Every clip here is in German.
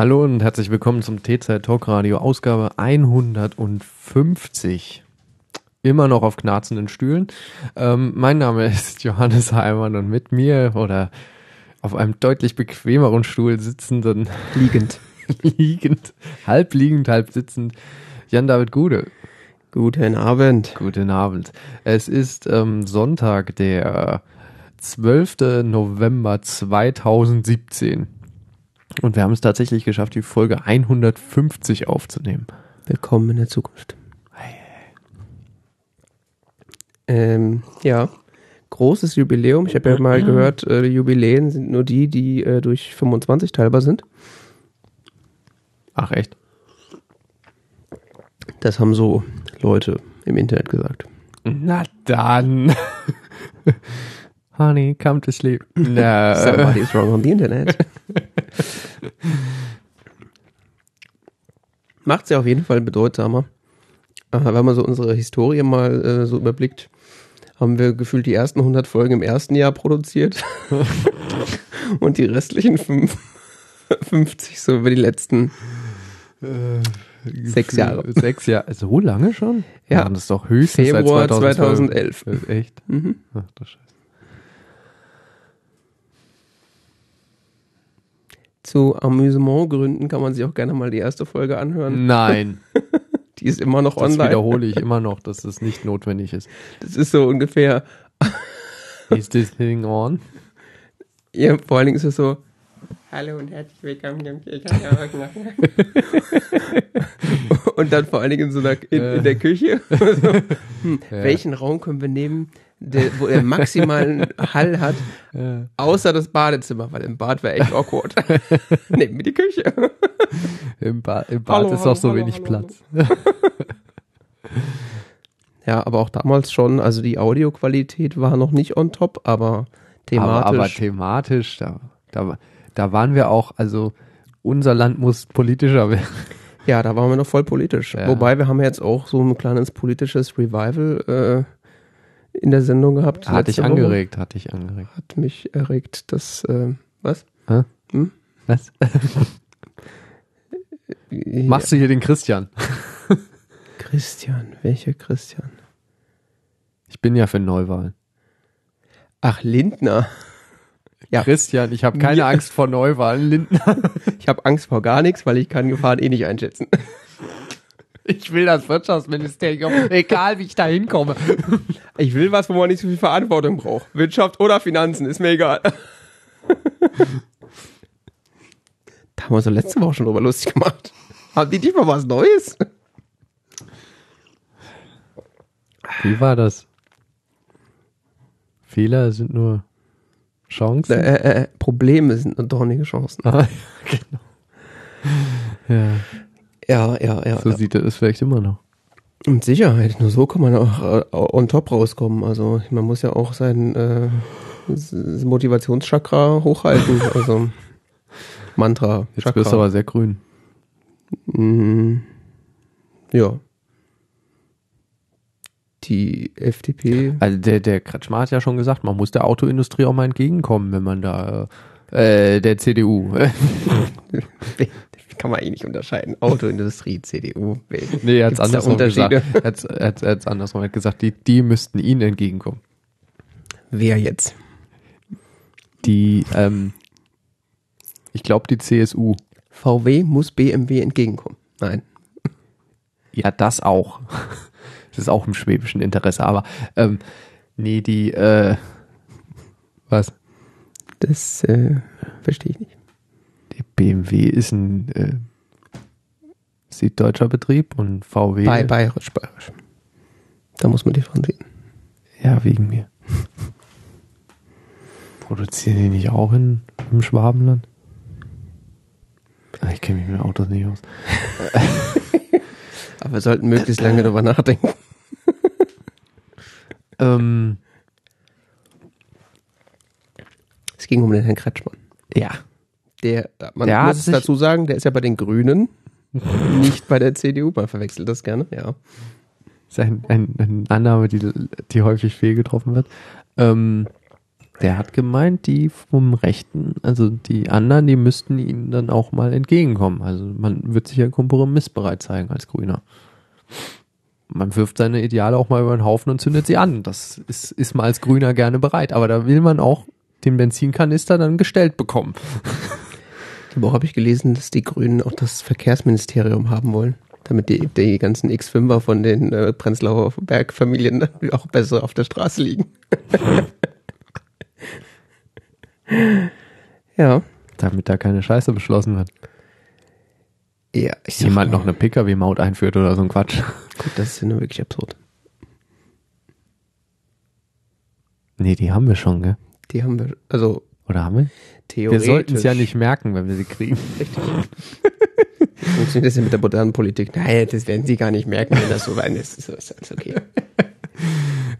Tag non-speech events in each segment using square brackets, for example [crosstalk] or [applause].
Hallo und herzlich willkommen zum T-Zeit Talk Radio, Ausgabe 150. Immer noch auf knarzenden Stühlen. Ähm, mein Name ist [laughs] Johannes Heimann und mit mir oder auf einem deutlich bequemeren Stuhl sitzenden, [laughs] Liegend. liegend, halb liegend, halb sitzend, Jan-David Gude. Guten Abend. Guten Abend. Es ist ähm, Sonntag, der 12. November 2017. Und wir haben es tatsächlich geschafft, die Folge 150 aufzunehmen. Willkommen in der Zukunft. Ähm, ja, großes Jubiläum. Ich habe ja mal gehört, äh, Jubiläen sind nur die, die äh, durch 25 teilbar sind. Ach echt? Das haben so Leute im Internet gesagt. Na dann. [laughs] Honey, come to sleep. [laughs] Na, Somebody's wrong on the Internet. [laughs] [laughs] Macht es ja auf jeden Fall bedeutsamer. Äh, wenn man so unsere Historie mal äh, so überblickt, haben wir gefühlt die ersten 100 Folgen im ersten Jahr produziert [laughs] und die restlichen fünf, [laughs] 50 so über die letzten Sechs Jahre. Sechs Jahre. So lange schon? Ja. Das ist doch höchstens Februar seit 2011. Äh, Echt? Mhm. Ach du Scheiße. Zu Amüsementgründen kann man sich auch gerne mal die erste Folge anhören. Nein, [laughs] Die ist immer noch das online. wiederhole ich immer noch, dass es nicht notwendig ist. Das ist so ungefähr, [laughs] Is this thing on? ja, vor allen Dingen ist es so, Hallo und herzlich willkommen im [laughs] Und dann vor allen Dingen in so einer, in, in der Küche. so, hm, Ja. Welchen Raum können wir nehmen, der, wo er maximalen Hall hat, [laughs] Ja. außer das Badezimmer, weil im Bad wäre echt awkward. [laughs] Nehmen wir die Küche. [laughs] Im, ba Im Bad Hallo, ist hallo, auch so hallo, wenig hallo, Platz. Ja, aber auch damals schon, also die Audioqualität war noch nicht on top, aber thematisch. Aber, aber thematisch, da, da, da waren wir auch, also unser Land muss politischer werden. Ja, da waren wir noch voll politisch. Ja. Wobei wir haben ja jetzt auch so ein kleines politisches Revival äh, in der Sendung gehabt. Hat dich letzte Woche. angeregt, hat dich angeregt. Hat mich erregt, dass, äh, was? Was? [laughs] Machst du hier den Christian? [laughs] Christian, welcher Christian? Ich bin ja für Neuwahlen. Ach, Lindner. Ja. Christian, ich habe keine Ja. Angst vor Neuwahlen, Lindner. [laughs] Ich habe Angst vor gar nichts, weil ich kann Gefahren eh nicht einschätzen. Ich will das Wirtschaftsministerium, egal wie ich da hinkomme. Ich will was, wo man nicht so viel Verantwortung braucht. Wirtschaft oder Finanzen, ist mir egal. [laughs] Da haben wir uns doch letzte Woche schon drüber lustig gemacht. Haben die nicht mal was Neues? Wie war das? Fehler sind nur Chancen. Äh, äh, äh, Probleme sind nur dornige Chancen. Ah, [laughs] genau. Ja, Ja, ja, ja. so ja. sieht er es vielleicht immer noch. Mit Sicherheit. Nur so kann man auch äh, on top rauskommen. Also man muss ja auch sein äh, Motivationschakra hochhalten. [laughs] Also Mantra. Jetzt Chakra. wirst du aber sehr grün. Mhm. Ja. Die FDP. Also der, der Kretschmer hat ja schon gesagt, man muss der Autoindustrie auch mal entgegenkommen, wenn man da, äh, der CDU. [laughs] [laughs] Kann man eh nicht unterscheiden. Autoindustrie, [laughs] CDU. nee, er hat es andersrum gesagt. Er hat's- er hat's- er hat's andersrum er hat gesagt, die, die müssten ihnen entgegenkommen. Wer jetzt? Die, ähm, ich glaube die CSU. VW muss BMW entgegenkommen. Nein. [laughs] Ja, das auch. Das ist auch im schwäbischen Interesse, aber ähm, nee, die, äh, was? Das äh, verstehe ich nicht. Die BMW ist ein äh, süddeutscher Betrieb und VW. Bei bayerisch, bayerisch. Da muss man differenzieren. Ja, wegen mir. Produzieren die nicht auch in, im Schwabenland? Ah, Ich kenne mich mit Autos nicht aus. [laughs] Aber wir sollten möglichst lange darüber nachdenken. [laughs] Ähm, Es ging um den Herrn Kretschmann. ja. Der, man Der muss dazu sagen, der ist ja bei den Grünen, [laughs] nicht bei der CDU. Man verwechselt das gerne, ja. ist ein, ein, eine Annahme, die, die häufig fehlgetroffen wird. Ähm, Der hat gemeint, die vom Rechten, also die anderen, die müssten ihnen dann auch mal entgegenkommen. Also man wird sich ja kompromissbereit zeigen als Grüner. Man wirft seine Ideale auch mal über den Haufen und zündet sie an. Das ist, ist man als Grüner gerne bereit. Aber da will man auch den Benzinkanister dann gestellt bekommen. [laughs] Aber auch habe ich gelesen, dass die Grünen auch das Verkehrsministerium haben wollen, damit die, die ganzen X5er von den äh, Prenzlauer Bergfamilien [laughs] auch besser auf der Straße liegen. [laughs] ja. Damit da keine Scheiße beschlossen wird. Ja, ich sag Jemand mal, noch eine Pkw-Maut einführt oder so ein Quatsch. [laughs] Gut, das ist ja nur wirklich absurd. Nee, die haben wir schon, gell? Die haben wir, also Oder haben wir? Wir theoretisch. sollten es ja nicht merken, wenn wir sie kriegen. Richtig. [laughs] Funktioniert das ja mit der modernen Politik? Nein, das werden sie gar nicht merken, wenn das so weit ist. Das ist alles okay. [laughs]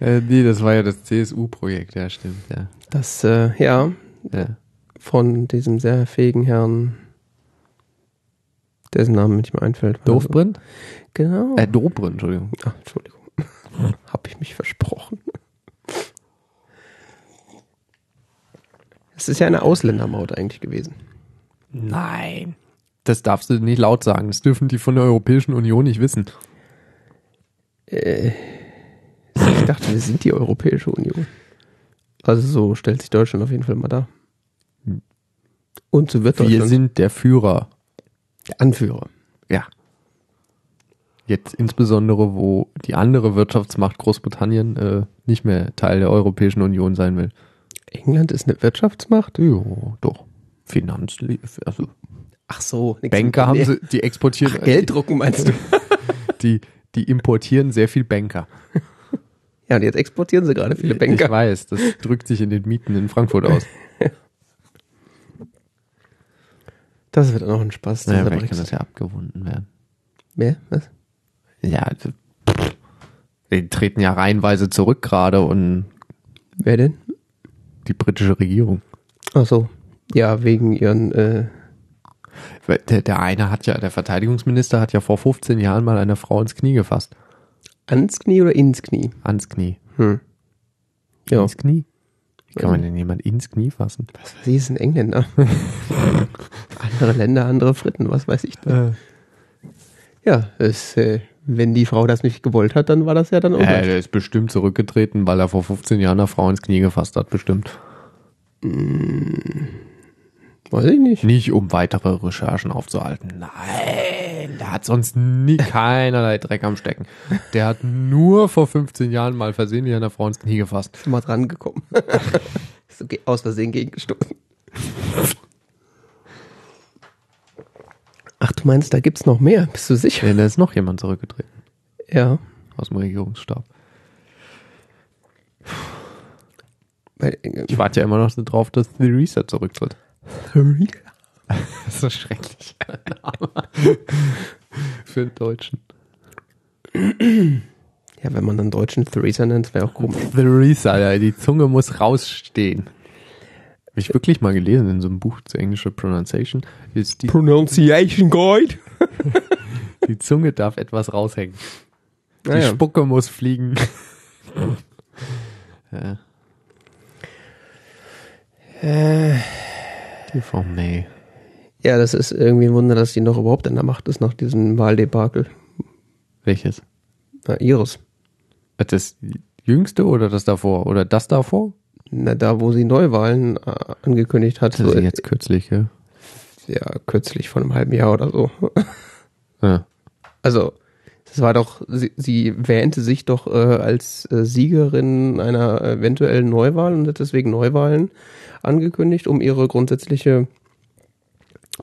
Äh, nee, das war ja das CSU-Projekt, ja, stimmt, ja. Das, äh, ja, ja. von diesem sehr fähigen Herrn, dessen Name mir nicht mehr einfällt. Doofbrand? Genau. Äh, Dobrindt, Entschuldigung. Ach, Entschuldigung. [laughs] Hab ich mich versprochen. Es ist ja eine Ausländermaut eigentlich gewesen. Nein. Das darfst du nicht laut sagen. Das dürfen die von der Europäischen Union nicht wissen. Äh, ich dachte, wir sind die Europäische Union. Also so stellt sich Deutschland auf jeden Fall mal dar. Und so wird Wir sind der Führer. der Anführer. Ja. Jetzt insbesondere, wo die andere Wirtschaftsmacht Großbritannien äh, nicht mehr Teil der Europäischen Union sein will. England ist eine Wirtschaftsmacht? Jo, doch. Finanz, also Ach so. Banker haben sie, die exportieren, Ach, Geld drucken meinst du? [laughs] die, die importieren sehr viel Banker. [laughs] Ja, und jetzt exportieren sie gerade viele Ich Banker. weiß, das drückt sich in den Mieten in Frankfurt aus. [laughs] Das wird auch noch ein Spaß. Naja, vielleicht kann das ja abgewunden werden. Wer? Was? Ja, also, die treten ja reihenweise zurück gerade und Wer denn? Die britische Regierung. Ach so. Ja, wegen ihren, äh, Der, der eine hat ja, der Verteidigungsminister hat ja vor 15 Jahren mal eine Frau ins Knie gefasst. ans Knie oder ins Knie? Ans Knie. Hm. Ja. Ins Knie? Wie kann man denn jemand ins Knie fassen? Was weiß ich, ist ein Engländer. [laughs] andere Länder, andere Fritten, was weiß ich. Äh, Ja, es, äh, wenn die Frau das nicht gewollt hat, dann war das ja dann auch. äh, der ist bestimmt zurückgetreten, weil er vor 15 Jahren eine Frau ins Knie gefasst hat, bestimmt. weiß ich nicht. Nicht um weitere Recherchen aufzuhalten. Nein, der hat sonst nie [laughs] keinerlei Dreck am Stecken. Der hat nur vor 15 Jahren mal versehentlich einer Frau ins Knie gefasst. Schon mal dran gekommen. [laughs] ist okay, aus Versehen gegengestoßen. Ach, du meinst, da gibt's noch mehr? Bist du sicher? Ja, da ist noch jemand zurückgetreten Ja. aus dem Regierungsstab. Weil, äh, Ich warte ja immer noch drauf, dass Theresa zurücktritt. [laughs] Das ist so schrecklich. [laughs] Für den Deutschen. ja, wenn man dann Deutschen Theresa nennt, wäre auch komisch. Theresa, ja, die Zunge muss rausstehen. Habe ich wirklich mal gelesen in so einem Buch zur englischen Pronunciation. Ist die, Pronunciation Guide. [laughs] die Zunge darf etwas raushängen. Die Naja. Spucke muss fliegen. [laughs] ja. Äh, Die Frau May. ja, das ist irgendwie ein Wunder, dass die noch überhaupt in der Macht ist nach diesem Wahldebakel. Welches? Na, Iris. Das jüngste oder das davor? Oder das davor? Na, da, wo sie Neuwahlen äh, angekündigt hat. Das So, ist jetzt kürzlich, ja. ja, kürzlich vor einem halben Jahr oder so. [laughs] ja. Also, das war doch, sie, sie wähnte sich doch äh, als äh, Siegerin einer eventuellen Neuwahl und hat deswegen Neuwahlen angekündigt, um ihre grundsätzliche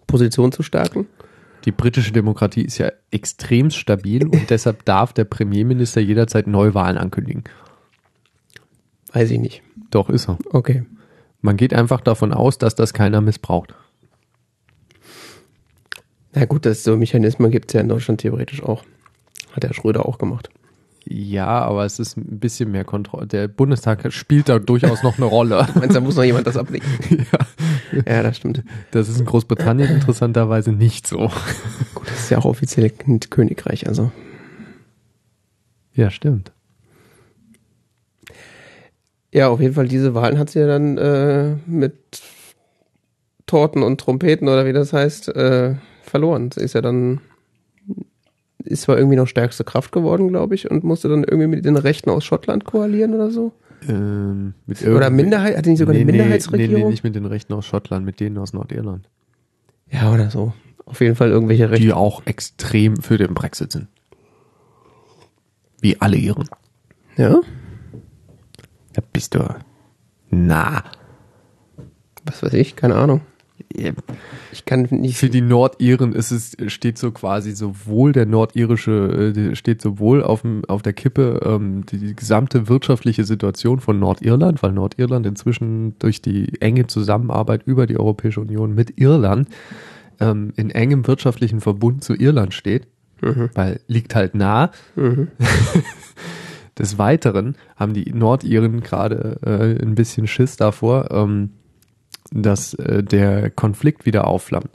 Position zu stärken. Die britische Demokratie ist ja extrem stabil und [laughs] deshalb darf der Premierminister jederzeit Neuwahlen ankündigen. Weiß ich nicht. Doch, ist er. Okay. Man geht einfach davon aus, dass das keiner missbraucht. Na gut, das so Mechanismen gibt es ja in Deutschland theoretisch auch. Hat der Schröder auch gemacht. Ja, aber es ist ein bisschen mehr Kontrolle. Der Bundestag spielt da durchaus noch eine Rolle. [laughs] Meinst du, da muss noch jemand das ablegen? [laughs] ja. Ja, das stimmt. Das ist in Großbritannien interessanterweise nicht so. Gut, das ist ja auch offiziell ein Königreich, also. Ja, stimmt. Ja, auf jeden Fall, diese Wahlen hat sie ja dann äh, mit Torten und Trompeten oder wie das heißt, äh, verloren. Sie ist ja dann, ist zwar irgendwie noch stärkste Kraft geworden, glaube ich, und musste dann irgendwie mit den Rechten aus Schottland koalieren oder so. Ähm, Oder Minderheit, hat die nicht sogar nee, eine Minderheitsregierung? Nee, nee, nicht mit den Rechten aus Schottland, mit denen aus Nordirland. Ja, oder so. Auf jeden Fall irgendwelche Rechte. Die auch extrem für den Brexit sind. Wie alle ihren. Ja? Da bist du. Na. Was weiß ich, keine Ahnung. Ich kann nicht. Für die Nordiren ist es, steht so quasi sowohl der nordirische, äh, steht sowohl auf, dem, auf der Kippe ähm, die, die gesamte wirtschaftliche Situation von Nordirland, weil Nordirland inzwischen durch die enge Zusammenarbeit über die Europäische Union mit Irland ähm, in engem wirtschaftlichen Verbund zu Irland steht, weil liegt halt nah. [laughs] Des Weiteren haben die Nordiren gerade äh, ein bisschen Schiss davor, ähm, dass äh, der Konflikt wieder aufflammt.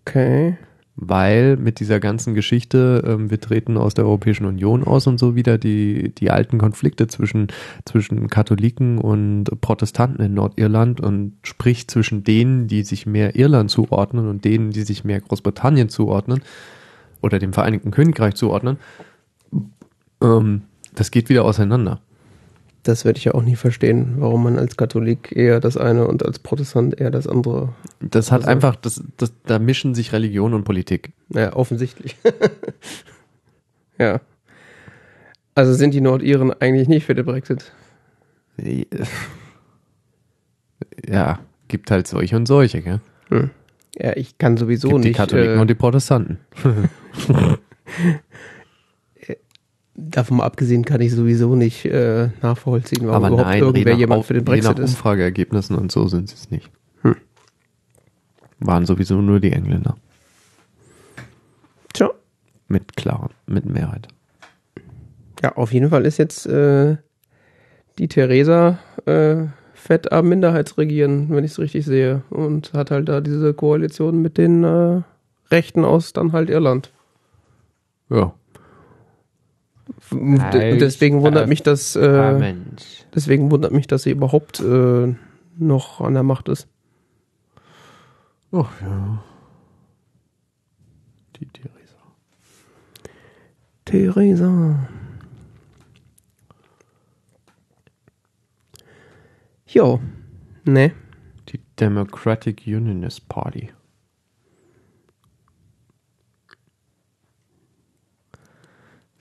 Okay. Weil mit dieser ganzen Geschichte, ähm, wir treten aus der Europäischen Union aus und so wieder die, die alten Konflikte zwischen, zwischen Katholiken und Protestanten in Nordirland und sprich zwischen denen, die sich mehr Irland zuordnen und denen, die sich mehr Großbritannien zuordnen oder dem Vereinigten Königreich zuordnen, ähm, das geht wieder auseinander. Das werde ich ja auch nie verstehen, warum man als Katholik eher das eine und als Protestant eher das andere. Das hat Also- einfach, das, das, da mischen sich Religion und Politik. Naja, offensichtlich. [laughs] ja. Also sind die Nordiren eigentlich nicht für den Brexit. Ja, gibt halt solche und solche, gell? Ja, ich kann sowieso gibt die nicht. Katholiken äh, und die Protestanten. [laughs] davon mal abgesehen kann ich sowieso nicht äh, nachvollziehen, warum Aber überhaupt nein, irgendwer jemand Auf- für den je nach Brexit ist. Umfrageergebnissen und so sind sie es nicht. Hm. Waren sowieso nur die Engländer. Tja. Mit klar, mit Mehrheit. Ja, auf jeden Fall ist jetzt äh, die Theresa äh, fett am Minderheitsregieren, wenn ich es richtig sehe. Und hat halt da diese Koalition mit den äh, Rechten aus dann halt Irland. Ja. Und d- und deswegen wundert mich das, äh, deswegen wundert mich, dass sie überhaupt äh, noch an der Macht ist. Oh ja. Die Theresa. Theresa. Jo. Ne. Die Democratic Unionist Party.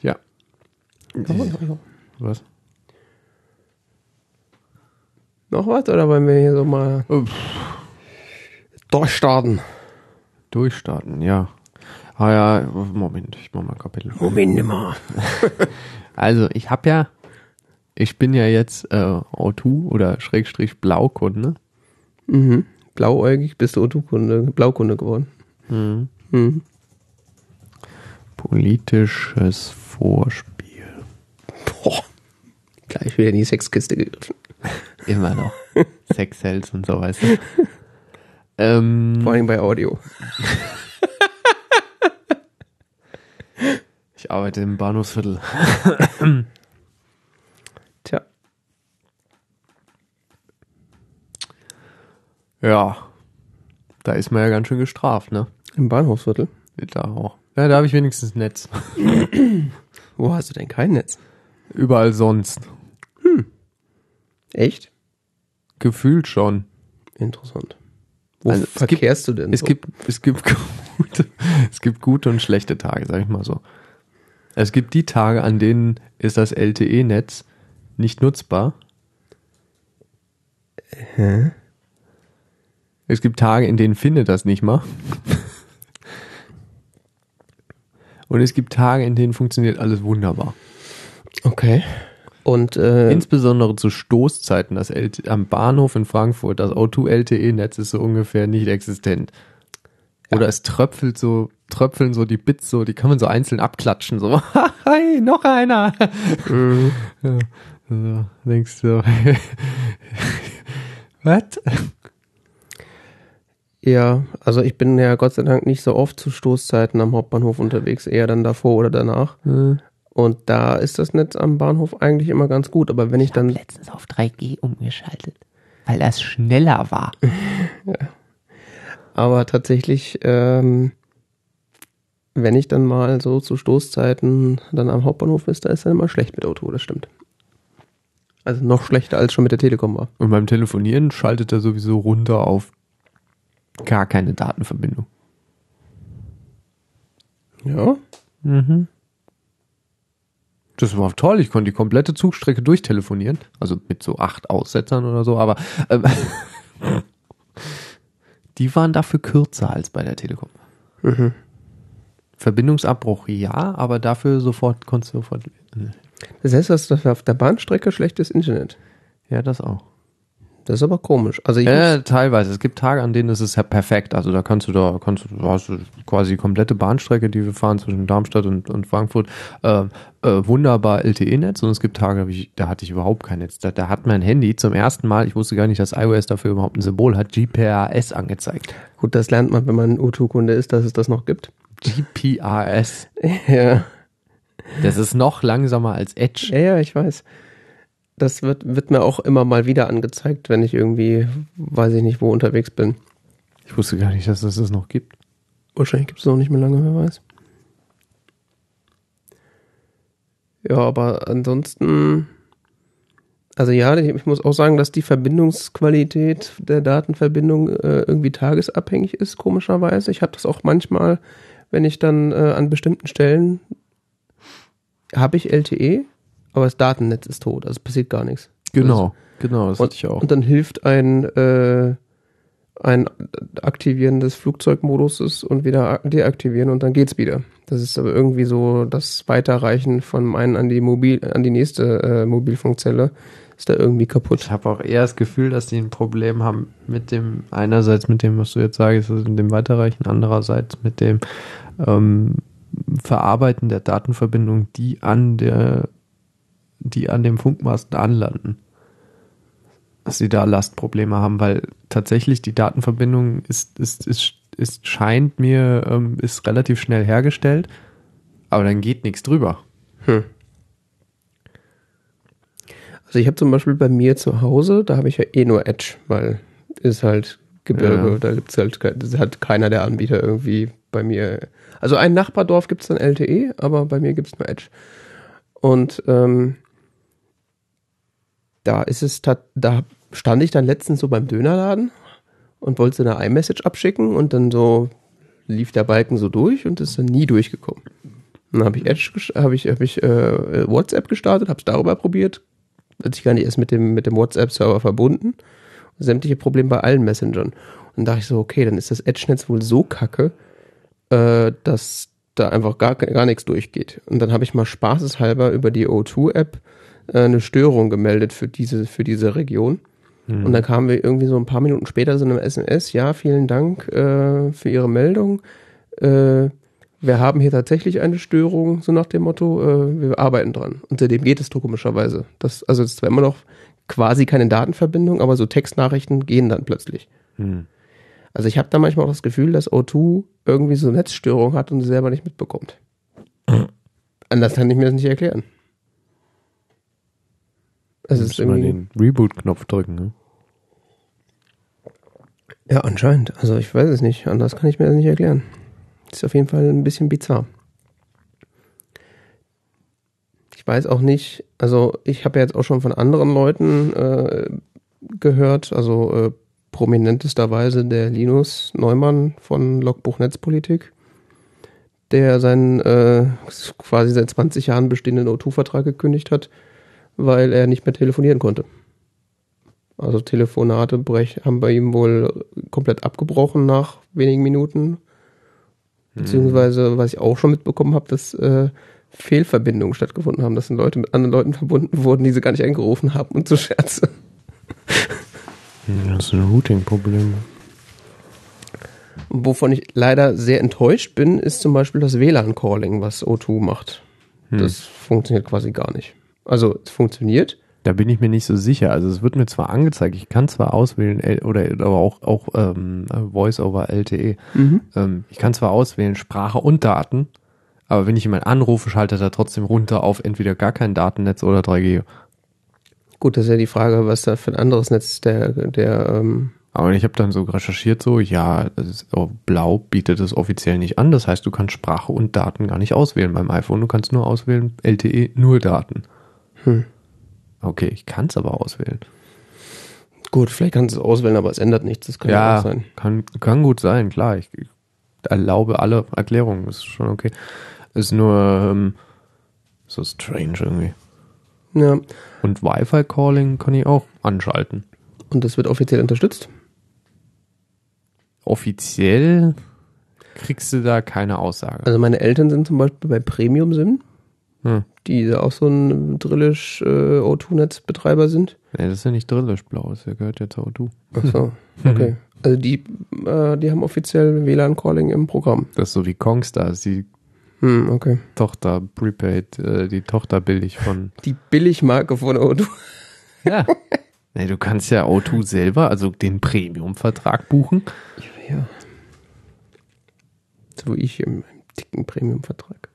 Ja. Was? Noch was oder wollen wir hier so mal durchstarten? Durchstarten, ja. Ah ja, Moment, ich mach mal Kapitel. Moment mal. [laughs] Also, ich habe ja, ich bin ja jetzt äh, O2 oder Schrägstrich Blaukunde. Mhm. Blauäugig bist du Otto-Kunde, Blaukunde geworden. Mhm. Politisches Vorspiel. Boah. Gleich wieder in die Sexkiste gegriffen. Immer noch. [laughs] Sex Cells und so, weißt du. Ähm, Vor allem bei Audio. [laughs] ich arbeite im Bahnhofsviertel. [laughs] Ja. Da ist man ja ganz schön gestraft, ne? Im Bahnhofsviertel. Da auch. Ja, da habe ich wenigstens Netz. Wo hast du denn kein Netz? Überall sonst. Echt? Gefühlt schon. Interessant. Wo Also, es gibt- verkehrst du denn? Es so? gibt, es gibt [laughs] gute, es gibt gute und schlechte Tage, sag ich mal so. Es gibt die Tage, an denen ist das LTE-Netz nicht nutzbar. Es gibt Tage, in denen findet das nicht mal. Und es gibt Tage, in denen funktioniert alles wunderbar. Okay. Und äh, Insbesondere zu Stoßzeiten, das LT am Bahnhof in Frankfurt, das O2 LTE-Netz ist so ungefähr nicht existent. Oder es tröpfelt so, tröpfeln so die Bits so, die kann man so einzeln abklatschen, so, [laughs] hi, noch einer. ja, so, denkst du, [laughs] was? Ja, also ich bin ja Gott sei Dank nicht so oft zu Stoßzeiten am Hauptbahnhof unterwegs, eher dann davor oder danach. Und da ist das Netz am Bahnhof eigentlich immer ganz gut. Aber wenn ich dann. letztens auf 3G umgeschaltet, weil das schneller war. [laughs] Aber tatsächlich, ähm, wenn ich dann mal so zu Stoßzeiten dann am Hauptbahnhof ist, da ist dann immer schlecht mit Auto, das stimmt. Also noch schlechter als schon mit der Telekom war. Und beim Telefonieren schaltet er sowieso runter auf gar keine Datenverbindung. Ja. Mhm. Das war toll. Ich konnte die komplette Zugstrecke durchtelefonieren. Also mit so acht Aussetzern oder so, aber ähm, [laughs] die waren dafür kürzer als bei der Telekom. Mhm. Verbindungsabbruch ja, aber dafür sofort konntest du sofort. Das heißt, dass das auf der Bahnstrecke schlechtes Internet. Ja, das auch. Das ist aber komisch. Also Ja, teilweise. Es gibt Tage, an denen ist es ja perfekt. Also da kannst du da, kannst du, hast du quasi die komplette Bahnstrecke, die wir fahren zwischen Darmstadt und, und Frankfurt, äh, äh, wunderbar LTE-Netz. Und es gibt Tage, ich, da hatte ich überhaupt kein Netz. Da, da hat mein Handy zum ersten Mal, ich wusste gar nicht, dass iOS dafür überhaupt ein Symbol hat, GPRS angezeigt. gut, das lernt man, wenn man U2-Kunde ist, dass es das noch gibt. GPRS. [laughs] Ja. Das ist noch langsamer als Edge. Ja, ja, ich weiß. Das wird, wird mir auch immer mal wieder angezeigt, wenn ich irgendwie, weiß ich nicht, wo unterwegs bin. Ich wusste gar nicht, dass es das noch gibt. Wahrscheinlich gibt es noch nicht mehr lange, wer weiß. Ja, aber ansonsten, also ja, ich muss auch sagen, dass die Verbindungsqualität der Datenverbindung äh, irgendwie tagesabhängig ist, komischerweise. Ich habe das auch manchmal, wenn ich dann äh, an bestimmten Stellen habe ich LTE, aber das Datennetz ist tot, also passiert gar nichts. Genau, genau, das und, hatte ich auch. Und dann hilft ein, äh, ein Aktivieren des Flugzeugmoduses und wieder deaktivieren und dann geht's wieder. Das ist aber irgendwie so das Weiterreichen von einen an die Mobil, an die nächste äh, Mobilfunkzelle ist da irgendwie kaputt. Ich habe auch eher das Gefühl, dass die ein Problem haben mit dem, einerseits mit dem, was du jetzt sagst, also mit dem Weiterreichen, andererseits mit dem ähm, Verarbeiten der Datenverbindung, die an der, die an dem Funkmasten anlanden. Dass sie da Lastprobleme haben, weil tatsächlich die Datenverbindung ist, ist, ist, ist scheint mir, ähm, ist relativ schnell hergestellt, aber dann geht nichts drüber. Hm. Also ich habe zum Beispiel bei mir zu Hause, da habe ich ja eh nur Edge, weil ist halt Gebirge, Ja. da gibt's halt, hat keiner der Anbieter irgendwie bei mir. Also ein Nachbardorf gibt's dann LTE, aber bei mir gibt's nur Edge. Und ähm, da ist es, da stand ich dann letztens so beim Dönerladen und wollte eine iMessage abschicken und dann so lief der Balken so durch und ist dann nie durchgekommen. Dann habe ich Edge, habe ich, habe ich äh, WhatsApp gestartet, habe es darüber probiert, hat sich gar nicht erst mit dem mit dem WhatsApp-Server verbunden. Sämtliche Probleme bei allen Messengern. Und dachte ich so, okay, dann ist das Edge-Netz wohl so kacke, äh, dass da einfach gar, gar nichts durchgeht. Und dann habe ich mal spaßeshalber über die O2-App äh, eine Störung gemeldet für diese, für diese Region. Und dann kamen wir irgendwie so ein paar Minuten später so eine SMS, ja, vielen Dank äh, für Ihre Meldung. Äh, wir haben hier tatsächlich eine Störung, so nach dem Motto, äh, wir arbeiten dran. Und seitdem geht es doch komischerweise. Das, also es ist zwar immer noch quasi keine Datenverbindung, aber so Textnachrichten gehen dann plötzlich. Hm. Also ich habe da manchmal auch das Gefühl, dass O2 irgendwie so Netzstörung hat und sie selber nicht mitbekommt. [clears throat] Anders kann ich mir das nicht erklären. Es ist mal irgendwie, den Reboot-Knopf drücken, ne? ja, anscheinend. Also ich weiß es nicht. Anders kann ich mir das nicht erklären. Ist auf jeden Fall ein bisschen bizarr. Ich weiß auch nicht, also ich habe ja jetzt auch schon von anderen Leuten äh, gehört, also äh, prominentesterweise der Linus Neumann von Logbuch Netzpolitik, der seinen äh, quasi seit 20 Jahren bestehenden O2-Vertrag gekündigt hat, weil er nicht mehr telefonieren konnte. Also Telefonate brech, haben bei ihm wohl komplett abgebrochen nach wenigen Minuten. Beziehungsweise, was ich auch schon mitbekommen habe, dass äh, Fehlverbindungen stattgefunden haben, dass dann Leute mit anderen Leuten verbunden wurden, die sie gar nicht angerufen haben und so Scherze. Hm, Das ist ein Routing-Problem. Wovon ich leider sehr enttäuscht bin, ist zum Beispiel das WLAN-Calling, was O2 macht. Das funktioniert quasi gar nicht. Also es funktioniert, Da bin ich mir nicht so sicher. Also es wird mir zwar angezeigt, ich kann zwar auswählen, oder aber auch, auch ähm, Voice over LTE. Ähm, ich kann zwar auswählen Sprache und Daten, Aber wenn ich jemanden anrufe, schaltet er trotzdem runter auf entweder gar kein Datennetz oder 3G. Gut, das ist ja die Frage, was da für ein anderes Netz der, der ähm, Aber ich habe dann so recherchiert, so, ja, das ist, oh, Blau bietet es offiziell nicht an. Das heißt, du kannst Sprache und Daten gar nicht auswählen beim iPhone. Du kannst nur auswählen LTE, nur Daten. Hm. Okay, ich kann es aber auswählen. Gut, vielleicht kannst du es auswählen, aber es ändert nichts. Das kann ja, Ja, auch sein. kann, kann gut sein, klar. Ich, ich erlaube alle Erklärungen, ist schon okay. Ist nur ähm, so strange irgendwie. Ja. Und Wi-Fi-Calling kann ich auch anschalten. Und das wird offiziell unterstützt. Offiziell kriegst du da keine Aussage. Also meine Eltern sind zum Beispiel bei Premium SIM, Hm. Die auch so ein Drillisch äh, O2-Netzbetreiber sind. Nee, das ist ja nicht drillisch blau, das gehört ja zu O2. Achso, [laughs] okay. Also die, äh, die haben offiziell WLAN-Calling im Programm. Das ist so wie Kongstar, die Hm, okay. Tochter Prepaid, äh, die Tochter billig von. [laughs] Die Billigmarke von O2. Ja. nee, du kannst ja O2 selber, also den Premium-Vertrag buchen. Ja. So wie ich im, im dicken Premium-Vertrag.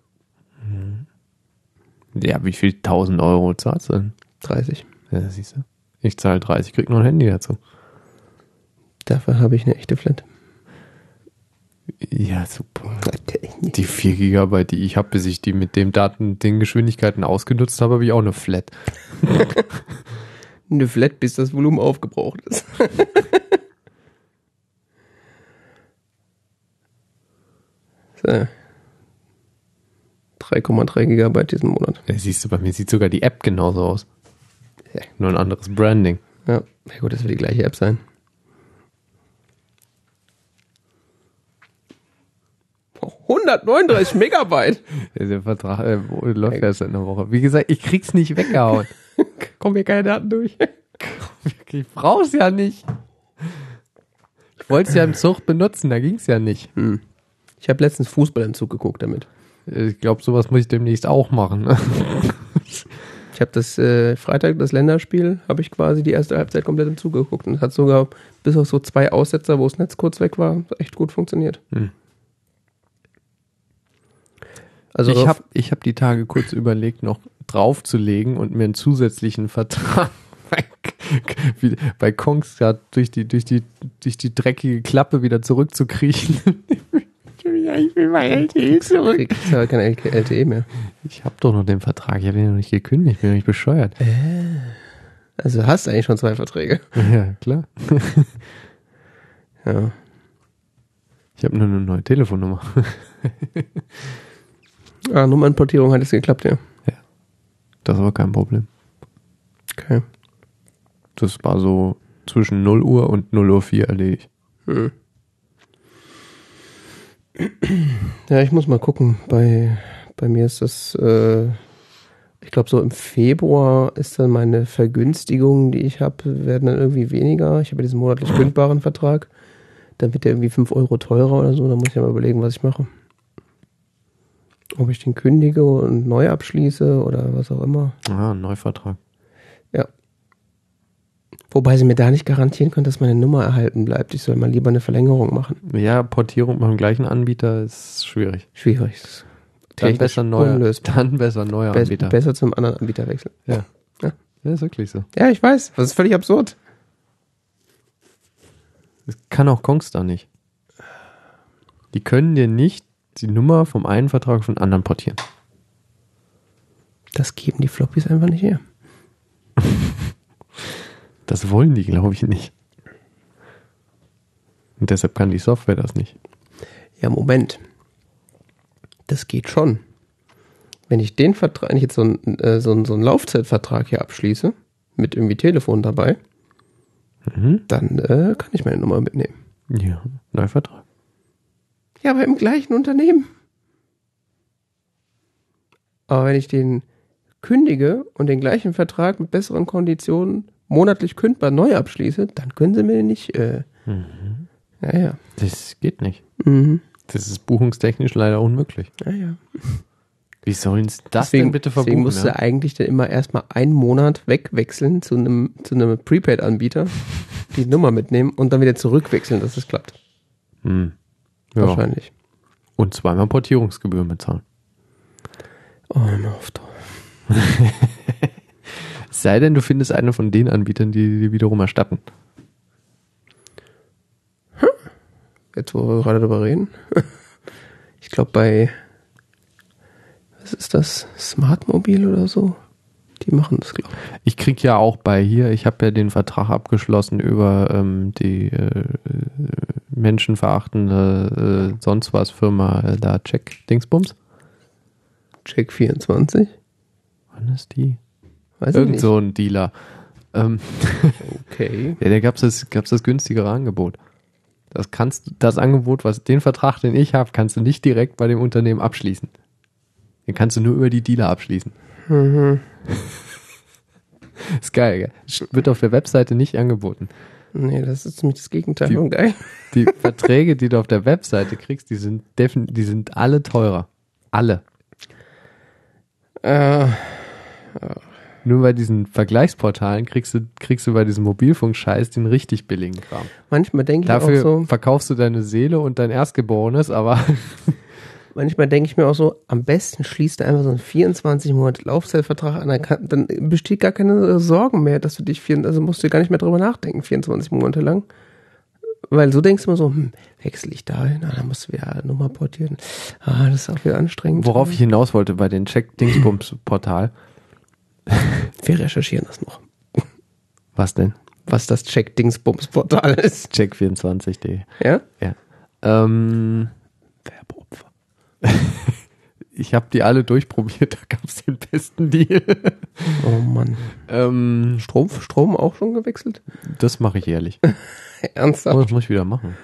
Ja, wie viel 1000 Euro zahlst du denn? 30. Ja, siehst du. Ich zahle 30, krieg noch ein Handy dazu. Dafür habe ich eine echte Flat. Ja, super. Die 4 Gigabyte, die ich habe, bis ich die mit dem Daten, den Geschwindigkeiten ausgenutzt habe, habe ich auch eine Flat. [laughs] Eine Flat, bis das Volumen aufgebraucht ist. [laughs] so. 3,3 Gigabyte diesen Monat. Ja, siehst du, bei mir sieht sogar die App genauso aus. Ja. Nur ein anderes Branding. Ja, ja gut, das wird die gleiche App sein. Oh, 139 Megabyte. [laughs] Der Vertrag äh, läuft erst in einer Woche. Wie gesagt, ich krieg's nicht weggehauen. [laughs] Kommen hier keine Daten durch. [laughs] ich brauch's ja nicht. Ich wollte es ja im Zug benutzen, da ging's ja nicht. Hm. Ich habe letztens Fußballentzug geguckt damit. Ich glaube, sowas muss ich demnächst auch machen. ne? Ich habe das äh, Freitag, das Länderspiel, habe ich quasi die erste Halbzeit komplett im Zug geguckt und hat sogar bis auf so zwei Aussetzer, wo das Netz kurz weg war, echt gut funktioniert. Hm. Also ich habe ich hab die Tage kurz überlegt, noch draufzulegen und mir einen zusätzlichen Vertrag [laughs] bei, Kongstar durch die, durch, die, durch die dreckige Klappe wieder zurückzukriechen. Ich will mein LTE zurück. kriegst du halt kein LTE mehr. Ich habe doch noch den Vertrag, ich habe ihn noch nicht gekündigt, bin doch nicht bescheuert. Also du hast eigentlich schon zwei Verträge. [laughs] Ja, klar. Ja. Ich habe nur eine neue Telefonnummer. [laughs] Ah, Nummernportierung hat es geklappt, ja. Das war kein Problem. Okay. Das war so zwischen 0 Uhr und 0 Uhr 4 erledigt. Hm. Ja, ich muss mal gucken. Bei, bei mir ist das, äh, ich glaube, so im Februar ist dann meine Vergünstigung, die ich habe, werden dann irgendwie weniger. Ich habe diesen monatlich kündbaren Vertrag. Dann wird der irgendwie 5 Euro teurer oder so. Da muss ich ja mal überlegen, was ich mache. Ob ich den kündige und neu abschließe oder was auch immer. Ah, ein Neuvertrag. Wobei sie mir da nicht garantieren können, dass meine Nummer erhalten bleibt. Ich soll mal lieber eine Verlängerung machen. Ja, Portierung beim gleichen Anbieter ist schwierig. Schwierig. Dann besser neuer, unlösbar. dann besser neuer Be Anbieter. besser zum anderen Anbieter wechseln. Ja. Ja. ja, ist wirklich so. Ja, ich weiß. Das ist völlig absurd. Das kann auch Kongstar nicht. Die können dir nicht die Nummer vom einen Vertrag auf den anderen portieren. Das geben die Floppies einfach nicht her. Das wollen die, glaube ich, nicht. Und deshalb kann die Software das nicht. Ja, Moment. Das geht schon. Wenn ich den Vertrag, wenn ich jetzt so einen, äh, so einen, so einen Laufzeitvertrag hier abschließe, mit irgendwie Telefon dabei, Mhm. dann äh, kann ich meine Nummer mitnehmen. Ja, Neuvertrag. Ja, aber im gleichen Unternehmen. Aber wenn ich den kündige und den gleichen Vertrag mit besseren Konditionen monatlich kündbar neu abschließe, dann können sie mir nicht. Äh, Ja, ja. Das geht nicht. Mhm. Das ist buchungstechnisch leider unmöglich. Ja, ja. Wie sollen sie das deswegen, denn bitte Deswegen verbuchen? musst Ja? du eigentlich dann immer erstmal einen Monat wegwechseln zu einem, zu einem Prepaid-Anbieter, die Nummer mitnehmen und dann wieder zurückwechseln, dass es klappt. Hm. Ja. Wahrscheinlich. Und zweimal Portierungsgebühren bezahlen. Oh, hör auf [laughs] sei denn, du findest einen von den Anbietern, die die wiederum erstatten. Jetzt, wo wir gerade drüber reden. [laughs] Ich glaube, bei, was ist das? Smartmobil oder so? Die machen das, glaube ich. Ich krieg ja auch bei hier, ich habe ja den Vertrag abgeschlossen über ähm, die äh, menschenverachtende äh, sonst was Firma äh, da Check Dingsbums. Check 24? Wann ist die? Weiß Irgend so ein Dealer. Ähm. Okay. [laughs] ja, da gab's das, gab's das günstigere Angebot. Das kannst das Angebot, was den Vertrag, den ich habe, kannst du nicht direkt bei dem Unternehmen abschließen. Den kannst du nur über die Dealer abschließen. Mhm. Ist geil, gell? Wird auf der Webseite nicht angeboten. Nee, das ist ziemlich das Gegenteil Die- von geil. Die Verträge, die du auf der Webseite kriegst, die sind defin die sind alle teurer. Alle. Äh, Nur bei diesen Vergleichsportalen kriegst du, kriegst du bei diesem Mobilfunk-Scheiß den richtig billigen Kram. manchmal denke ich auch Dafür so, verkaufst du deine Seele und dein Erstgeborenes, aber [laughs] manchmal denke ich mir auch so, am besten schließt du einfach so einen 24 Monate Laufzeitvertrag an, dann, kann, dann besteht gar keine Sorgen mehr, dass du dich, vier, also musst du gar nicht mehr drüber nachdenken, 24 Monate lang. Weil so denkst du immer so, hm, wechsle ich da hin, ah, dann musst du wieder Nummer portieren. Ah, das ist auch wieder anstrengend. worauf ich hinaus wollte bei den Check-Dingsbums-Portal. [laughs] Wir recherchieren das noch, Was denn? was das Check-Dingsbums-Portal [laughs] ist. Check24.de. Ja? Ja. Ähm, Werbeopfer. [laughs] ich habe die alle durchprobiert, da gab es den besten Deal. Oh Mann. ähm, Strom, Strom auch schon gewechselt? das mache ich jährlich. Ernsthaft? Oh, das muss ich wieder machen.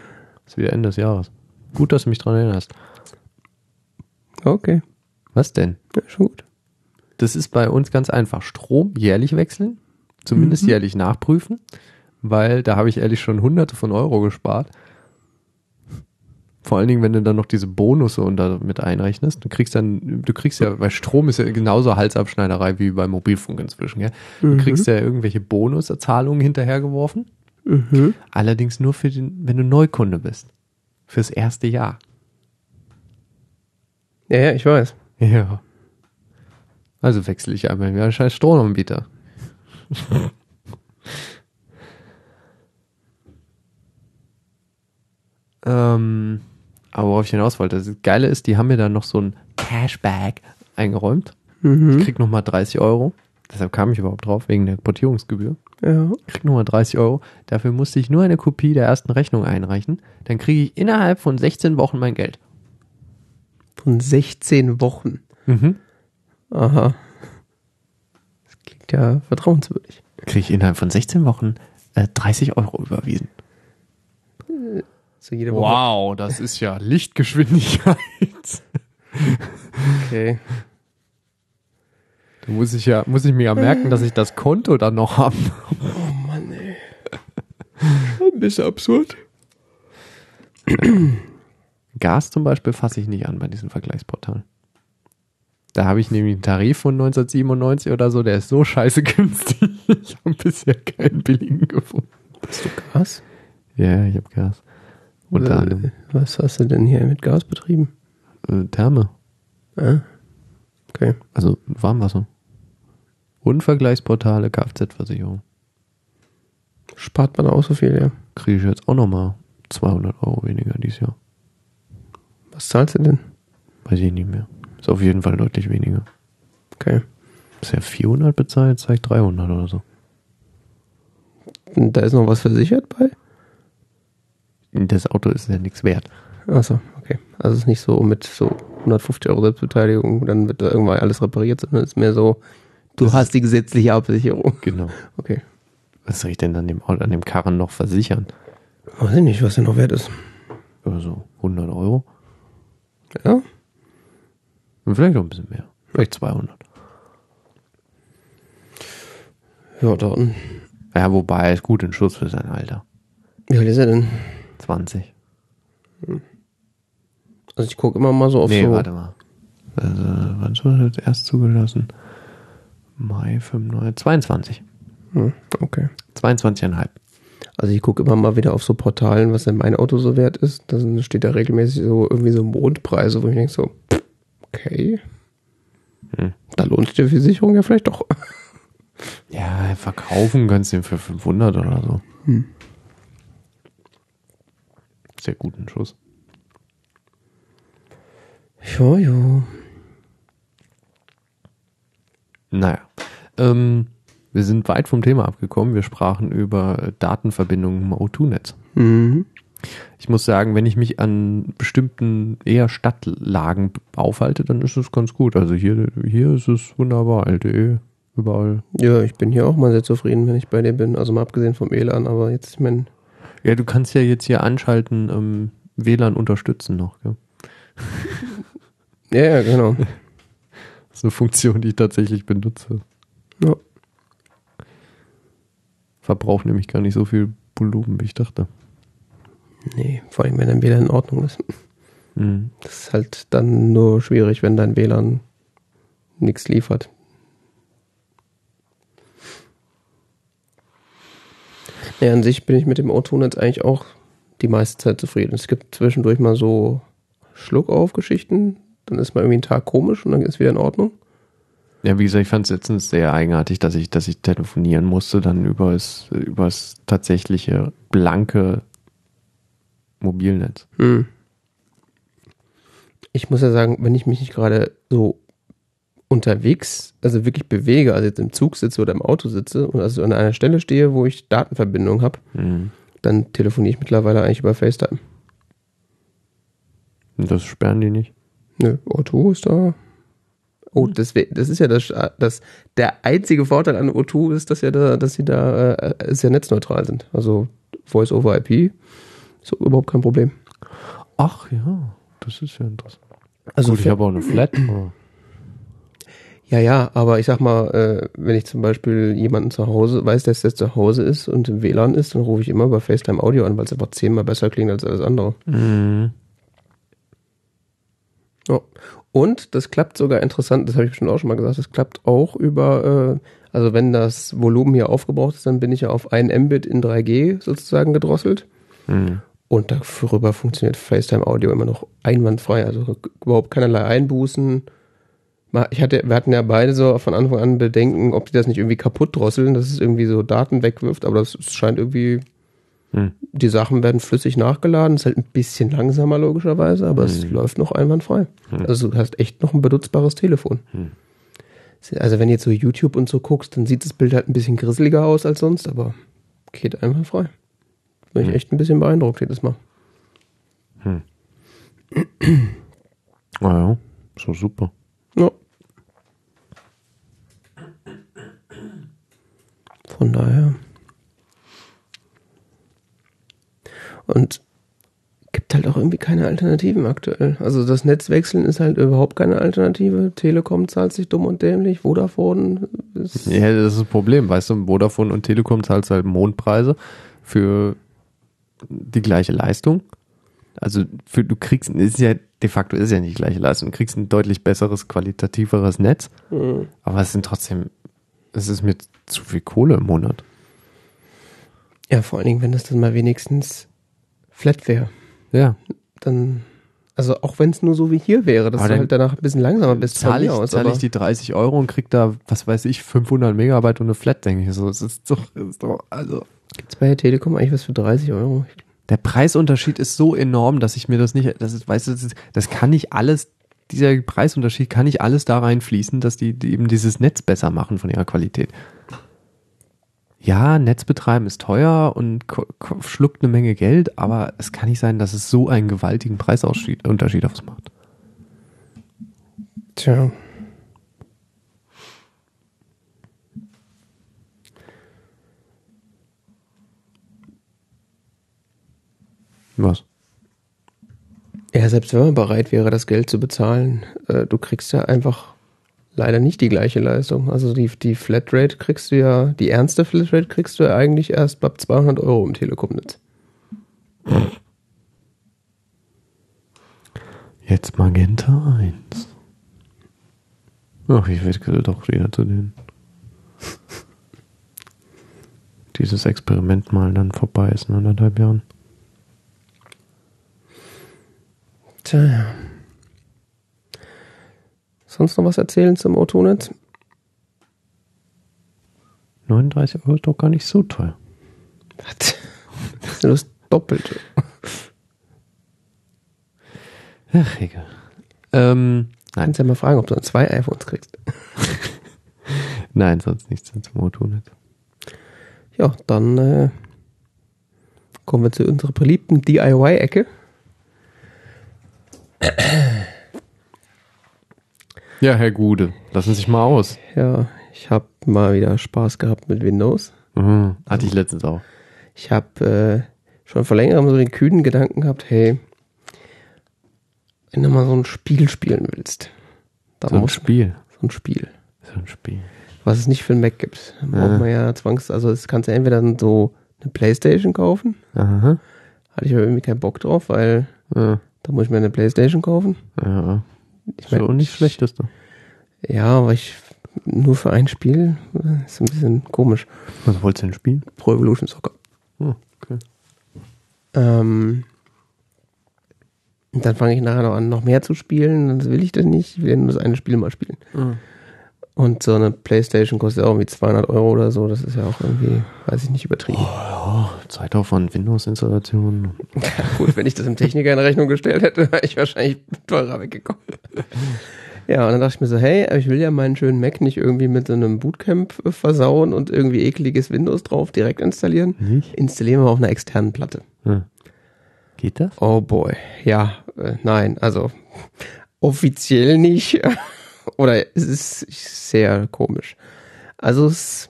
Das ist wieder Ende des Jahres. Gut, dass du mich dran erinnerst. Okay, Was denn? ja, schon gut. Das ist bei uns ganz einfach. Strom jährlich wechseln, zumindest jährlich nachprüfen, weil da habe ich ehrlich schon hunderte von Euro gespart. Vor allen Dingen, wenn du dann noch diese Bonusse unter mit einrechnest. Du kriegst dann, du kriegst ja, weil Strom ist ja genauso Halsabschneiderei wie bei Mobilfunk inzwischen, gell? Du kriegst ja irgendwelche Bonuszahlungen hinterhergeworfen. Mhm. Allerdings nur für den, wenn du Neukunde bist. Fürs erste Jahr. Ja, ja, ich weiß. Ja. Also wechsle ich einmal im Jahr scheiß Stromanbieter. [laughs] ähm, aber worauf ich hinaus wollte, das Geile ist, die haben mir dann noch so ein Cashback eingeräumt. Mhm. Ich krieg nochmal 30 Euro. Deshalb kam ich überhaupt drauf, wegen der Portierungsgebühr. Ja. Ich krieg nochmal 30 Euro. Dafür musste ich nur eine Kopie der ersten Rechnung einreichen. Dann kriege ich innerhalb von 16 Wochen mein Geld. Von 16 Wochen. Mhm. Aha. Das klingt ja vertrauenswürdig. kriege ich innerhalb von 16 Wochen äh, 30 Euro überwiesen. So jede Woche. Wow, das ist ja Lichtgeschwindigkeit. Okay. Da muss ich ja, muss ich mir ja merken, dass ich das Konto dann noch habe. Oh Mann, ey. Ein bisschen absurd. Gas zum Beispiel fasse ich nicht an bei diesen Vergleichsportalen. Da habe ich nämlich einen Tarif von 1997 oder so, der ist so scheiße [laughs] günstig. Ich habe bisher keinen billigen gefunden. Hast du Gas? Ja, ich habe Gas. Unter Äh, anderem Was hast du denn hier mit Gas betrieben? äh, Therme, Ah. Okay. also Warmwasser. Und Vergleichsportale, Kfz-Versicherung. Spart man auch so viel, ja. Kriege ich jetzt auch nochmal 200 Euro weniger dieses Jahr. Was zahlst du denn? Weiß ich nicht mehr. Ist auf jeden Fall deutlich weniger. Okay. Bisher 400 bezahlt, ich 300 oder so. Und da ist noch was versichert bei? Das Auto ist ja nichts wert. Achso, okay. Also es ist nicht so mit so 150 Euro Selbstbeteiligung, dann wird da irgendwann alles repariert, sondern es ist mehr so, du Das hast die gesetzliche Absicherung. Genau. Okay. Was soll ich denn an dem, an dem Karren noch versichern? Weiß ich nicht, was der noch wert ist. Also 100 Euro? Ja? Und vielleicht noch ein bisschen mehr. Vielleicht 200. Ja, dann. Ja, wobei, ist gut in Schuss für sein Alter. Wie alt ist er denn? 20. Also ich gucke immer mal so auf nee, so. warte mal. Also, wann ist das erst zugelassen? Mai 95. 22. Hm, okay. 22,5. Also ich gucke immer mal wieder auf so Portalen, was denn mein Auto so wert ist. Da steht da regelmäßig so irgendwie so Mondpreise, wo ich denke so, okay. Hm. Da lohnt sich die Versicherung ja vielleicht doch. Ja, verkaufen kannst du ihn für 500 oder so. Hm. Sehr guten Schuss. Jo, jo. Naja. Ähm, wir sind weit vom Thema abgekommen. Wir sprachen über Datenverbindungen im O2-Netz. Mhm. Ich muss sagen, wenn ich mich an bestimmten eher Stadtlagen aufhalte, dann ist es ganz gut. Also hier, hier ist es wunderbar. LTE, überall. Ja, ich bin hier auch mal sehr zufrieden, wenn ich bei dir bin. Also mal abgesehen vom WLAN, aber jetzt, ich meine. Ja, du kannst ja jetzt hier anschalten, ähm, WLAN unterstützen noch, gell? [laughs] ja, ja, genau. Das ist eine Funktion, die ich tatsächlich benutze. Ja. Verbraucht nämlich gar nicht so viel Volumen, wie ich dachte. Nee, vor allem wenn dein WLAN in Ordnung ist. Mhm. Das ist halt dann nur schwierig, wenn dein WLAN nichts liefert. Ja, an sich bin ich mit dem O-Ton eigentlich auch die meiste Zeit zufrieden. Es gibt zwischendurch mal so Schluckauf-Geschichten, dann ist mal irgendwie ein Tag komisch und dann ist wieder in Ordnung. Ja, wie gesagt, ich fand es letztens sehr eigenartig, dass ich, dass ich telefonieren musste, dann über das, über das tatsächliche blanke Mobilnetz. Hm. Ich muss ja sagen, wenn ich mich nicht gerade so unterwegs, also wirklich bewege, also jetzt im Zug sitze oder im Auto sitze und also an einer Stelle stehe, wo ich Datenverbindung habe, mhm. dann telefoniere ich mittlerweile eigentlich über FaceTime. Das sperren die nicht? Nö, O2 ist da. Oh, hm. das, das ist ja das, das, der einzige Vorteil an O2 ist, dass ja da, dass sie da äh, sehr netzneutral sind. Also Voice over IP ist überhaupt kein Problem. Ach ja, das ist ja interessant. Also Gut, ich habe auch eine Flat. Ja, ja, aber ich sag mal, äh, wenn ich zum Beispiel jemanden zu Hause weiß, dass der zu Hause ist und im WLAN ist, dann rufe ich immer über FaceTime Audio an, weil es einfach zehnmal besser klingt als alles andere. Mhm. Ja. Und das klappt sogar interessant, das habe ich bestimmt auch schon mal gesagt, das klappt auch über, äh, also wenn das Volumen hier aufgebraucht ist, dann bin ich ja auf ein Mbit in 3G sozusagen gedrosselt. Mhm. Und darüber funktioniert FaceTime Audio immer noch einwandfrei, also überhaupt keinerlei Einbußen ich hatte, wir hatten ja beide so von Anfang an Bedenken, ob die das nicht irgendwie kaputt drosseln, dass es irgendwie so Daten wegwirft, aber das scheint irgendwie, hm. die Sachen werden flüssig nachgeladen, ist halt ein bisschen langsamer logischerweise, aber hm. es läuft noch einwandfrei. Hm. Also du hast echt noch ein benutzbares Telefon. Hm. Also wenn du jetzt so YouTube und so guckst, dann sieht das Bild halt ein bisschen grisseliger aus als sonst, aber geht einwandfrei. Bin ich hm. echt ein bisschen beeindruckt jedes Mal. Hm. [clears throat] Ah ja, so super. Ja. Von daher. Und gibt halt auch irgendwie keine Alternativen aktuell. Also das Netzwechseln ist halt überhaupt keine Alternative. Telekom zahlt sich dumm und dämlich, Vodafone ist Ja, das ist das Problem, weißt du, Vodafone und Telekom zahlt halt Mondpreise für die gleiche Leistung. Also für, du kriegst, ist ja de facto ist ja nicht die gleiche Leistung. Du kriegst ein deutlich besseres, qualitativeres Netz, mhm. aber es sind trotzdem, es ist mit zu viel Kohle im Monat. Ja, vor allen Dingen, wenn das dann mal wenigstens flat wäre. Ja. Dann, also auch wenn es nur so wie hier wäre, dass du halt danach ein bisschen langsamer bist. Zahle ich, aus, zahl ich die 30 Euro und krieg da, was weiß ich, 500 Megabyte und eine Flat, denke ich so. Es ist doch, ist doch, also. Gibt's bei der Telekom eigentlich was für 30 Euro? Der Preisunterschied ist so enorm, dass ich mir das nicht, das ist, weißt du, das, ist, das kann nicht alles, dieser Preisunterschied kann nicht alles da reinfließen, dass die, die eben dieses Netz besser machen von ihrer Qualität. Ja, Netzbetreiben ist teuer und schluckt eine Menge Geld, aber es kann nicht sein, dass es so einen gewaltigen Preisunterschied aufs macht. Tja. Was? Ja, selbst wenn man bereit wäre, das Geld zu bezahlen, äh, du kriegst ja einfach leider nicht die gleiche Leistung. Also die, die Flatrate kriegst du ja, die ernste Flatrate kriegst du ja eigentlich erst ab 200 Euro im Telekom-Netz. Jetzt Magenta 1. Ach, ich wechsle doch wieder zu denen. Dieses Experiment mal dann vorbei ist in anderthalb Jahren. Tja, ja. Sonst noch was erzählen zum O2-Netz? 39 Euro ist doch gar nicht so teuer. Was? Das ist nur das Doppelte. Ach, egal. Ähm, nein, Kannst ja mal fragen, ob du dann zwei iPhones kriegst. [laughs] nein, sonst nichts zum O2-Netz. Ja, dann äh, kommen wir zu unserer beliebten DIY-Ecke. [clears throat] Ja, Herr Gude, lassen Sie sich mal aus. Ja, ich habe mal wieder Spaß gehabt mit Windows. Mhm, hatte ich letztens auch. Ich habe äh, schon vor längerem so den kühnen Gedanken gehabt, hey, wenn du mal so ein Spiel spielen willst, dann So ein muss Spiel. so ein Spiel, So ein Spiel. was es nicht für ein Mac gibt, dann braucht man ja zwangs, also es kannst du entweder dann so eine Playstation kaufen, Aha. hatte ich aber irgendwie keinen Bock drauf, weil Ja, da muss ich mir eine Playstation kaufen. ja. Ich Ist ja auch nicht schlecht, ist doch. Ja, aber ich nur für ein Spiel äh, ist ein bisschen komisch. Was wolltest du denn spielen? Pro Evolution Soccer. Oh, okay. Ähm, dann fange ich nachher noch an, noch mehr zu spielen. Das will ich dann nicht. Ich will nur das eine Spiel mal spielen. Und so eine Playstation kostet ja auch irgendwie 200 Euro oder so. Das ist ja auch irgendwie, weiß ich nicht, übertrieben. Ja, Zeitaufwand, Windows-Installation. Ja, gut, wenn ich das im Techniker in Rechnung gestellt hätte, wäre ich wahrscheinlich teurer weggekommen. Ja, und dann dachte ich mir so, hey, ich will ja meinen schönen Mac nicht irgendwie mit so einem Bootcamp versauen und irgendwie ekliges Windows drauf direkt installieren. Nicht? Installieren wir auf einer externen Platte. Ja. Geht das? Oh boy. Ja, äh, nein, also [laughs] offiziell nicht. Oder es ist sehr komisch. Also es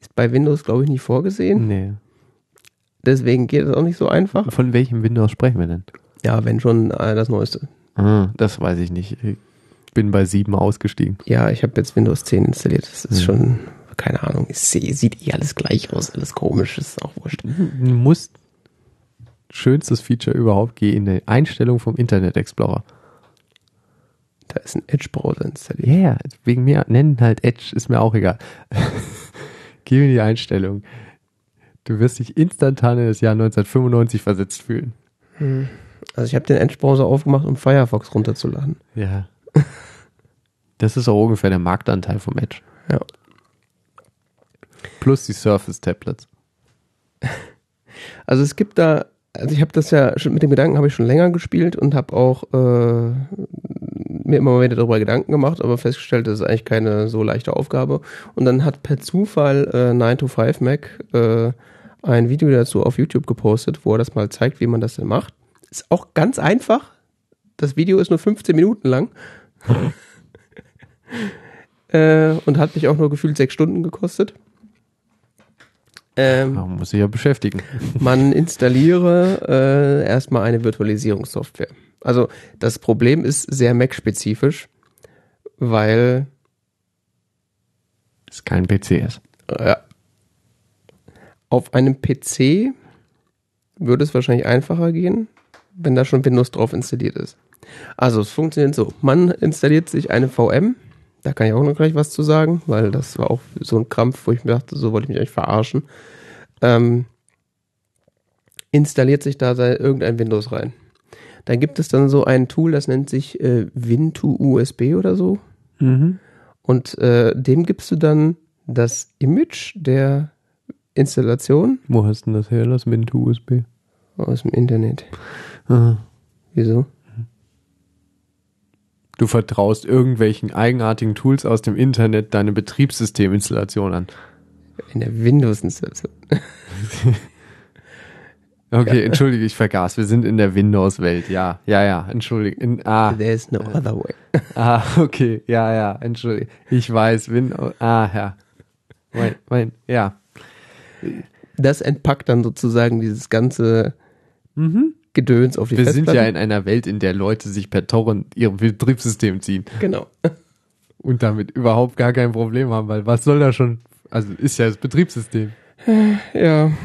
ist bei Windows, glaube ich, nicht vorgesehen. Nee. Deswegen geht es auch nicht so einfach. Von welchem Windows sprechen wir denn? Ja, wenn schon äh, das Neueste. Ah, das weiß ich nicht. Ich bin bei 7 ausgestiegen. Ja, ich habe jetzt Windows 10 installiert. Das ist Mhm. schon, keine Ahnung, es se- sieht eh alles gleich aus, alles komisch, ist auch wurscht. Du musst schönstes Feature überhaupt geh in die Einstellung vom Internet Explorer. Da ist ein Edge-Browser installiert. Ja, yeah, wegen mir nennen halt Edge, ist mir auch egal. [laughs] Geh in die Einstellung. Du wirst dich instantan in das Jahr 1995 versetzt fühlen. Also ich habe den Edge-Browser aufgemacht, um Firefox runterzuladen. Ja. Das ist auch ungefähr der Marktanteil vom Edge. Ja. Plus die Surface-Tablets. Also es gibt da, also ich habe das ja schon mit dem Gedanken habe ich schon länger gespielt und habe auch äh, mir immer mal wieder darüber Gedanken gemacht, aber festgestellt, das ist eigentlich keine so leichte Aufgabe. Und dann hat per Zufall äh, 9to5Mac äh, ein Video dazu auf YouTube gepostet, wo er das mal zeigt, wie man das denn macht. Ist auch ganz einfach. Das Video ist nur 15 Minuten lang. [laughs] äh, und hat mich auch nur gefühlt sechs Stunden gekostet. Ähm, Man muss sich ja beschäftigen. [laughs] man installiere äh, erstmal eine Virtualisierungssoftware. Also das Problem ist sehr Mac-spezifisch, weil Ist kein PC ist. äh, auf einem PC würde es wahrscheinlich einfacher gehen, wenn da schon Windows drauf installiert ist. Also es funktioniert so. Man installiert sich eine VM. Da kann ich auch noch gleich was zu sagen, weil das war auch so ein Krampf, wo ich mir dachte, so wollte ich mich eigentlich verarschen. Ähm, installiert sich da irgendein Windows rein. Da gibt es dann so ein Tool, das nennt sich äh, Win2USB oder so. Mhm. Und äh, dem gibst du dann das Image der Installation Wo hast du denn das her, das Mint USB? aus dem Internet. Aha. Wieso? Du vertraust irgendwelchen eigenartigen Tools aus dem Internet deine Betriebssysteminstallation an. In der Windows-Installation. [laughs] Okay, entschuldige, ich vergaß. Wir sind in der Windows-Welt. Ja, ja, ja, entschuldige. In, ah, There's no other way. [laughs] ah, okay, ja, ja, entschuldige. Ich weiß, Windows. Ah, ja. Mein, mein, ja. Das entpackt dann sozusagen dieses ganze Gedöns auf die Wir sind ja in einer Welt, in der Leute sich per Torrent ihr Betriebssystem ziehen Genau. [laughs] und damit überhaupt gar kein Problem haben, weil was soll da schon? Also ist ja das Betriebssystem. Ja. [clears throat]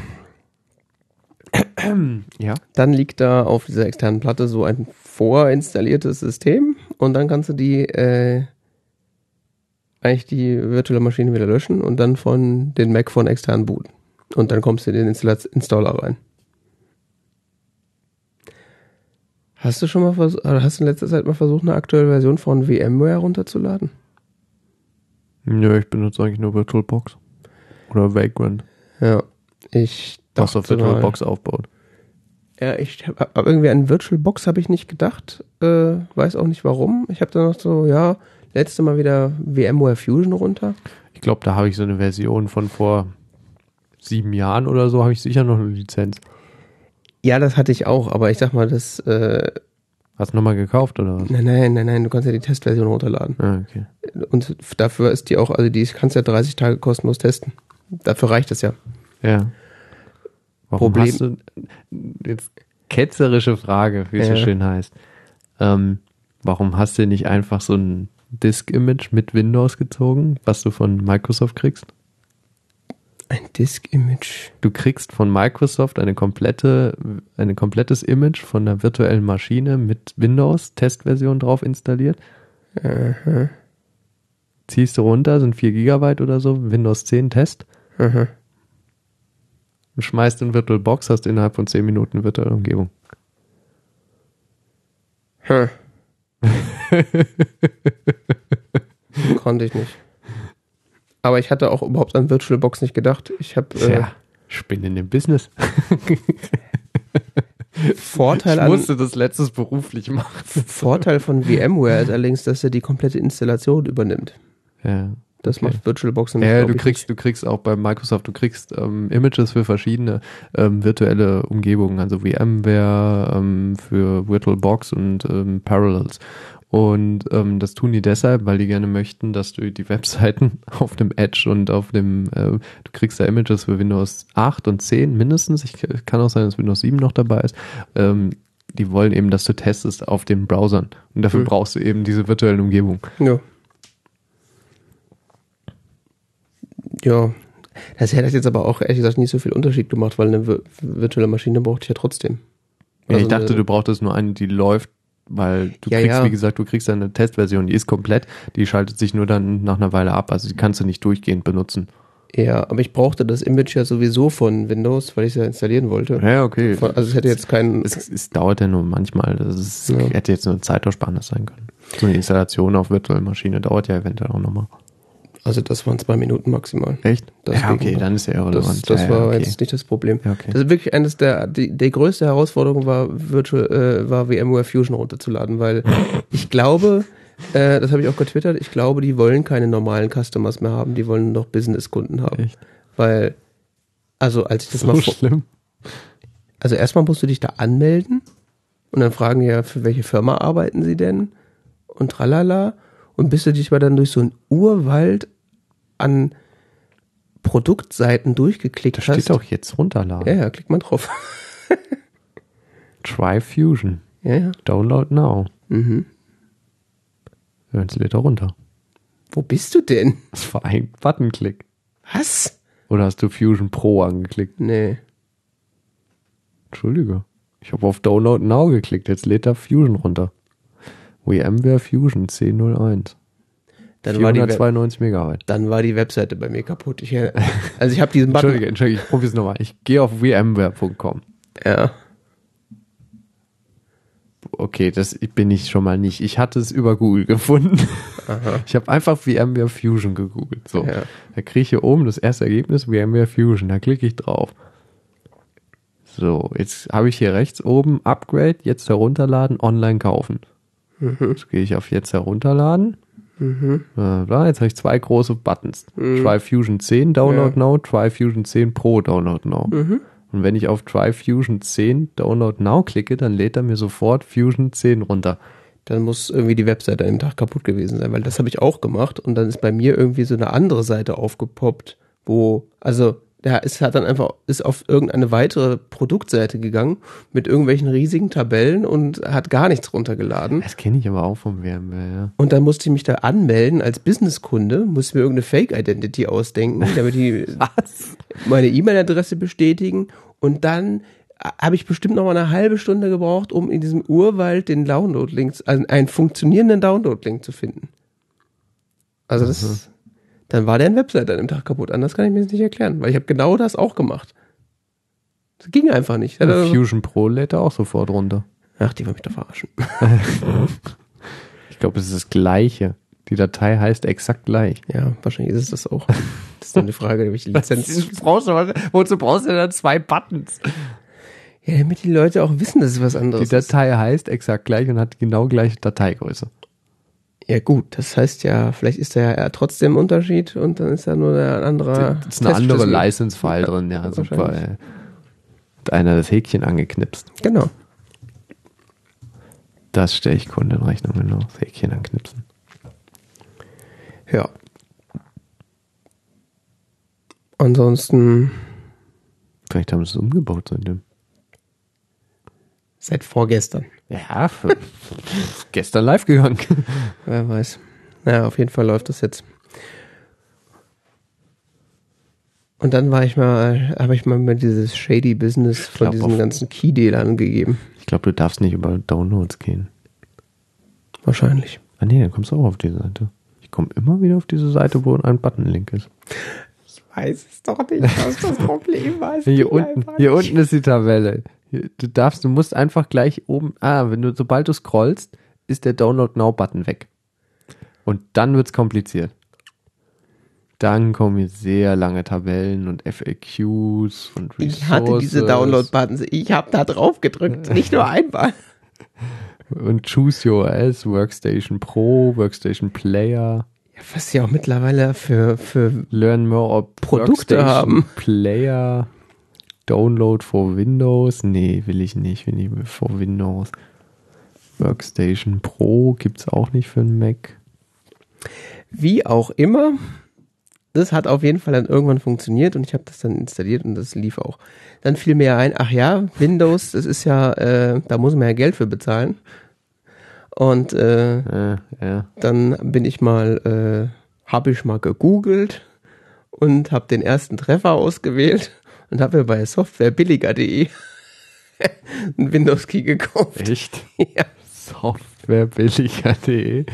Ja. Dann liegt da auf dieser externen Platte so ein vorinstalliertes System und dann kannst du die äh, eigentlich die virtuelle Maschine wieder löschen und dann von den Mac von extern booten. Und dann kommst du in den Installer rein. Hast du schon mal versucht, hast du in letzter Zeit mal versucht, eine aktuelle Version von VMware runterzuladen? Nö, ich benutze eigentlich nur VirtualBox. Oder Vagrant. Ja, ich Was auf dachte mal- VirtualBox aufbaut. Ja, ich hab, aber irgendwie an VirtualBox habe ich nicht gedacht. Äh, weiß auch nicht warum. Ich habe dann noch so, ja, letzte Mal wieder VMware Fusion runter. Ich glaube, da habe ich so eine Version von vor sieben Jahren oder so, habe ich sicher noch eine Lizenz. Ja, das hatte ich auch, aber ich sag mal, das, äh, Hast du nochmal gekauft oder was? nein, nein, nein, nein, du kannst ja die Testversion runterladen. Ah, okay. Und dafür ist die auch, also die kannst ja 30 Tage kostenlos testen. Dafür reicht es ja. Ja. Warum Problem- hast du, jetzt ketzerische Frage, wie es so Ja. schön heißt. Ähm, warum hast du nicht einfach so ein Disk-Image mit Windows gezogen, was du von Microsoft kriegst? Ein Disk-Image. Du kriegst von Microsoft eine komplette, ein komplettes Image von einer virtuellen Maschine mit Windows-Testversion drauf installiert. Aha, Ziehst du runter, sind 4 Gigabyte oder so, Windows 10 Test. aha. Und schmeißt in VirtualBox, hast innerhalb von 10 Minuten virtuelle Umgebung. Hm. [laughs] Konnte ich nicht. Aber ich hatte auch überhaupt an VirtualBox nicht gedacht. Ich habe äh, Tja, Spinnen im Business. [laughs] Vorteil ich an musste das letztes beruflich machen. [laughs] Vorteil von VMware ist allerdings, dass er die komplette Installation übernimmt. Ja. Das Okay. macht VirtualBox nämlich, Ja, du kriegst, du kriegst auch bei Microsoft, du kriegst ähm, Images für verschiedene ähm, virtuelle Umgebungen, also VMware, ähm, für VirtualBox und ähm, Parallels. Und ähm, das tun die deshalb, weil die gerne möchten, dass du die Webseiten [laughs] auf dem Edge und auf dem, äh, du kriegst da Images für Windows 8 und 10 mindestens, ich kann auch sein, dass Windows 7 noch dabei ist, ähm, die wollen eben, dass du testest auf den Browsern. Und dafür Hm. brauchst du eben diese virtuellen Umgebungen. nicht. Ja. Ja. Das hätte jetzt aber auch ehrlich gesagt nicht so viel Unterschied gemacht, weil eine vir- virtuelle Maschine brauchte ich ja trotzdem. Ja, ich Also dachte, du brauchtest nur eine, die läuft, weil du Ja, kriegst, ja. wie gesagt, du kriegst eine Testversion, die ist komplett, die schaltet sich nur dann nach einer Weile ab, also die kannst du nicht durchgehend benutzen. Ja, aber ich brauchte das Image ja sowieso von Windows, weil ich es ja installieren wollte. Ja, okay. Von, also es hätte jetzt keinen. Es, es dauert ja nur manchmal, das ist, Ja. hätte jetzt nur eine Zeitersparnis sein können. So eine Installation auf virtuellen Maschine dauert ja eventuell auch nochmal. Also das waren zwei Minuten maximal. Echt? Das ja, okay, dann ist ja Das, irrelevant. das ja, war okay. jetzt nicht das Problem. Ja, okay. Das ist wirklich eines der, die, die größte Herausforderung war, Virtual, äh, war VMware Fusion runterzuladen, weil [laughs] ich glaube, äh, das habe ich auch getwittert, ich glaube, die wollen keine normalen Customers mehr haben, die wollen noch Business-Kunden haben. Echt? Weil, also als ich das So mal schlimm. also erstmal musst du dich da anmelden und dann fragen die ja, für welche Firma arbeiten sie denn und tralala und bis du dich mal dann durch so einen Urwald an Produktseiten durchgeklickt Da hast. steht doch jetzt runterladen. Ja, ja, klick mal drauf. [laughs] Try Fusion. Ja, ja. Download now. Mhm. Ja, jetzt lädt er runter. Wo bist du denn? [laughs] Das war ein Buttonklick. Was? Oder hast du Fusion Pro angeklickt? Nee. Entschuldige. Ich habe auf Download Now geklickt. Jetzt lädt er Fusion runter. VMware Fusion 1001. Dann war, die Web 492 Megabyte. dann war die Webseite bei mir kaputt. Ich, äh, also ich habe diesen Button. Entschuldige, Entschuldige, ich probiere es nochmal. Ich gehe auf vmware.com. Ja. Okay, das bin ich schon mal nicht. Ich hatte es über Google gefunden. Aha. Ich habe einfach VMware Fusion gegoogelt. So, Ja. da kriege ich hier oben das erste Ergebnis VMware Fusion. Da klicke ich drauf. So, jetzt habe ich hier rechts oben Upgrade, jetzt herunterladen, online kaufen. Mhm. Jetzt gehe ich auf jetzt herunterladen. Mhm. Bla, bla. Jetzt habe ich zwei große Buttons. Try Fusion 10 Download Ja. Now, Try Fusion 10 Pro Download Now. Mhm. Und wenn ich auf Try Fusion 10 Download Now klicke, dann lädt er mir sofort Fusion 10 runter. Dann muss irgendwie die Webseite an dem Tag kaputt gewesen sein, weil das habe ich auch gemacht und dann ist bei mir irgendwie so eine andere Seite aufgepoppt, wo, also der ist hat dann einfach, ist auf irgendeine weitere Produktseite gegangen mit irgendwelchen riesigen Tabellen und hat gar nichts runtergeladen. Das kenne ich aber auch vom VMware, ja. Und dann musste ich mich da anmelden als Businesskunde, musste mir irgendeine Fake-Identity ausdenken, [laughs] damit die Was? meine E-Mail-Adresse bestätigen und dann habe ich bestimmt noch mal eine halbe Stunde gebraucht, um in diesem Urwald den Download-Link, also einen funktionierenden Download-Link zu finden. Also das, dann war deren Website an dem Tag kaputt. Anders kann ich mir das nicht erklären, weil ich habe genau das auch gemacht. Das ging einfach nicht. Ja, Also, Fusion Pro lädt er auch sofort runter. Ach, die wollen mich doch verarschen. [laughs] Ich glaube, es ist das Gleiche. Die Datei heißt exakt gleich. Ja, wahrscheinlich ist es das auch. Das ist dann die Frage, [laughs] welche Lizenz. brauchst du, wozu brauchst du dann zwei Buttons? Ja, damit die Leute auch wissen, dass es was Die anderes ist. Datei heißt exakt gleich und hat genau gleiche Dateigröße. Ja, gut, das heißt ja, vielleicht ist da ja trotzdem ein Unterschied und dann ist da nur ein anderer. Da ist eine andere. License-File drin, ja, super. ey. Hat einer das Häkchen angeknipst. Genau. Das stelle ich Kunden in Rechnung, genau. Das Häkchen anknipsen. Ja. Ansonsten Vielleicht haben sie es umgebaut seitdem. seit vorgestern. Ja, gestern live gegangen. [laughs] Wer weiß. Naja, auf jeden Fall läuft das jetzt. Und dann war ich mal, habe ich mal mit dieses shady Business von glaub, diesen auf- ganzen Key-Dealern gegeben. Ich glaube, du darfst nicht über Downloads gehen. Wahrscheinlich. Ah nee, dann kommst du auch auf die Seite. Ich komme immer wieder auf diese Seite, wo ein Button-Link ist. Ich weiß es doch nicht, was das Problem war. Hier unten, hier unten ist die Tabelle. Du darfst, du musst einfach gleich oben, ah, wenn du, sobald du scrollst, ist der Download Now Button weg. Und dann wird's kompliziert. Dann kommen hier sehr lange Tabellen und FAQs und Resources. Ich hatte diese Download-Buttons. Ich habe da drauf gedrückt. Nicht nur einmal. Und Choose Your OS, Workstation Pro, Workstation Player, Ja, was sie auch mittlerweile für, für Learn More Produkte Workstation haben. Player, Download for Windows. Nee, will ich nicht, will ich for Windows. Workstation Pro gibt's auch nicht für einen Mac. wie auch immer. Das hat auf jeden Fall dann irgendwann funktioniert und ich habe das dann installiert und das lief auch. Dann fiel mir ein, ach ja, Windows, das ist ja, äh, da muss man ja Geld für bezahlen. Und äh, Äh, ja. dann bin ich mal, äh, habe ich mal gegoogelt und habe den ersten Treffer ausgewählt und habe mir bei softwarebilliger.de [laughs] einen Windows Key gekauft. Echt? [laughs] Ja. Softwarebilliger.de.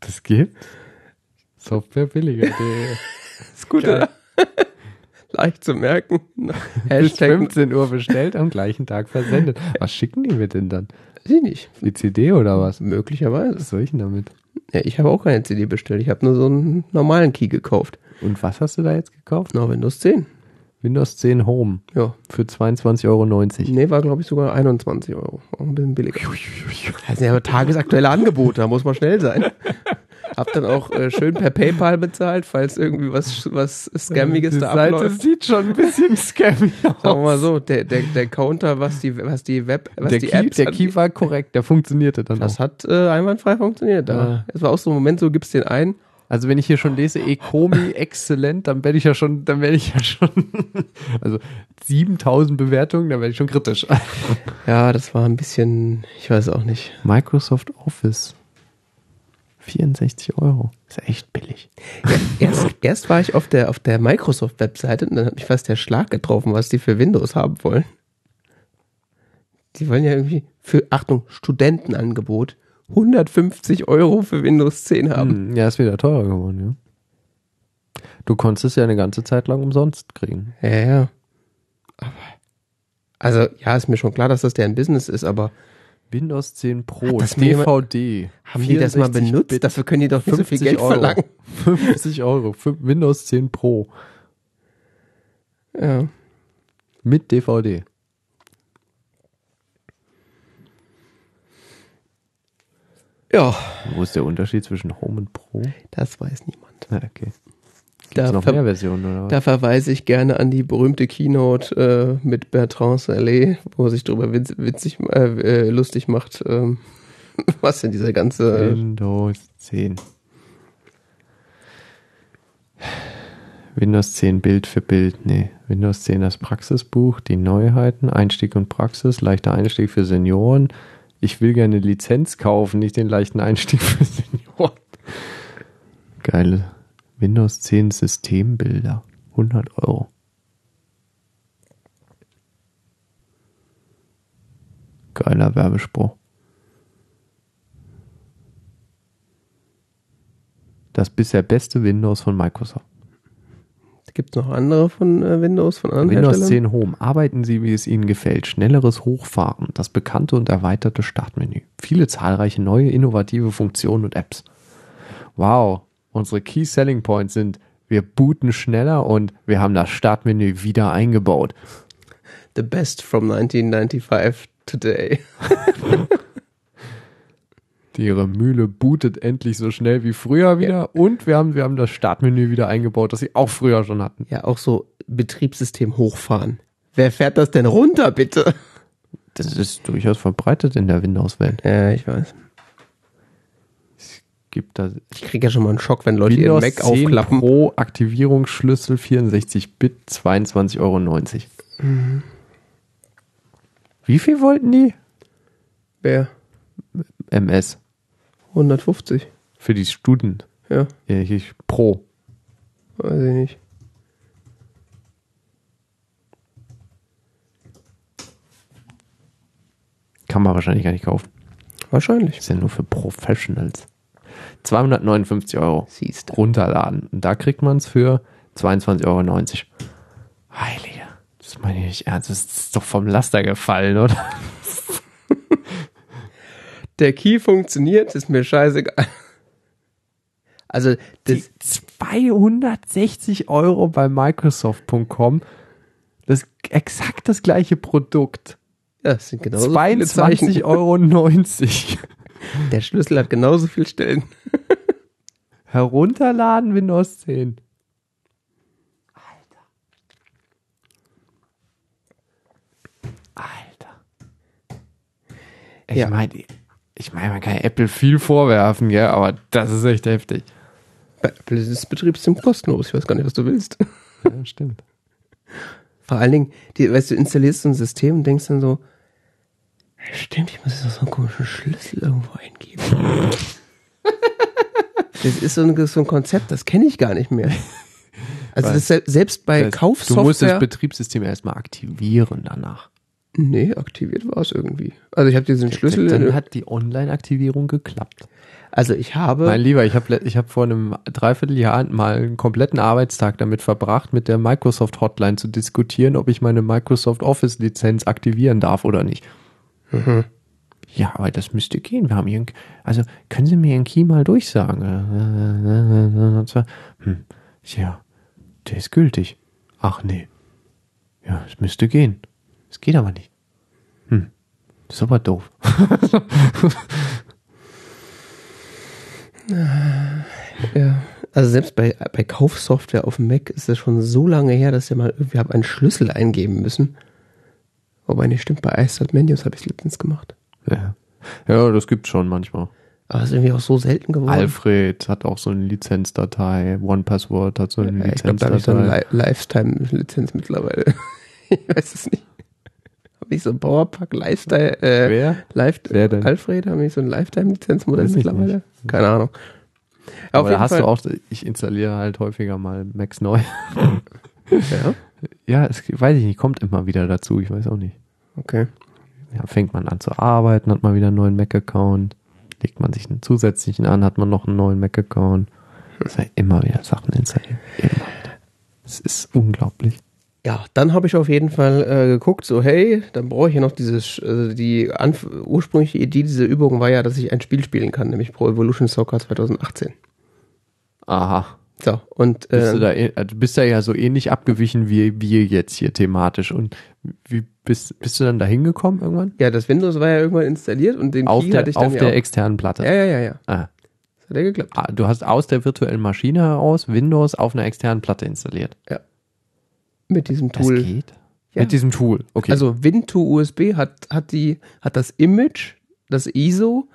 Das gibt? Softwarebilliger.de. [laughs] Ist gut, Geil. oder? Leicht zu merken. Bis Hashtag 15 Uhr bestellt, am gleichen Tag versendet. Was schicken die mir denn dann? Weiß ich nicht. Die CD oder was? Möglicherweise. Was soll ich denn damit? Ja, ich habe auch keine CD bestellt. Ich habe nur so einen normalen Key gekauft. Und was hast du da jetzt gekauft? Na, Windows 10. Windows 10 Home Ja. für 22,90 Euro. Nee, war glaube ich sogar 21 Euro. Auch ein bisschen billiger. Das sind ja tagesaktuelle Angebote, da muss man schnell sein. [laughs] Hab dann auch äh, schön per PayPal bezahlt, falls irgendwie was, was Scammiges Die da Seite abläuft. sieht schon ein bisschen [laughs] scammy Sagen wir mal aus. so, der, der, der Counter, was die, was die Web, was Der, die Key, Apps der Key war korrekt, der funktionierte dann das auch. hat äh, einwandfrei funktioniert. Da. Ja. Es war auch so ein Moment, so gibst den ein. Also wenn ich hier schon lese, Ecomi exzellent, dann werde ich ja schon, dann werde ich ja schon, [laughs] also 7000 Bewertungen, dann werde ich schon kritisch. [laughs] Ja, das war ein bisschen, ich weiß auch nicht. Microsoft Office. 64 Euro. Ist ja echt billig. Erst, [laughs] erst war ich auf der, auf der Microsoft-Webseite und dann hat mich fast der Schlag getroffen, was die für Windows haben wollen. Die wollen ja irgendwie für, Achtung, Studentenangebot 150 Euro für Windows 10 haben. Hm, ja, ist wieder teurer geworden, ja. Du konntest es ja eine ganze Zeit lang umsonst kriegen. Ja, ja. Aber, also, ja, ist mir schon klar, dass das deren Business ist, aber Windows 10 Pro, das DVD. haben die das mal 64 benutzt? Bit, Dafür können die doch nicht so viel 50 Geld Euro. verlangen. [laughs] 50 Euro. für Windows 10 Pro. Ja. Mit DVD. Ja, Wo ist der Unterschied zwischen Home und Pro? das weiß niemand. Na, okay. Gibt Da noch mehr Versionen oder was? Da verweise ich gerne an die berühmte Keynote äh, mit Bertrand Salé, wo er sich darüber witz, witzig, äh, äh, lustig macht, ähm, [laughs] was denn dieser ganze. Windows 10. Windows 10 Bild für Bild. Nee. Windows 10 das Praxisbuch, die Neuheiten, Einstieg und Praxis, leichter Einstieg für Senioren. Ich will gerne Lizenz kaufen, nicht den leichten Einstieg für [laughs] Senioren. Geile Windows 10 Systembilder. 100 Euro. Geiler Werbespruch. Das bisher beste Windows von Microsoft. Gibt es noch andere von äh, Windows, von anderen Windows Herstellern? 10 Home. Arbeiten Sie, wie es Ihnen gefällt. Schnelleres Hochfahren, das bekannte und erweiterte Startmenü. Viele zahlreiche neue innovative Funktionen und Apps. Wow, unsere Key Selling Points sind, wir booten schneller und wir haben das Startmenü wieder eingebaut. The best from 1995 today. [laughs] Ihre Mühle bootet endlich so schnell wie früher wieder und wir haben, wir haben das Startmenü wieder eingebaut, das Sie auch früher schon hatten. Ja, auch so Betriebssystem hochfahren. Wer fährt das denn runter, bitte? Das ist durchaus verbreitet in der Windows-Welt. Ja, ich weiß. Gibt da Ich kriege ja schon mal einen Schock, wenn Leute ihren Windows Mac 10 aufklappen. Pro Aktivierungsschlüssel 64-Bit 22,90 Euro. Wie viel wollten die? Wer? MS 150. für die Student. Ja, Ja, hier Pro. weiß ich nicht. Kann man wahrscheinlich gar nicht kaufen. Wahrscheinlich. Ist ja nur für Professionals. 259 Euro. Siehst du. Runterladen. Und da kriegt man es für 22,90 Euro. Heilige. Das meine ich nicht ernst. Das ist doch vom Laster gefallen, oder? Der Key funktioniert, ist mir scheißegal. Also, das, Die 260 Euro bei Microsoft.com. Das ist exakt das gleiche Produkt. ja, das sind genauso viele Zeichen. 22,90 Euro. Der Schlüssel hat genauso viel Stellen. Herunterladen Windows 10. Alter. Alter. Ich Ja. meine, ich meine, man kann Apple viel vorwerfen, gell, aber das ist echt heftig. Bei Apple ist das Betriebssystem kostenlos. Ich weiß gar nicht, was du willst. Ja, stimmt. Vor allen Dingen, die, weißt du, installierst so ein System und denkst dann so, stimmt, ich muss jetzt noch so einen komischen Schlüssel irgendwo eingeben. [laughs] das ist so ein, so ein Konzept, das kenne ich gar nicht mehr. Also das, sel- selbst bei Das- Du musst Kaufsoftware. das Betriebssystem erstmal aktivieren danach. Nee, aktiviert war es irgendwie. Also ich habe diesen Schlüssel. Dann hat die Online-Aktivierung geklappt. also ich habe. Mein Lieber, ich habe ich hab vor einem Dreivierteljahr mal einen kompletten Arbeitstag damit verbracht, mit der Microsoft Hotline zu diskutieren, ob ich meine Microsoft Office Lizenz aktivieren darf oder nicht. Mhm. Ja, aber das müsste gehen. Wir haben hier, einen- also können Sie mir Ihren Key mal durchsagen? Hm, ja, der ist gültig. Ach nee. Ja, es müsste gehen. Es geht aber nicht. Hm, das ist aber doof. [laughs] Ja. Also selbst bei, bei Kaufsoftware auf dem Mac ist das schon so lange her, dass ich mal irgendwie habe einen Schlüssel eingeben müssen. Wobei nicht stimmt, bei iStart Menus habe ich es letztens gemacht. Ja. ja, das gibt's schon manchmal. Aber es ist irgendwie auch so selten geworden. Alfred hat auch so eine Lizenzdatei. OnePassword hat so eine ja, ich glaube, da habe ich so eine Lizenzdatei. Li Lifetime-Lizenz mittlerweile. [laughs] ich weiß es nicht. Ich so ein Powerpack Lifestyle, äh, Wer? Life Wer denn? Alfred, habe ich so ein Lifetime-Lizenzmodell mittlerweile? nicht. Keine Ahnung. Ja, Aber da hast du auch, ich installiere halt häufiger mal Macs neu. Ja, [laughs] ja, es weiß ich nicht, kommt immer wieder dazu, ich weiß auch nicht. okay. Ja, fängt man an zu arbeiten, hat man wieder einen neuen Mac-Account, legt man sich einen zusätzlichen an, hat man noch einen neuen Mac-Account. Es sind immer wieder Sachen. Immer wieder. Es ist unglaublich. Ja, dann habe ich auf jeden Fall äh, geguckt, so hey, dann brauche ich ja noch dieses, äh, die Anf ursprüngliche Idee dieser Übung war ja, dass ich ein Spiel spielen kann, nämlich Pro Evolution Soccer 2018. Aha. So, und Bist du, äh, da, eh- äh, du bist da ja so ähnlich abgewichen wie wir jetzt hier thematisch. Und wie bist, bist du dann da hingekommen irgendwann? ja, das Windows war ja irgendwann installiert und den Auf Key der, hatte ich dann auf ja der auch. externen Platte. Ja, ja, ja, ja. Ah. Das hat ja geklappt. Ah, Du hast aus der virtuellen Maschine heraus Windows auf einer externen Platte installiert. Mit diesem Das Tool. geht? Ja. Mit diesem Tool. Okay. Also Win2USB hat, hat die, hat das Image, das ISO,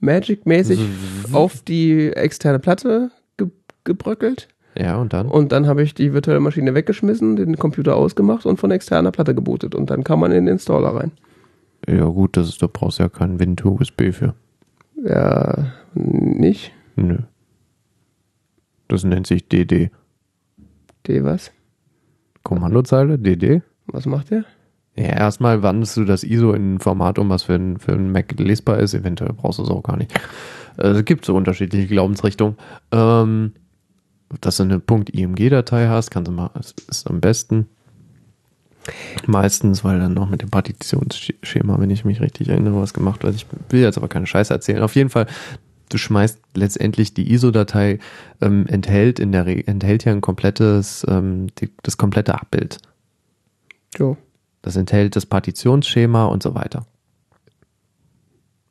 Magic-mäßig auf die externe Platte ge gebröckelt. ja, und dann? Und dann habe ich die virtuelle Maschine weggeschmissen, den Computer ausgemacht und von externer Platte gebootet. Und dann kann man in den Installer rein. Ja, gut, das ist, du brauchst ja keinen Win2USB für. Ja, nicht? Nö. Das nennt sich DD. D was? Kommandozeile, DD. Was macht der? Ja, erstmal wandelst du das ISO in ein Format um, was für ein, für ein Mac lesbar ist. Eventuell brauchst du es auch gar nicht. Äh, Es gibt so unterschiedliche Glaubensrichtungen. Ähm, dass du eine .img-Datei hast, kannst du mal, ist am besten. Meistens, weil dann noch mit dem Partitionsschema, wenn ich mich richtig erinnere, was gemacht wird. Ich will jetzt aber keine Scheiße erzählen. Auf jeden Fall, du schmeißt letztendlich die ISO-Datei, ähm, enthält in der Re enthält ja ein komplettes, ähm, die, das komplette Abbild. Jo. Das enthält das Partitionsschema und so weiter.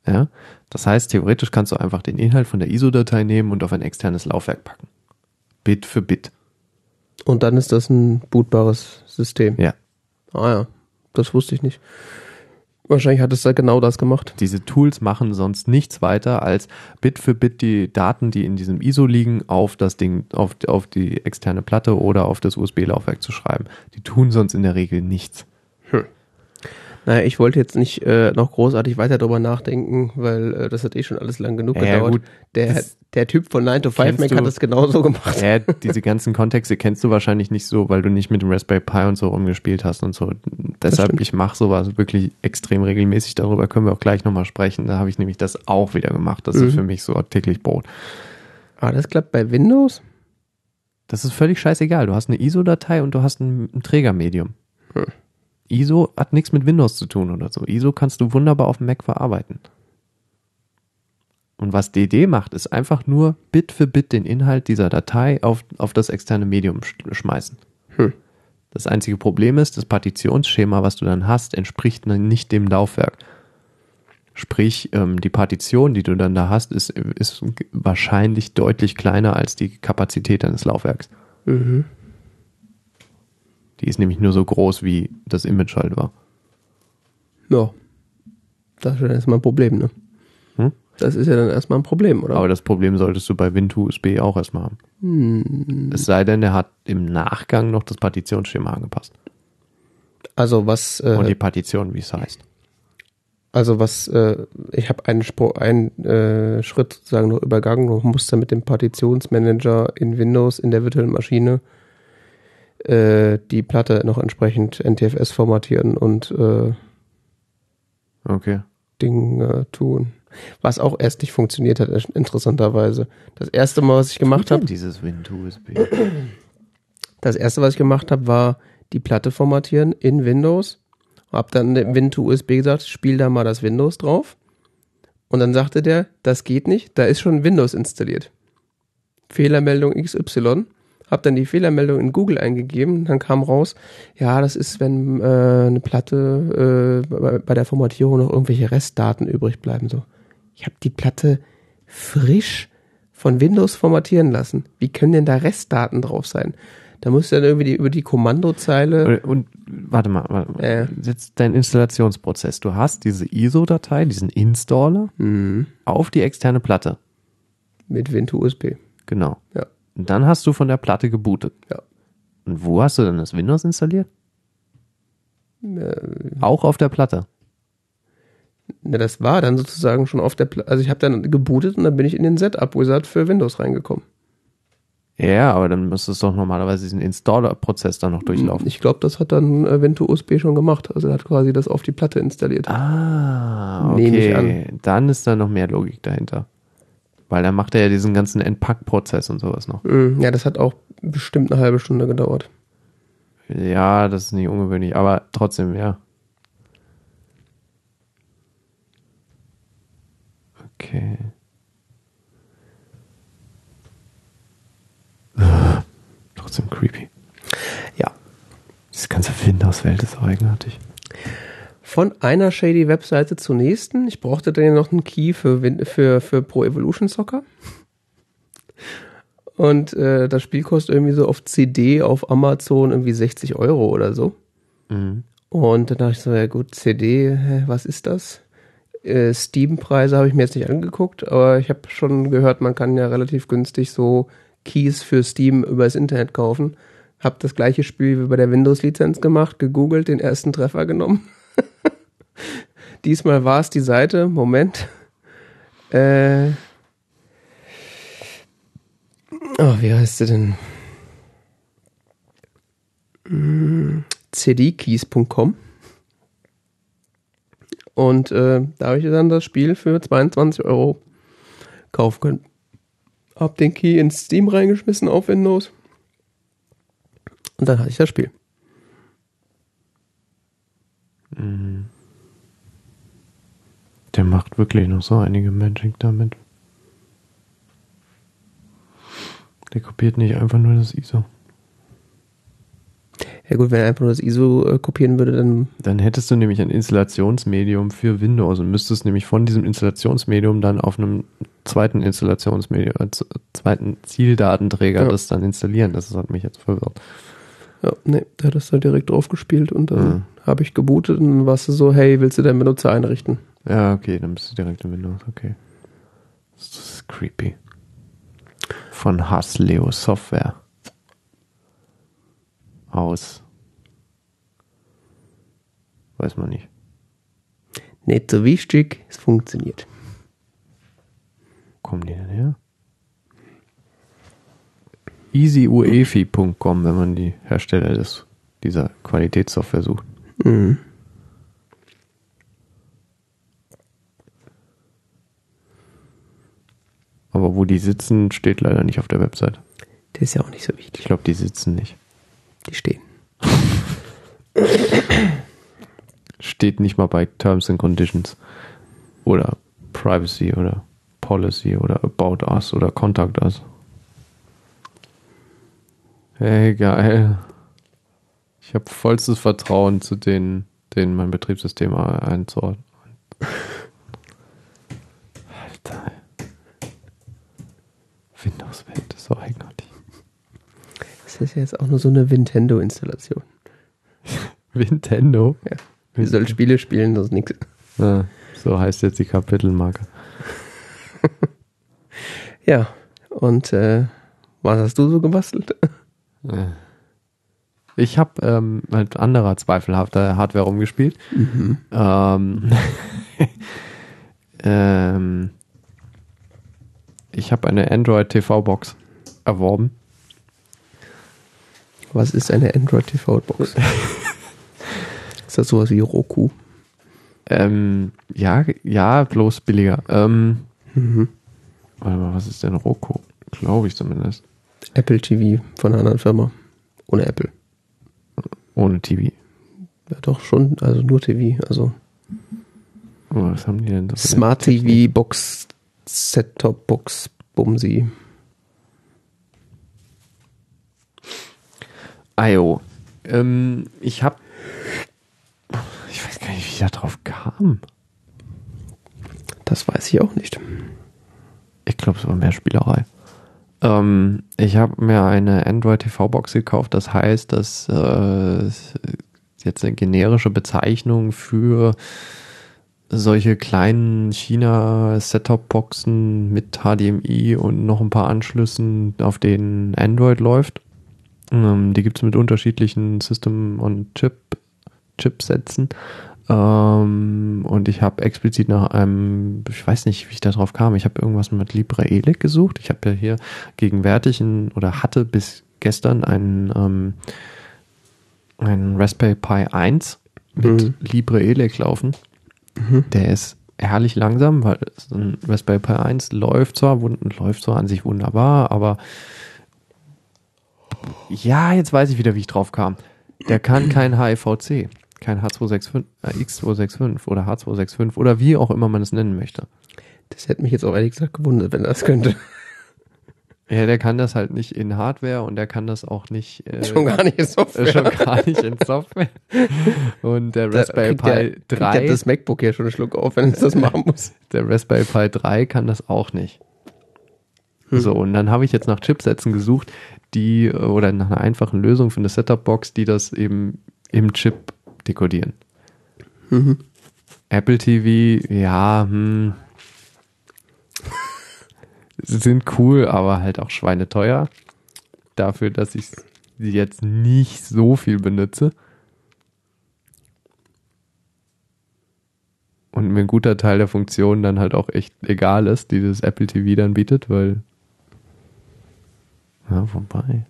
Ja, das heißt, theoretisch kannst du einfach den Inhalt von der ISO-Datei nehmen und auf ein externes Laufwerk packen. Bit für Bit. Und dann ist das ein bootbares System. Ja. Ah ja, das wusste ich nicht. Wahrscheinlich hat es da genau das gemacht. Diese Tools machen sonst nichts weiter, als Bit für Bit die Daten, die in diesem ISO liegen, auf das Ding, auf, auf die externe Platte oder auf das USB-Laufwerk zu schreiben. Die tun sonst in der Regel nichts. Naja, ich wollte jetzt nicht äh, noch großartig weiter drüber nachdenken, weil äh, das hat eh schon alles lang genug Ja, gedauert. gut, der, der Typ von 9 to 5 kennst Mac du- hat das genauso gemacht. Ja, [laughs] diese ganzen Kontexte kennst du wahrscheinlich nicht so, weil du nicht mit dem Raspberry Pi und so rumgespielt hast und so. Deshalb, ich mache sowas wirklich extrem regelmäßig. Darüber können wir auch gleich nochmal sprechen. Da habe ich nämlich das auch wieder gemacht. Das Mhm. ist für mich so täglich Brot. Ah, das klappt bei Windows? Das ist völlig scheißegal. Du hast eine ISO-Datei und du hast ein, ein Trägermedium. Hm. ISO hat nichts mit Windows zu tun oder so. ISO kannst du wunderbar auf dem Mac verarbeiten. Und was DD macht, ist einfach nur Bit für Bit den Inhalt dieser Datei auf, auf das externe Medium sch- schmeißen. Hm. Das einzige Problem ist, das Partitionsschema, was du dann hast, entspricht nicht dem Laufwerk. Sprich, ähm, die Partition, die du dann da hast, ist, ist wahrscheinlich deutlich kleiner als die Kapazität deines Laufwerks. Mhm. Die ist nämlich nur so groß, wie das Image halt war. Ja. Das ist ja erstmal ein Problem, ne? Hm? Das ist ja dann erstmal ein Problem, oder? Aber das Problem solltest du bei WinToUSB auch erstmal haben. Hm. Es sei denn, er hat im Nachgang noch das Partitionsschema angepasst. Also was, Und die äh, Partition, wie es heißt. also was, äh, ich habe einen, Spro einen äh, Schritt sozusagen noch übergangen und musste mit dem Partitionsmanager in Windows in der virtuellen Maschine äh, die Platte noch entsprechend NTFS formatieren und äh, Okay. Dinge tun. Was auch erst nicht funktioniert hat, interessanterweise. Das erste Mal, was ich gemacht habe, Dieses WinToUSB. [clears throat] das erste, was ich gemacht habe, war die Platte formatieren in Windows. Hab dann dem Win2USB gesagt, spiel da mal das Windows drauf. Und dann sagte der, das geht nicht, da ist schon Windows installiert. Fehlermeldung XY. Hab dann die Fehlermeldung in Google eingegeben, dann kam raus, ja, das ist, wenn äh, eine Platte äh, bei, bei der Formatierung noch irgendwelche Restdaten übrig bleiben. So, ich habe die Platte frisch von Windows formatieren lassen. Wie können denn da Restdaten drauf sein? Da muss dann irgendwie die, über die Kommandozeile. Und warte mal, warte mal. Äh. jetzt dein Installationsprozess. Du hast diese ISO-Datei, diesen Installer Mhm. auf die externe Platte. Mit Win2USB. Genau. Ja. Dann hast du von der Platte gebootet. Ja. Und wo hast du dann das Windows installiert? Äh, Auch auf der Platte. na, das war dann sozusagen schon auf der Platte. Also ich habe dann gebootet und dann bin ich in den Setup-Wizard für Windows reingekommen. Ja, aber dann müsste es doch normalerweise diesen Installer-Prozess dann noch durchlaufen. Ich glaube, das hat dann äh, Win2USB schon gemacht. Also er hat quasi das auf die Platte installiert. Ah, Nehme ich okay. Dann ist da noch mehr Logik dahinter. Weil dann macht er ja diesen ganzen Entpack-Prozess und sowas noch. Mhm. Ja, das hat auch bestimmt eine halbe Stunde gedauert. Ja, das ist nicht ungewöhnlich, aber trotzdem, ja. Okay. [laughs] Trotzdem creepy. Ja. Diese ganze Windows-Welt ist auch eigenartig. Von einer shady Webseite zur nächsten. Ich brauchte dann ja noch einen Key für, für, für Pro Evolution Soccer. Und äh, das Spiel kostet irgendwie so auf CD auf Amazon irgendwie 60 Euro oder so. Mhm. Und dann dachte ich so, ja gut, CD, hä, was ist das? Äh, Steam-Preise habe ich mir jetzt nicht angeguckt, aber ich habe schon gehört, man kann ja relativ günstig so Keys für Steam übers Internet kaufen. Hab das gleiche Spiel wie bei der Windows-Lizenz gemacht, gegoogelt, den ersten Treffer genommen. [laughs] Diesmal war es die Seite, Moment. Äh, oh, wie heißt sie denn? Mm, cdkeys.com und äh, da habe ich dann das Spiel für 22 Euro kaufen können. hab den Key ins Steam reingeschmissen auf Windows. Und dann hatte ich das Spiel. Der macht wirklich noch so einige Magic damit. Der kopiert nicht einfach nur das ISO. Ja gut, wenn er einfach nur das ISO äh, kopieren würde, dann Dann hättest du nämlich ein Installationsmedium für Windows und müsstest nämlich von diesem Installationsmedium dann auf einem zweiten Installationsmedium, äh, zweiten Zieldatenträger Ja. das dann installieren. Das hat mich jetzt verwirrt. Ja, nee, der hat das da direkt drauf gespielt und dann Mhm. habe ich gebootet und dann warst du so, hey, willst du deinen Benutzer einrichten? Ja, okay, dann bist du direkt in Windows, okay. Das ist creepy. Von Hasleo Software. Aus. Weiß man nicht. Nicht so wichtig, es funktioniert. Wo kommen die denn her? easyuefi.com, wenn man die Hersteller des, dieser Qualitätssoftware sucht. Mhm. Aber wo die sitzen, steht leider nicht auf der Website. Der ist ja auch nicht so Ich wichtig. glaube, die sitzen nicht. Die stehen. Steht nicht mal bei Terms and Conditions oder Privacy oder Policy oder About Us oder Contact Us. Hey, geil. Ich habe vollstes Vertrauen zu denen, denen mein Betriebssystem einzuordnen. Alter. Windows-Welt so eigenartig. Das ist jetzt auch nur so eine Nintendo-Installation. [laughs] Nintendo? Ja. Die soll Spiele spielen, das ist nichts. Ja, so heißt jetzt die Kapitelmarke. [laughs] Ja, und äh, was hast du so gebastelt? Ich habe ähm, mit anderer zweifelhafter Hardware rumgespielt. Ähm, [laughs] ähm, ich habe eine Android TV Box erworben. Was ist eine Android TV-Box? [laughs] ist das sowas wie Roku? Ähm, ja, ja, bloß billiger. Ähm, Mhm. warte mal, was ist denn Roku? Glaube ich zumindest. Apple TV von einer anderen Firma. Ohne Apple. Ohne TV. Ja, doch schon, also nur TV. Also Oh, was haben die denn? Smart? TV, Box, Set-Top-Box, Bumsi. IO. Ähm, ich habe. Ich weiß gar nicht, wie ich da drauf kam. Das weiß ich auch nicht. Ich glaube, es war mehr Spielerei. Ähm, ich habe mir eine Android TV-Box gekauft. Das heißt, dass äh, jetzt eine generische Bezeichnung für solche kleinen China-Setup-Boxen mit HDMI und noch ein paar Anschlüssen, auf denen Android läuft. Ähm, die gibt es mit unterschiedlichen System- und Chip, Chipsätzen. Ähm, und ich habe explizit nach einem, ich weiß nicht, wie ich da drauf kam, ich habe irgendwas mit LibreElic gesucht. Ich habe ja hier gegenwärtig ein, oder hatte bis gestern einen, ähm, einen Raspberry Pi 1 mit Mhm. LibreElic laufen. Der ist herrlich langsam, weil so ein Raspberry Pi 1 läuft zwar, läuft zwar an sich wunderbar, aber ja, jetzt weiß ich wieder, wie ich drauf kam. Der kann kein HEVC, kein H265, äh, X265 oder H265 oder wie auch immer man es nennen möchte. Das hätte mich jetzt auch ehrlich gesagt gewundert, wenn das könnte. Ja, der kann das halt nicht in Hardware und der kann das auch nicht äh, Schon gar nicht in Software. äh, [laughs] schon gar nicht in Software. Und der Da Raspberry der- Pi der 3, das MacBook ja schon einen Schluck auf, wenn es das machen muss. [laughs] der Raspberry Pi 3 kann das auch nicht. So, und dann habe ich jetzt nach Chipsätzen gesucht, die, äh, oder nach einer einfachen Lösung für eine Setup-Box, die das eben im Chip dekodieren. Mhm. Apple TV, ja, hm, sind cool, aber halt auch schweineteuer. Dafür, dass ich sie jetzt nicht so viel benutze. Und mir ein guter Teil der Funktionen dann halt auch echt egal ist, die das Apple TV dann bietet, weil. Ja, wobei.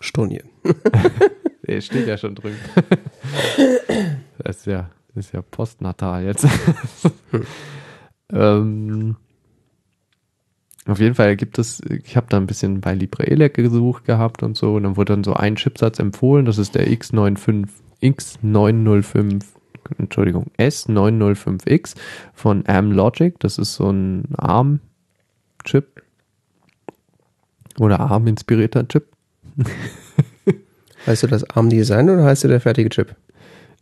Stornien. [laughs] Der steht ja schon drüben. [laughs] Das ist ja, das ist ja postnatal jetzt. ähm, Auf jeden Fall gibt es, ich habe da ein bisschen bei LibreELEC gesucht gehabt und so, und dann wurde dann so ein Chipsatz empfohlen, das ist der X95, X905, Entschuldigung, S905X von Amlogic, das ist so ein ARM-Chip oder ARM-inspirierter Chip. [laughs] Heißt du das ARM-Design oder heißt du der fertige Chip?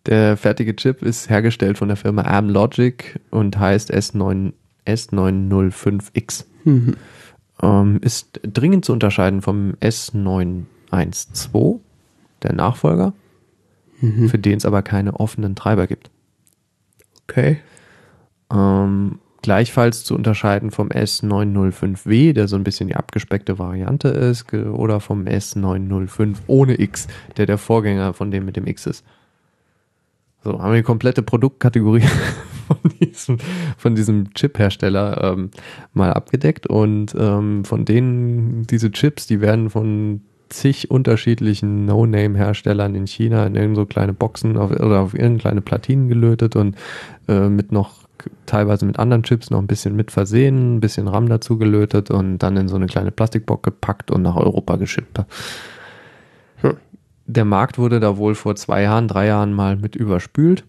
Der fertige Chip ist hergestellt von der Firma Amlogic und heißt S9, S905X. Mhm. Ähm, ist dringend zu unterscheiden vom S912, der Nachfolger, Mhm. für den es aber keine offenen Treiber gibt. Okay. Ähm, gleichfalls zu unterscheiden vom S905W, der so ein bisschen die abgespeckte Variante ist, oder vom S905 ohne X, der der Vorgänger von dem mit dem X ist. So, haben wir die komplette Produktkategorie [laughs] von diesem, von diesem Chip-Hersteller ähm, mal abgedeckt und ähm, von denen, diese Chips, die werden von zig unterschiedlichen No-Name-Herstellern in China in irgend so kleine Boxen auf, oder auf irgendeine kleine Platinen gelötet und äh, mit noch teilweise mit anderen Chips noch ein bisschen mit versehen, ein bisschen RAM dazu gelötet und dann in so eine kleine Plastikbox gepackt und nach Europa geschippt. Hm. Der Markt wurde da wohl vor zwei Jahren, drei Jahren mal mit überspült.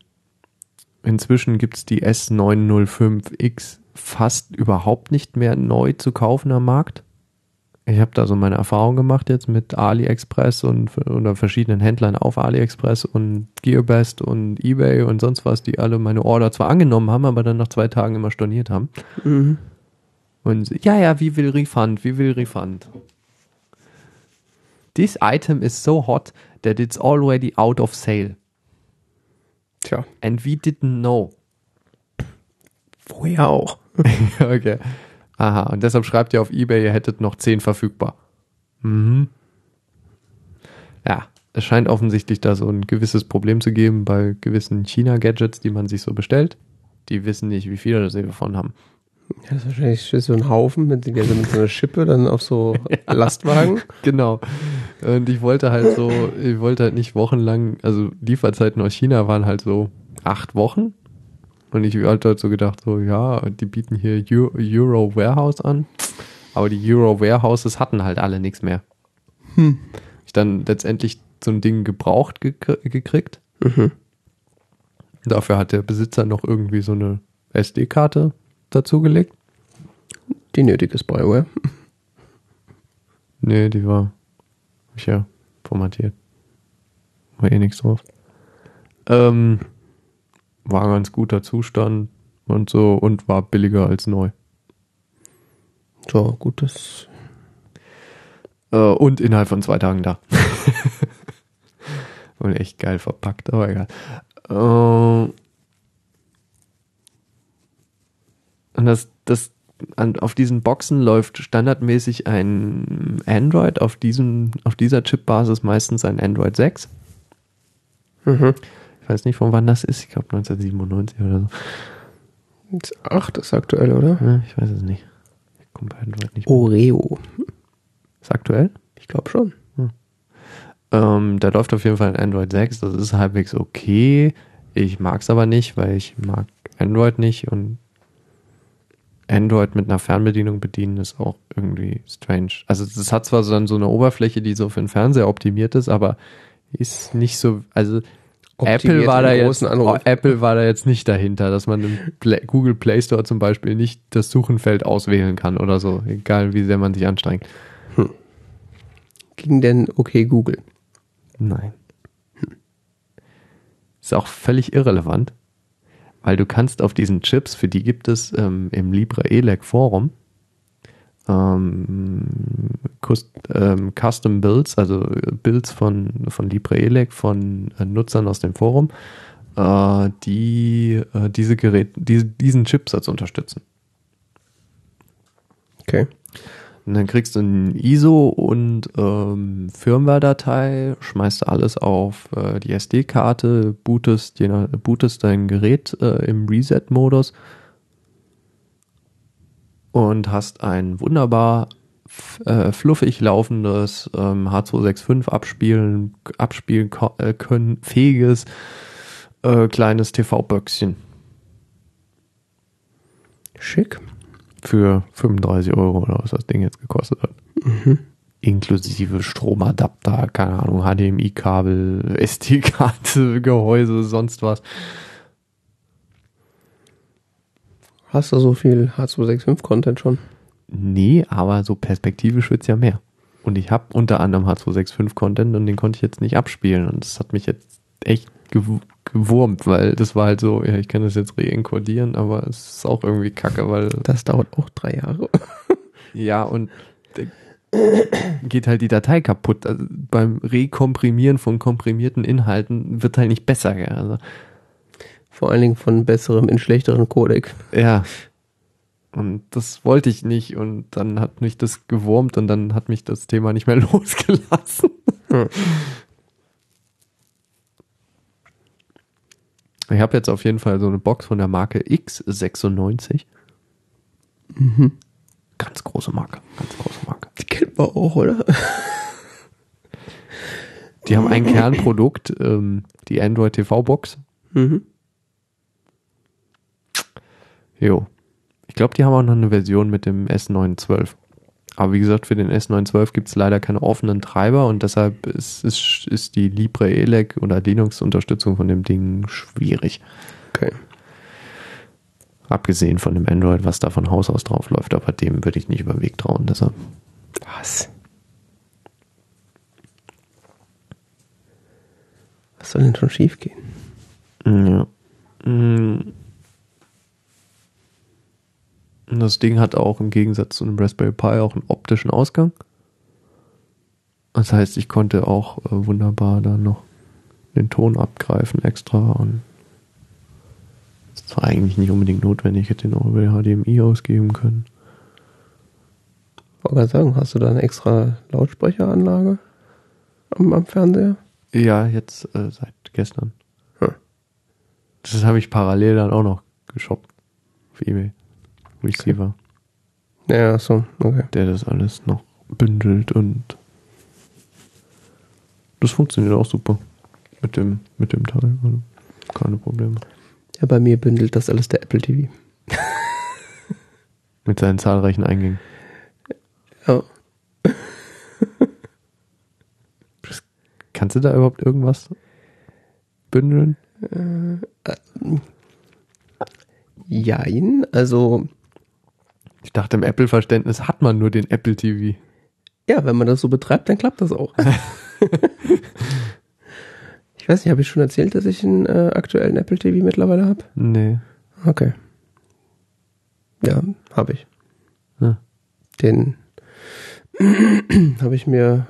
Inzwischen gibt's die S905X fast überhaupt nicht mehr neu zu kaufen am Markt. Ich habe da so meine Erfahrung gemacht jetzt mit AliExpress und oder verschiedenen Händlern auf AliExpress und Gearbest und eBay und sonst was, die alle meine Order zwar angenommen haben, aber dann nach zwei Tagen immer storniert haben. Mhm. Und ja, ja, wie will Refund, wie will Refund? This item is so hot that it's already out of sale. Tja, And we didn't know. woher auch? [laughs] okay. Aha, und deshalb schreibt ihr auf Ebay, ihr hättet noch 10 verfügbar. Mhm. Ja, es scheint offensichtlich da so ein gewisses Problem zu geben bei gewissen China-Gadgets, die man sich so bestellt. Die wissen nicht, wie viele sie davon haben. Ja, das ist wahrscheinlich so ein Haufen mit, also mit so einer Schippe dann auf so [laughs] Lastwagen. Genau. Und ich wollte halt so, ich wollte halt nicht wochenlang, also Lieferzeiten aus China waren halt so acht Wochen. Und ich hatte halt so gedacht, so, ja, die bieten hier Eu- Euro Warehouse an. Aber die Euro Warehouses hatten halt alle nichts mehr. Hm. Ich dann letztendlich so ein Ding gebraucht gekr gekriegt. Mhm. Dafür hat der Besitzer noch irgendwie so eine SD-Karte dazugelegt. Die nötige Spyware. [laughs] Nee, die war hab ich ja formatiert. War eh nichts drauf. Ähm, war ein ganz guter Zustand und so und war billiger als neu. So, gut, das. Äh, und innerhalb von zwei Tagen da. [laughs] und echt geil verpackt, aber egal. Äh, und das, das, an, auf diesen Boxen läuft standardmäßig ein Android, auf, diesem, auf dieser Chipbasis meistens ein Android 6. Mhm. Ich weiß nicht, von wann das ist. Ich glaube 1997 oder so. Jetzt Acht ist aktuell, oder? Ja, ich weiß es nicht. Ich komme bei Android nicht. Oreo. Ist aktuell? Ich glaube schon. Ähm, da läuft auf jeden Fall ein Android 6. Das ist halbwegs okay. Ich mag es aber nicht, weil ich mag Android nicht und Android mit einer Fernbedienung bedienen ist auch irgendwie strange. Also es hat zwar so dann so eine Oberfläche, die so für den Fernseher optimiert ist, aber ist nicht so, also Apple war da jetzt, Anruf. oh, Apple war da jetzt nicht dahinter, dass man im Play, Google Play Store zum Beispiel nicht das Suchenfeld auswählen kann oder so, egal wie sehr man sich anstrengt. Ging denn okay Google? Nein. Ist auch völlig irrelevant, weil du kannst auf diesen Chips, für die gibt es ähm, im LibreELEC Forum ähm, ähm, Custom Builds, also Builds von, von LibreELEC von äh, Nutzern aus dem Forum, äh, die äh, diese Gerät, diese, diesen Chipsatz unterstützen. Okay. Und dann kriegst du ein ISO und ähm, Firmware-Datei, schmeißt alles auf äh, die SD-Karte, bootest, je bootest dein Gerät äh, im Reset-Modus und hast ein wunderbar äh, fluffig laufendes ähm, H265 abspielen, abspielen äh, können, fähiges äh, kleines TV-Böckchen. Schick. Für 35 Euro oder was das Ding jetzt gekostet hat. Mhm. Inklusive Stromadapter, keine Ahnung, HDMI-Kabel, SD-Karte, [laughs] Gehäuse, sonst was. Hast du so viel H265-Content schon? Nee, aber so perspektivisch wird's ja mehr. Und ich habe unter anderem H265-Content und den konnte ich jetzt nicht abspielen. Und das hat mich jetzt echt gewurmt, weil das war halt so, ja, ich kann das jetzt reencodieren, aber es ist auch irgendwie kacke, weil. Das dauert auch drei Jahre. [laughs] Ja, und geht halt die Datei kaputt. Also beim Rekomprimieren von komprimierten Inhalten wird halt nicht besser. Gell? Also, Vor allen Dingen von besserem in schlechteren Codec. ja. Und das wollte ich nicht und dann hat mich das gewurmt und dann hat mich das Thema nicht mehr [laughs] losgelassen. Hm. Ich habe jetzt auf jeden Fall so eine Box von der Marke X96. Mhm. Ganz große Marke, ganz große Marke. Die kennt man auch, oder? Die haben ein Kernprodukt, ähm, die Android TV Box. Mhm. Jo. Ich glaube, die haben auch noch eine Version mit dem S912. Aber wie gesagt, für den S912 gibt es leider keine offenen Treiber und deshalb ist, ist, ist die Libre ELEC oder Linux-Unterstützung von dem Ding schwierig. Okay. Abgesehen von dem Android, was da von Haus aus drauf läuft, aber dem würde ich nicht über den Weg trauen. Deshalb. Was? Was soll denn schon schief gehen? Ja. Mm. Und Das Ding hat auch im Gegensatz zu einem Raspberry Pi auch einen optischen Ausgang. Das heißt, ich konnte auch äh, wunderbar da noch den Ton abgreifen extra und das war eigentlich nicht unbedingt notwendig, ich hätte den auch über HDMI ausgeben können. Wollte gerade sagen, hast du da eine extra Lautsprecheranlage am, am Fernseher? Ja, jetzt äh, seit gestern. Hm. Das habe ich parallel dann auch noch geshoppt auf Ebay. Receiver, Ja, so, okay. der das alles noch bündelt und das funktioniert auch super mit dem, mit dem Teil. Also keine Probleme. Ja, bei mir bündelt das alles der Apple TV. [laughs] Mit seinen zahlreichen Eingängen. Ja. [laughs] Kannst du da überhaupt irgendwas bündeln? Jein, also, Ich dachte, im Apple-Verständnis hat man nur den Apple TV. ja, wenn man das so betreibt, dann klappt das auch. [laughs] ich weiß nicht, habe ich schon erzählt, dass ich einen äh, aktuellen Apple TV mittlerweile habe? Nee. Okay. Ja, habe ich. Ja. Den [clears throat] habe ich mir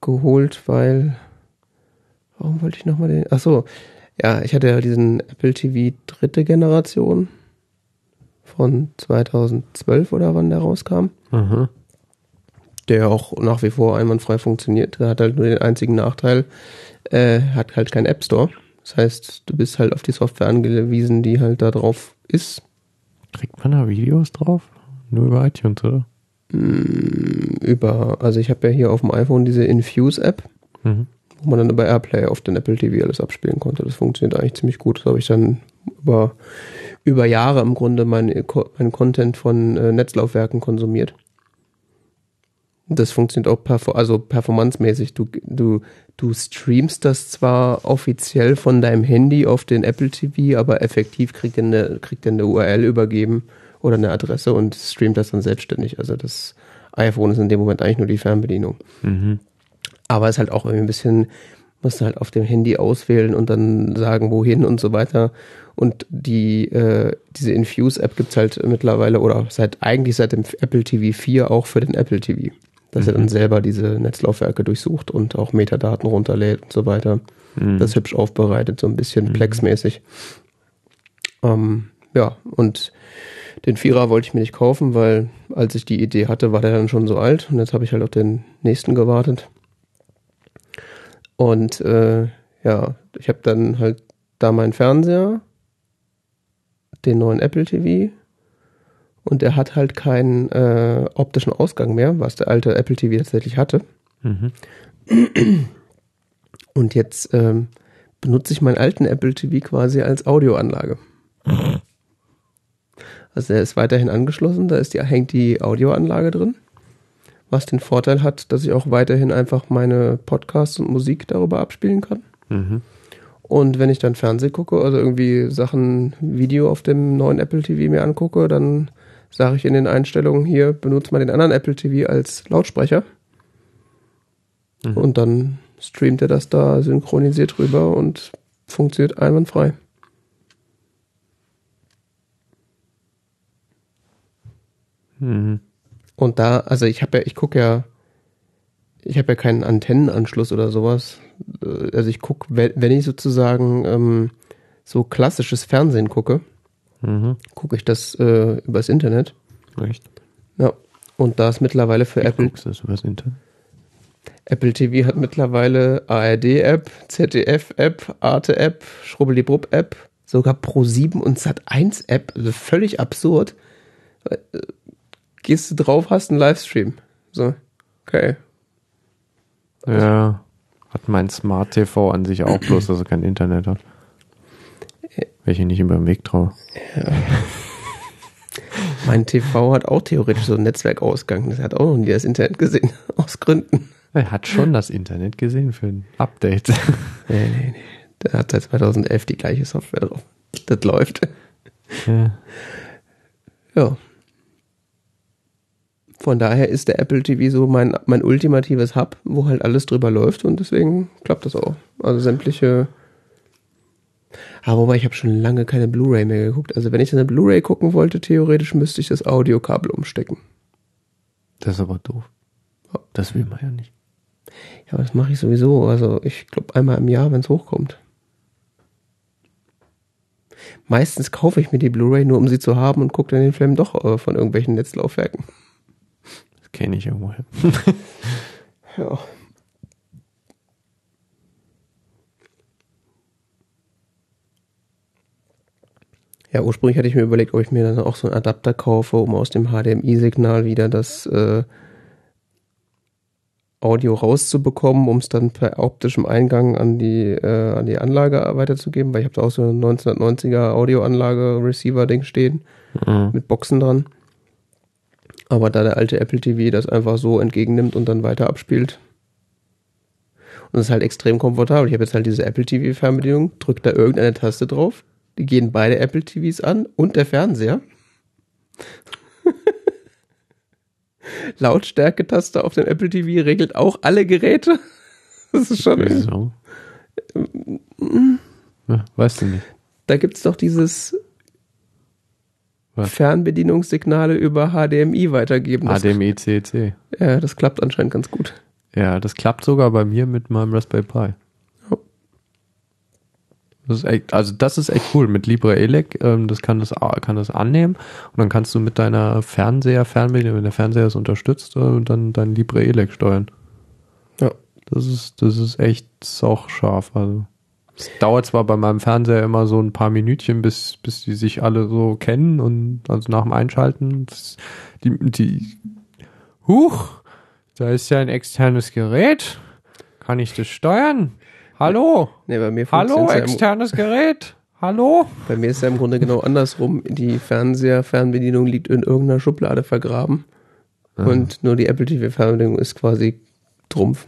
geholt, weil. Warum wollte ich nochmal den. Ach so. Ja, ich hatte ja diesen Apple TV dritte Generation von 2012 oder wann der rauskam. Aha. Der auch nach wie vor einwandfrei funktioniert. Der hat halt nur den einzigen Nachteil, äh, hat halt keinen App Store. Das heißt, du bist halt auf die Software angewiesen, die halt da drauf ist. Kriegt man da Videos drauf? Nur über iTunes, oder? Mm, Über, also ich habe ja hier auf dem iPhone diese Infuse-App, Mhm. wo man dann über Airplay auf den Apple TV alles abspielen konnte. Das funktioniert eigentlich ziemlich gut. Da habe ich dann über, über Jahre im Grunde meinen mein Content von äh, Netzlaufwerken konsumiert. Das funktioniert auch perfor also performancemäßig. Du, du, du streamst das zwar offiziell von deinem Handy auf den Apple TV, aber effektiv kriegt er eine, kriegt er eine URL übergeben oder eine Adresse und streamt das dann selbstständig. Also das iPhone ist in dem Moment eigentlich nur die Fernbedienung. Mhm. Aber ist halt auch irgendwie ein bisschen, musst du halt auf dem Handy auswählen und dann sagen, wohin und so weiter. Und die, äh, diese Infuse-App gibt's halt mittlerweile oder seit eigentlich seit dem Apple TV 4 auch für den Apple TV. Dass er dann selber diese Netzlaufwerke durchsucht und auch Metadaten runterlädt und so weiter. Mhm. Das hübsch aufbereitet, so ein bisschen Plex-mäßig. Ähm, ja, und den Vierer wollte ich mir nicht kaufen, weil als ich die Idee hatte, war der dann schon so alt und jetzt habe ich halt auf den nächsten gewartet. Und äh, ja, ich habe dann halt da meinen Fernseher, den neuen Apple TV und der hat halt keinen äh, optischen Ausgang mehr, was der alte Apple TV tatsächlich hatte. Mhm. Und jetzt ähm, benutze ich meinen alten Apple TV quasi als Audioanlage. Also der ist weiterhin angeschlossen, da ist die, hängt die Audioanlage drin. Was den Vorteil hat, dass ich auch weiterhin einfach meine Podcasts und Musik darüber abspielen kann. Mhm. Und wenn ich dann Fernsehen gucke, also irgendwie Sachen, Video auf dem neuen Apple TV mir angucke, dann sage ich in den Einstellungen hier, benutze mal den anderen Apple TV als Lautsprecher. Mhm. Und dann streamt er das da synchronisiert rüber und funktioniert einwandfrei. Mhm. Und da, also ich habe ja, ich gucke ja, ich habe ja keinen Antennenanschluss oder sowas. Äh, Also ich gucke, wenn ich sozusagen ähm, so klassisches Fernsehen gucke, Mhm. gucke ich das äh, übers Internet. Echt? Ja. Und da ist mittlerweile für Wie Apple, guckst du das übers Internet? Apple TV hat mittlerweile ARD-App, ZDF-App, Arte-App, Schrubbelibub-App, sogar Pro7 und Sat1-App. Also völlig absurd. Gehst du drauf, hast einen Livestream. So, okay. Ja. Hat mein Smart TV an sich auch bloß, dass er kein Internet hat. Welche nicht über den Weg traue. Mein TV hat auch theoretisch so einen Netzwerkausgang. Das hat auch noch nie das Internet gesehen. [laughs] Aus Gründen. Er hat schon das Internet gesehen für ein Update. Nee, nee, nee. Der hat seit 2011 die gleiche Software drauf. Das läuft. ja. Ja. Von daher ist der Apple TV so mein, mein ultimatives Hub, wo halt alles drüber läuft und deswegen klappt das auch. Also sämtliche. Aber wobei ich habe schon lange keine Blu-ray mehr geguckt. Also wenn ich eine Blu-ray gucken wollte, theoretisch müsste ich das Audiokabel umstecken. Das ist aber doof. Das will man ja nicht. Ja, aber das mache ich sowieso. Also ich glaube einmal im Jahr, wenn es hochkommt. Meistens kaufe ich mir die Blu-ray nur, um sie zu haben und gucke dann den Film doch äh, von irgendwelchen Netzlaufwerken. Kenne ich irgendwoher. [laughs] Ja. Ja, ursprünglich hatte ich mir überlegt, ob ich mir dann auch so einen Adapter kaufe, um aus dem HDMI-Signal wieder das äh, Audio rauszubekommen, um es dann per optischem Eingang an die, äh, an die Anlage weiterzugeben, weil ich habe da auch so eine 1990er Audioanlage Receiver-Ding stehen Mhm. mit Boxen dran. Aber da der alte Apple TV das einfach so entgegennimmt und dann weiter abspielt. Und es ist halt extrem komfortabel. Ich habe jetzt halt diese Apple TV Fernbedienung, drück da irgendeine Taste drauf. Die gehen beide Apple TVs an und der Fernseher. [laughs] Lautstärke-Taste auf dem Apple TV regelt auch alle Geräte. [laughs] Das ist schon. Wieso? [laughs] Ja, weißt du nicht. Da gibt's doch dieses Was? Fernbedienungssignale über HDMI weitergeben. Das, HDMI CC. ja, das klappt anscheinend ganz gut. Ja, das klappt sogar bei mir mit meinem Raspberry Pi. Ja. Das ist echt, also das ist echt cool mit LibreELEC. Ähm, das kann das a- kann das annehmen und dann kannst du mit deiner Fernseher Fernbedienung, wenn der Fernseher es unterstützt, äh, dann dein LibreELEC steuern. Ja. Das ist das ist echt sauscharf. Also es dauert zwar bei meinem Fernseher immer so ein paar Minütchen, bis bis die sich alle so kennen und also nach dem Einschalten das, die die Huch, da ist ja ein externes Gerät. Kann ich das steuern? Hallo? Nee, bei mir Hallo, externes Gerät? Hallo? Bei mir ist ja im Grunde genau andersrum. Die Fernseher-Fernbedienung liegt in irgendeiner Schublade vergraben. Und nur die Apple TV-Fernbedienung ist quasi Trumpf.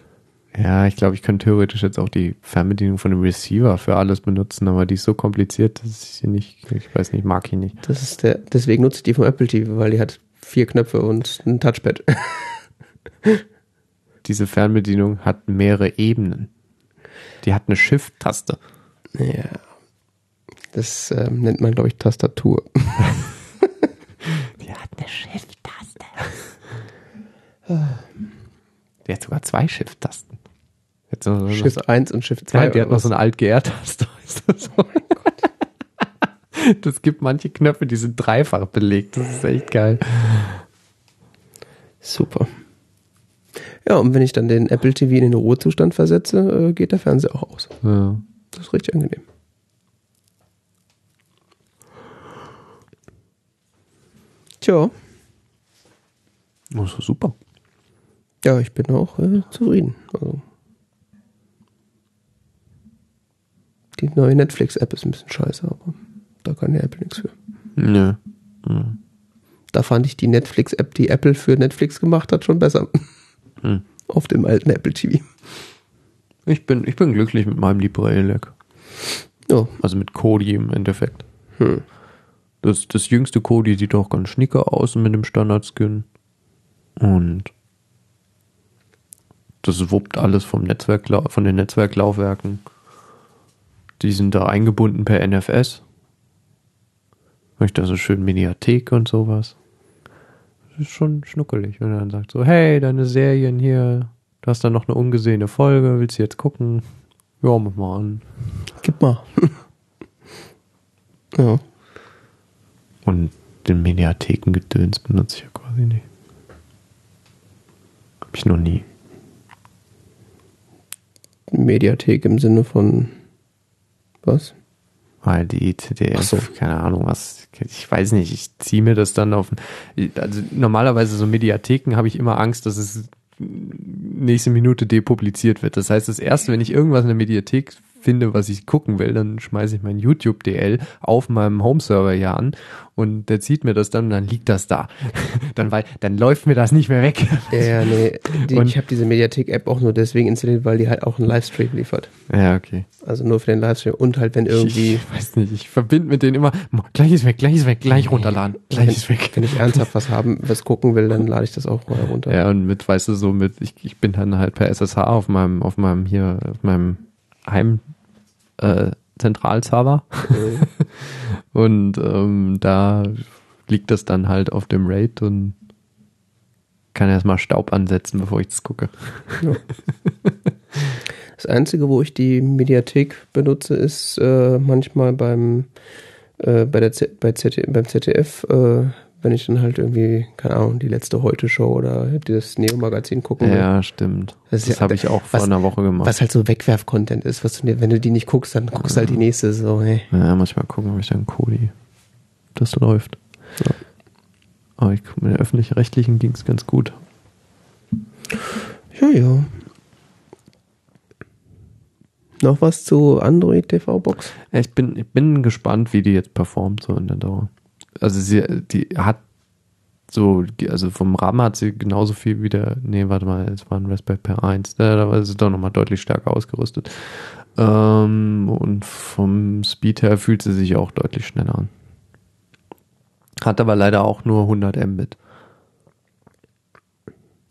Ja, ich glaube, ich könnte theoretisch jetzt auch die Fernbedienung von dem Receiver für alles benutzen, aber die ist so kompliziert, dass ich sie nicht, ich weiß nicht, mag ich nicht. Das ist der, deswegen nutze ich die vom Apple TV, weil die hat vier Knöpfe und ein Touchpad. [laughs] Diese Fernbedienung hat mehrere Ebenen. Die hat eine Shift-Taste. ja. Das ähm, nennt man, glaube ich, Tastatur. [laughs] Die hat eine Shift-Taste. [laughs] Die hat sogar zwei Shift-Tasten. So- Shift 1 und Shift 2. Ja, die hat noch so eine Alt-GR-Taste. Das [laughs] so? Das gibt manche Knöpfe, die sind dreifach belegt. Das ist echt geil. Super. Ja, und wenn ich dann den Apple TV in den Ruhezustand versetze, äh, geht der Fernseher auch aus. Ja. Das ist richtig angenehm. Tja, Das ist super. ja, ich bin auch äh, zufrieden. Also, die neue Netflix-App ist ein bisschen scheiße, aber da kann der Apple nichts für. Nö. Hm. Da fand ich die Netflix-App, die Apple für Netflix gemacht hat, schon besser. Hm. Auf dem alten Apple TV. Ich bin, ich bin glücklich mit meinem Libre Elec. Ja. Also mit Kodi im Endeffekt. Hm. Das, das jüngste Kodi sieht auch ganz schnicker aus mit dem Standard-Skin. Und das wuppt alles vom Netzwerk, von den Netzwerklaufwerken. Die sind da eingebunden per NFS. Möchte also schön Mediathek und sowas. Das ist schon schnuckelig, wenn er dann sagt so, hey, deine Serien hier, du hast da noch eine ungesehene Folge, willst du jetzt gucken? Ja, mach mal an. Gib mal. [laughs] ja. Und den Mediathekengedöns benutze ich ja quasi nicht. Hab ich noch nie. Mediathek im Sinne von was? Weil die ZDF, so. keine Ahnung was, ich weiß nicht, ich ziehe mir das dann auf. Also normalerweise so Mediatheken habe ich immer Angst, dass es nächste Minute depubliziert wird. Das heißt, das erste, wenn ich irgendwas in der Mediathek finde, was ich gucken will, dann schmeiße ich mein YouTube DL auf meinem Home-Server hier an und der zieht mir das dann und dann liegt das da. [laughs] dann, weil, dann läuft mir das nicht mehr weg. Ja, nee. Die, Und- ich habe diese Mediathek-App auch nur deswegen installiert, weil die halt auch einen Livestream liefert. Ja, okay. Also nur für den Livestream und halt, wenn irgendwie. Ich weiß nicht, ich verbinde mit denen immer, gleich ist weg, gleich ist weg, gleich runterladen, gleich wenn, ist weg. wenn ich ernsthaft was haben, was gucken will, dann lade ich das auch mal runter. Ja, und mit, weißt du, so mit, ich, ich bin dann halt per SSH auf meinem, auf meinem hier, auf meinem Heim, äh, Zentralserver. Mhm. [laughs] Und ähm, da liegt das dann halt auf dem RAID und kann erstmal Staub ansetzen, bevor ich das gucke. [laughs] Das Einzige, wo ich die Mediathek benutze, ist äh, manchmal beim, äh, bei der Z bei ZD beim ZDF, äh, wenn ich dann halt irgendwie, keine Ahnung, die letzte Heute-Show oder das Neo-Magazin gucken will. Ja, stimmt. Das Das, ja- habe ich auch vor was- einer Woche gemacht. Was halt so Wegwerf-Content ist, was du, wenn du die nicht guckst, dann guckst du halt die nächste. So, hey. Ja, manchmal gucken, ob ich dann Kodi das läuft. Ja. Aber ich mit der öffentlich-rechtlichen ging es ganz gut. Ja, ja. Noch was zu Android TV Box? Ja, ich bin, ich bin gespannt, wie die jetzt performt so in der Dauer. Also sie, die hat so, also vom RAM hat sie genauso viel wie der, nee, warte mal, es war ein Raspberry Pi 1, da, da war sie doch nochmal deutlich stärker ausgerüstet. Ähm, und vom Speed her fühlt sie sich auch deutlich schneller an. Hat aber leider auch nur 100 Mbit.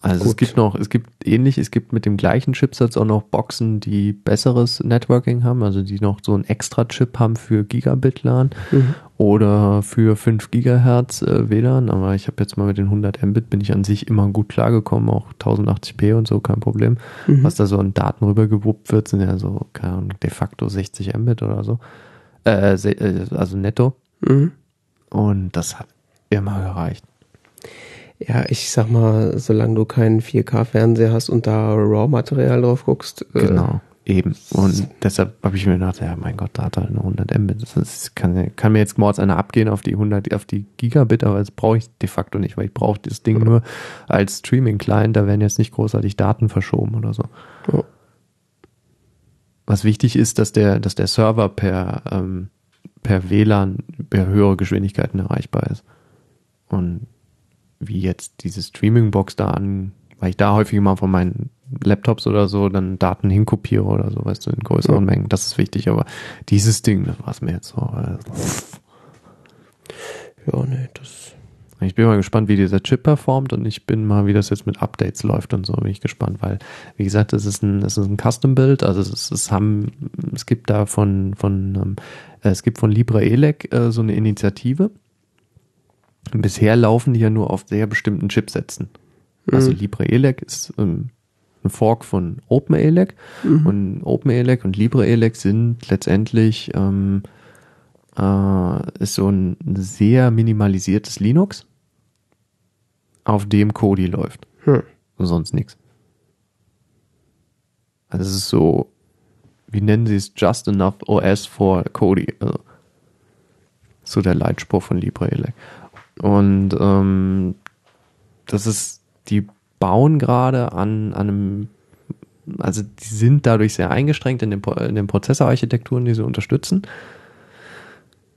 Also es Gut. gibt noch, es gibt ähnlich, es gibt mit dem gleichen Chipsatz auch noch Boxen, die besseres Networking haben, also die noch so einen extra Chip haben für Gigabit LAN oder für 5 Gigahertz äh, WLAN, aber ich habe jetzt mal mit den 100 Mbit bin ich an sich immer gut klargekommen, auch 1080p und so, kein Problem. Mhm. Was da so an Daten rübergewuppt wird, sind ja so, keine Ahnung, de facto 60 Mbit oder so. Äh, äh, also netto. Mhm. Und das hat immer gereicht. Ja, ich sag mal, solange du keinen 4K-Fernseher hast und da RAW-Material drauf guckst, äh, Genau, eben. Und deshalb habe ich mir gedacht, ja, mein Gott, da hat er eine 100 Mbit. Das kann, kann mir jetzt mords einer abgehen auf die 100, auf die Gigabit, aber das brauche ich de facto nicht, weil ich brauche das Ding nur als Streaming-Client. Da werden jetzt nicht großartig Daten verschoben oder so. Ja. Was wichtig ist, dass der, dass der Server per, ähm, per WLAN per höhere Geschwindigkeiten erreichbar ist. Und wie jetzt diese Streaming-Box da an, weil ich da häufig mal von meinen Laptops oder so dann Daten hinkopiere oder so, weißt du, in größeren Ja. Mengen. Das ist wichtig, aber dieses Ding, das war es mir jetzt so. äh, ja, nee, das. Ich bin mal gespannt, wie dieser Chip performt und ich bin mal, wie das jetzt mit Updates läuft und so, bin ich gespannt, weil, wie gesagt, es ist ein, es ist ein Custom-Build, also es, ist- es haben, es gibt da von, von, ähm, äh, es gibt von LibreElec äh, so eine Initiative. Bisher laufen die ja nur auf sehr bestimmten Chipsätzen. Also Mhm. LibreElec ist ähm, ein Fork von OpenElec und OpenElec und LibreElec sind letztendlich ähm, äh, ist so ein sehr minimalisiertes Linux, auf dem Kodi läuft. Hm. Sonst nichts. Also es ist so, wie nennen sie es, Just Enough OS for Kodi. Also, so der Leitspruch von LibreElec. Und ähm, das ist, die bauen gerade an, an einem, also die sind dadurch sehr eingeschränkt in den, in den Prozessorarchitekturen, die sie unterstützen.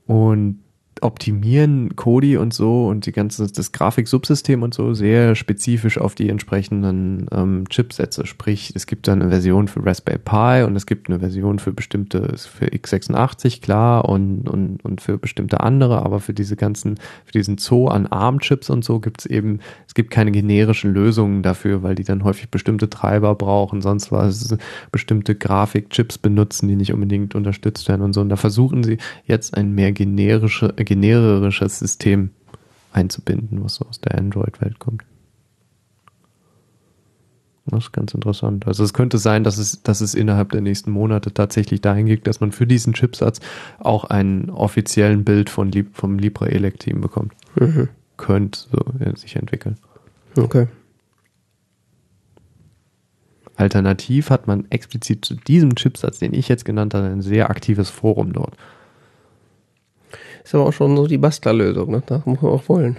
Und optimieren Kodi und so und die ganze das Grafiksubsystem und so sehr spezifisch auf die entsprechenden ähm, Chipsätze. Sprich, es gibt dann eine Version für Raspberry Pi und es gibt eine Version für bestimmte für x86 klar und und und für bestimmte andere, aber für diese ganzen für diesen Zoo an ARM-Chips und so gibt es eben es gibt keine generischen Lösungen dafür, weil die dann häufig bestimmte Treiber brauchen, sonst was bestimmte Grafikchips benutzen, die nicht unbedingt unterstützt werden und so. Und da versuchen sie jetzt ein mehr generische, generisches System einzubinden, was so aus der Android-Welt kommt. Das ist ganz interessant. Also es könnte sein, dass es, dass es innerhalb der nächsten Monate tatsächlich dahin geht, dass man für diesen Chipsatz auch einen offiziellen Bild von, vom Libre Elect Team bekommt. Mhm. Könnte so sich entwickeln. Okay. Alternativ hat man explizit zu diesem Chipsatz, den ich jetzt genannt habe, ein sehr aktives Forum dort. Ist aber auch schon so die Bastlerlösung, ne? Das muss man auch wollen.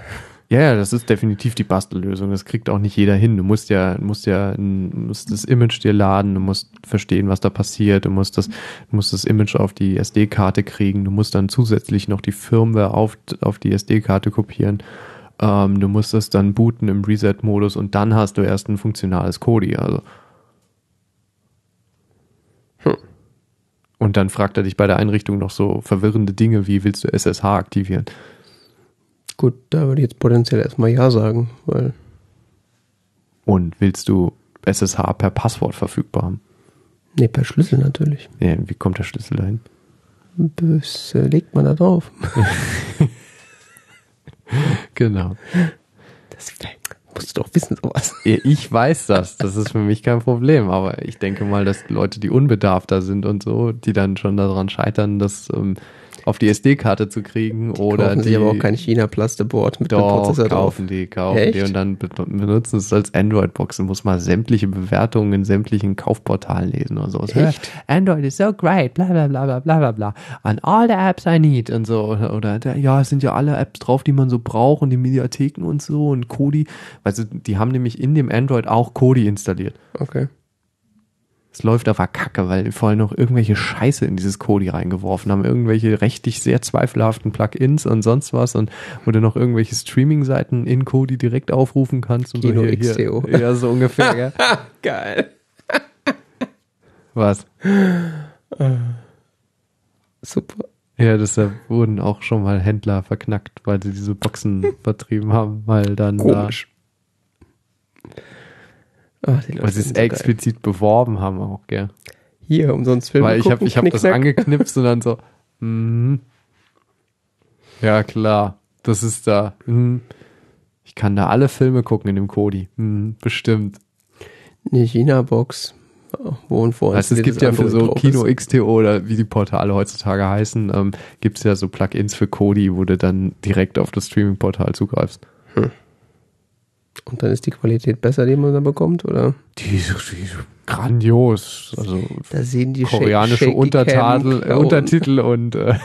Ja, ja, das ist definitiv die Bastellösung. Das kriegt auch nicht jeder hin. Du musst ja, musst ja, musst das Image dir laden, du musst verstehen, was da passiert, du musst das, musst das Image auf die SD-Karte kriegen, du musst dann zusätzlich noch die Firmware auf, auf die SD-Karte kopieren. Ähm, du musst das dann booten im Reset-Modus und dann hast du erst ein funktionales Kodi. Also Und dann fragt er dich bei der Einrichtung noch so verwirrende Dinge wie, willst du SSH aktivieren? Gut, da würde ich jetzt potenziell erstmal Ja sagen, weil. Und willst du SSH per Passwort verfügbar haben? Nee, per Schlüssel natürlich. Ja, wie kommt der Schlüssel dahin? Das äh, legt man da drauf. [laughs] genau. Das musst du doch wissen, sowas. Ich weiß das. Das ist für mich kein Problem. Aber ich denke mal, dass Leute, die unbedarfter sind und so, die dann schon daran scheitern, dass ähm, auf die SD-Karte zu kriegen die oder kaufen die sich aber auch kein China Plasterboard mit doch, dem Prozessor kaufen drauf. die, kaufen Echt? die und dann be- benutzen es als Android-Box und muss mal sämtliche Bewertungen in sämtlichen Kaufportalen lesen oder sowas. Echt? Android is so great, bla bla bla bla bla bla. And all the apps I need und so. Oder, oder ja, es sind ja alle Apps drauf, die man so braucht und die Mediatheken und so und Kodi. Du, die haben nämlich in dem Android auch Kodi installiert. Okay. Es läuft aber kacke, weil die vorher noch irgendwelche Scheiße in dieses Kodi reingeworfen haben. Irgendwelche rechtlich sehr zweifelhaften Plugins und sonst was und wo du noch irgendwelche Streaming-Seiten in Kodi direkt aufrufen kannst. Und Kino so hier, XTO. Hier, [laughs] ja, so ungefähr, gell? [laughs] Geil. Was? Super. Ja, deshalb wurden auch schon mal Händler verknackt, weil sie diese Boxen [laughs] vertrieben haben, weil dann Komisch. Da, Leute weil sie es so geil. explizit beworben haben auch, gell? Hier, umsonst Filme Weil ich habe ich hab das angeknipst und dann so, mhm. ja klar, das ist da. Mhm. Ich kann da alle Filme gucken in dem Kodi. Mhm, bestimmt. Eine China-Box, wo und Also es gibt ja für so Kino XTO oder wie die Portale heutzutage heißen, ähm, gibt es ja so Plugins für Kodi, wo du dann direkt auf das Streaming-Portal zugreifst. Und dann ist die Qualität besser, die man da bekommt, oder? Die ist, die ist grandios. Also Da sehen die koreanische Shaky Untertitel, äh, Untertitel und äh, [laughs]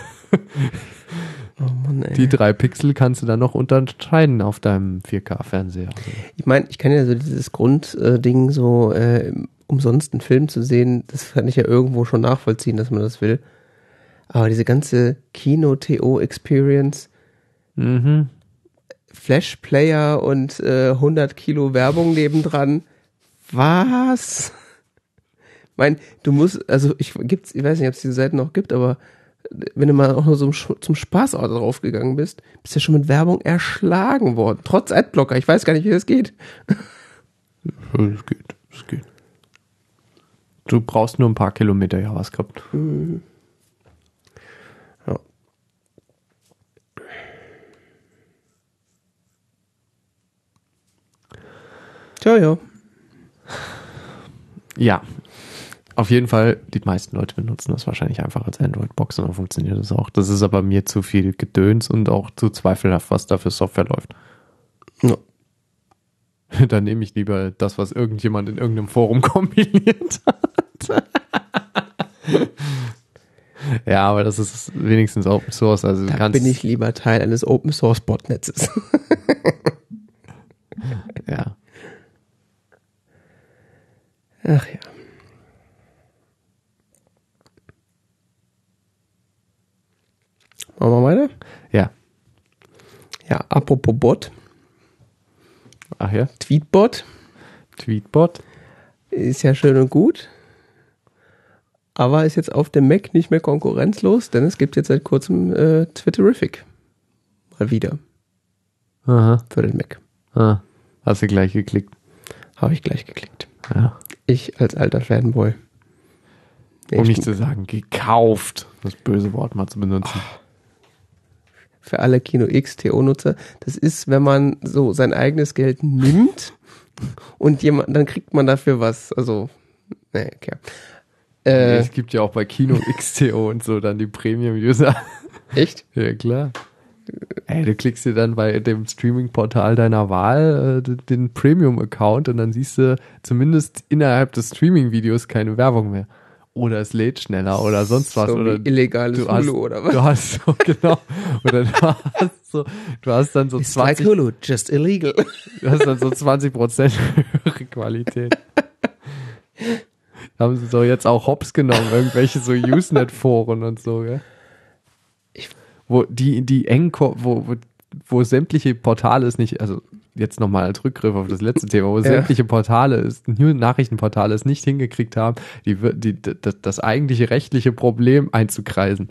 Oh Mann, ey. die drei Pixel kannst du dann noch unterscheiden auf deinem 4K-Fernseher. Ich meine, ich kann ja so dieses Grundding so äh, umsonst einen Film zu sehen, das kann ich ja irgendwo schon nachvollziehen, dass man das will. Aber diese ganze Kino-TO-Experience, Mhm. Flash-Player und äh, 100 Kilo Werbung nebendran, was? Ich mein, du musst, also ich gibt's, ich weiß nicht, ob es diese Seiten noch gibt, aber wenn du mal auch nur so zum, zum Spaß auch drauf gegangen bist, bist du ja schon mit Werbung erschlagen worden. Trotz Adblocker. Ich weiß gar nicht, wie das geht. Es geht, es geht. Du brauchst nur ein paar Kilometer JavaScript. Ja. Tja, ja. Ja. Auf jeden Fall, die meisten Leute benutzen das wahrscheinlich einfach als Android-Box und dann funktioniert das auch. Das ist aber mir zu viel Gedöns und auch zu zweifelhaft, was da für Software läuft. Ja. [laughs] Dann nehme ich lieber das, was irgendjemand in irgendeinem Forum [laughs] kompiliert hat. [laughs] ja, aber das ist wenigstens Open Source. Also Da bin ich lieber Teil eines Open Source Botnetzes. Ach ja. Machen wir weiter? Ja, apropos Bot, Ach ja, Tweetbot Tweetbot. ist ja schön und gut. Aber ist jetzt auf dem Mac nicht mehr konkurrenzlos, denn es gibt jetzt seit kurzem äh, Twitterific. Mal wieder Aha. für den Mac. Ah. Hast du gleich geklickt. Habe ich gleich geklickt. Ja. Ich als alter Fanboy. Nee, Um ich- nicht zu sagen, gekauft. Das böse Wort mal zu benutzen. für alle Kino X TO-Nutzer, das ist, wenn man so sein eigenes Geld nimmt und jemand, dann kriegt man dafür was. Also, nee, okay. Äh, es gibt ja auch bei Kino XTO und so dann die Premium-User. echt? [laughs] ja, klar. Ey, du klickst dir dann bei dem Streaming-Portal deiner Wahl äh, den Premium-Account und dann siehst du zumindest innerhalb des Streaming-Videos keine Werbung mehr. Oder es lädt schneller oder sonst was. so oder illegales du hast, Hulu oder was? Du hast so, [laughs] genau. Oder du hast so, du hast dann so It's like 20, Hulu, just illegal. [laughs] du hast dann so 20 Prozent höhere Qualität. Haben sie so jetzt auch Hops genommen, irgendwelche so Usenet-Foren und so, gell? Wo die, die eng, wo, wo, wo sämtliche Portale es nicht, also jetzt nochmal als Rückgriff auf das letzte Thema, wo Ja. sämtliche Portale, es, Nachrichtenportale es nicht hingekriegt haben, die, die, das, das eigentliche rechtliche Problem einzukreisen.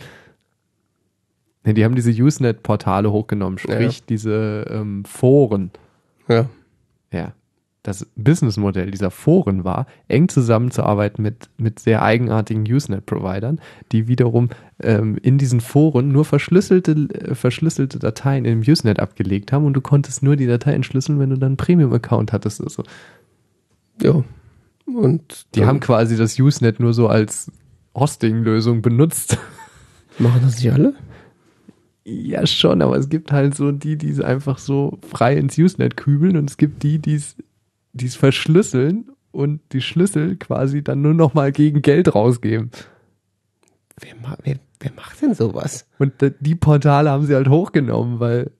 Die haben diese Usenet-Portale hochgenommen, sprich Ja. diese ähm, Foren. Ja. Das Businessmodell dieser Foren war, eng zusammenzuarbeiten mit, mit sehr eigenartigen Usenet-Providern, die wiederum ähm, in diesen Foren nur verschlüsselte, äh, verschlüsselte Dateien im Usenet abgelegt haben und du konntest nur die Datei entschlüsseln, wenn du dann einen Premium-Account hattest. Also, Ja. Und die haben quasi das Usenet nur so als Hosting-Lösung benutzt. [laughs] machen das nicht alle? Ja, schon, aber es gibt halt so die, die es einfach so frei ins Usenet kübeln und es gibt die, die es die es verschlüsseln und die Schlüssel quasi dann nur noch mal gegen Geld rausgeben. Wer, ma wer, wer macht denn sowas? Und die Portale haben sie halt hochgenommen, weil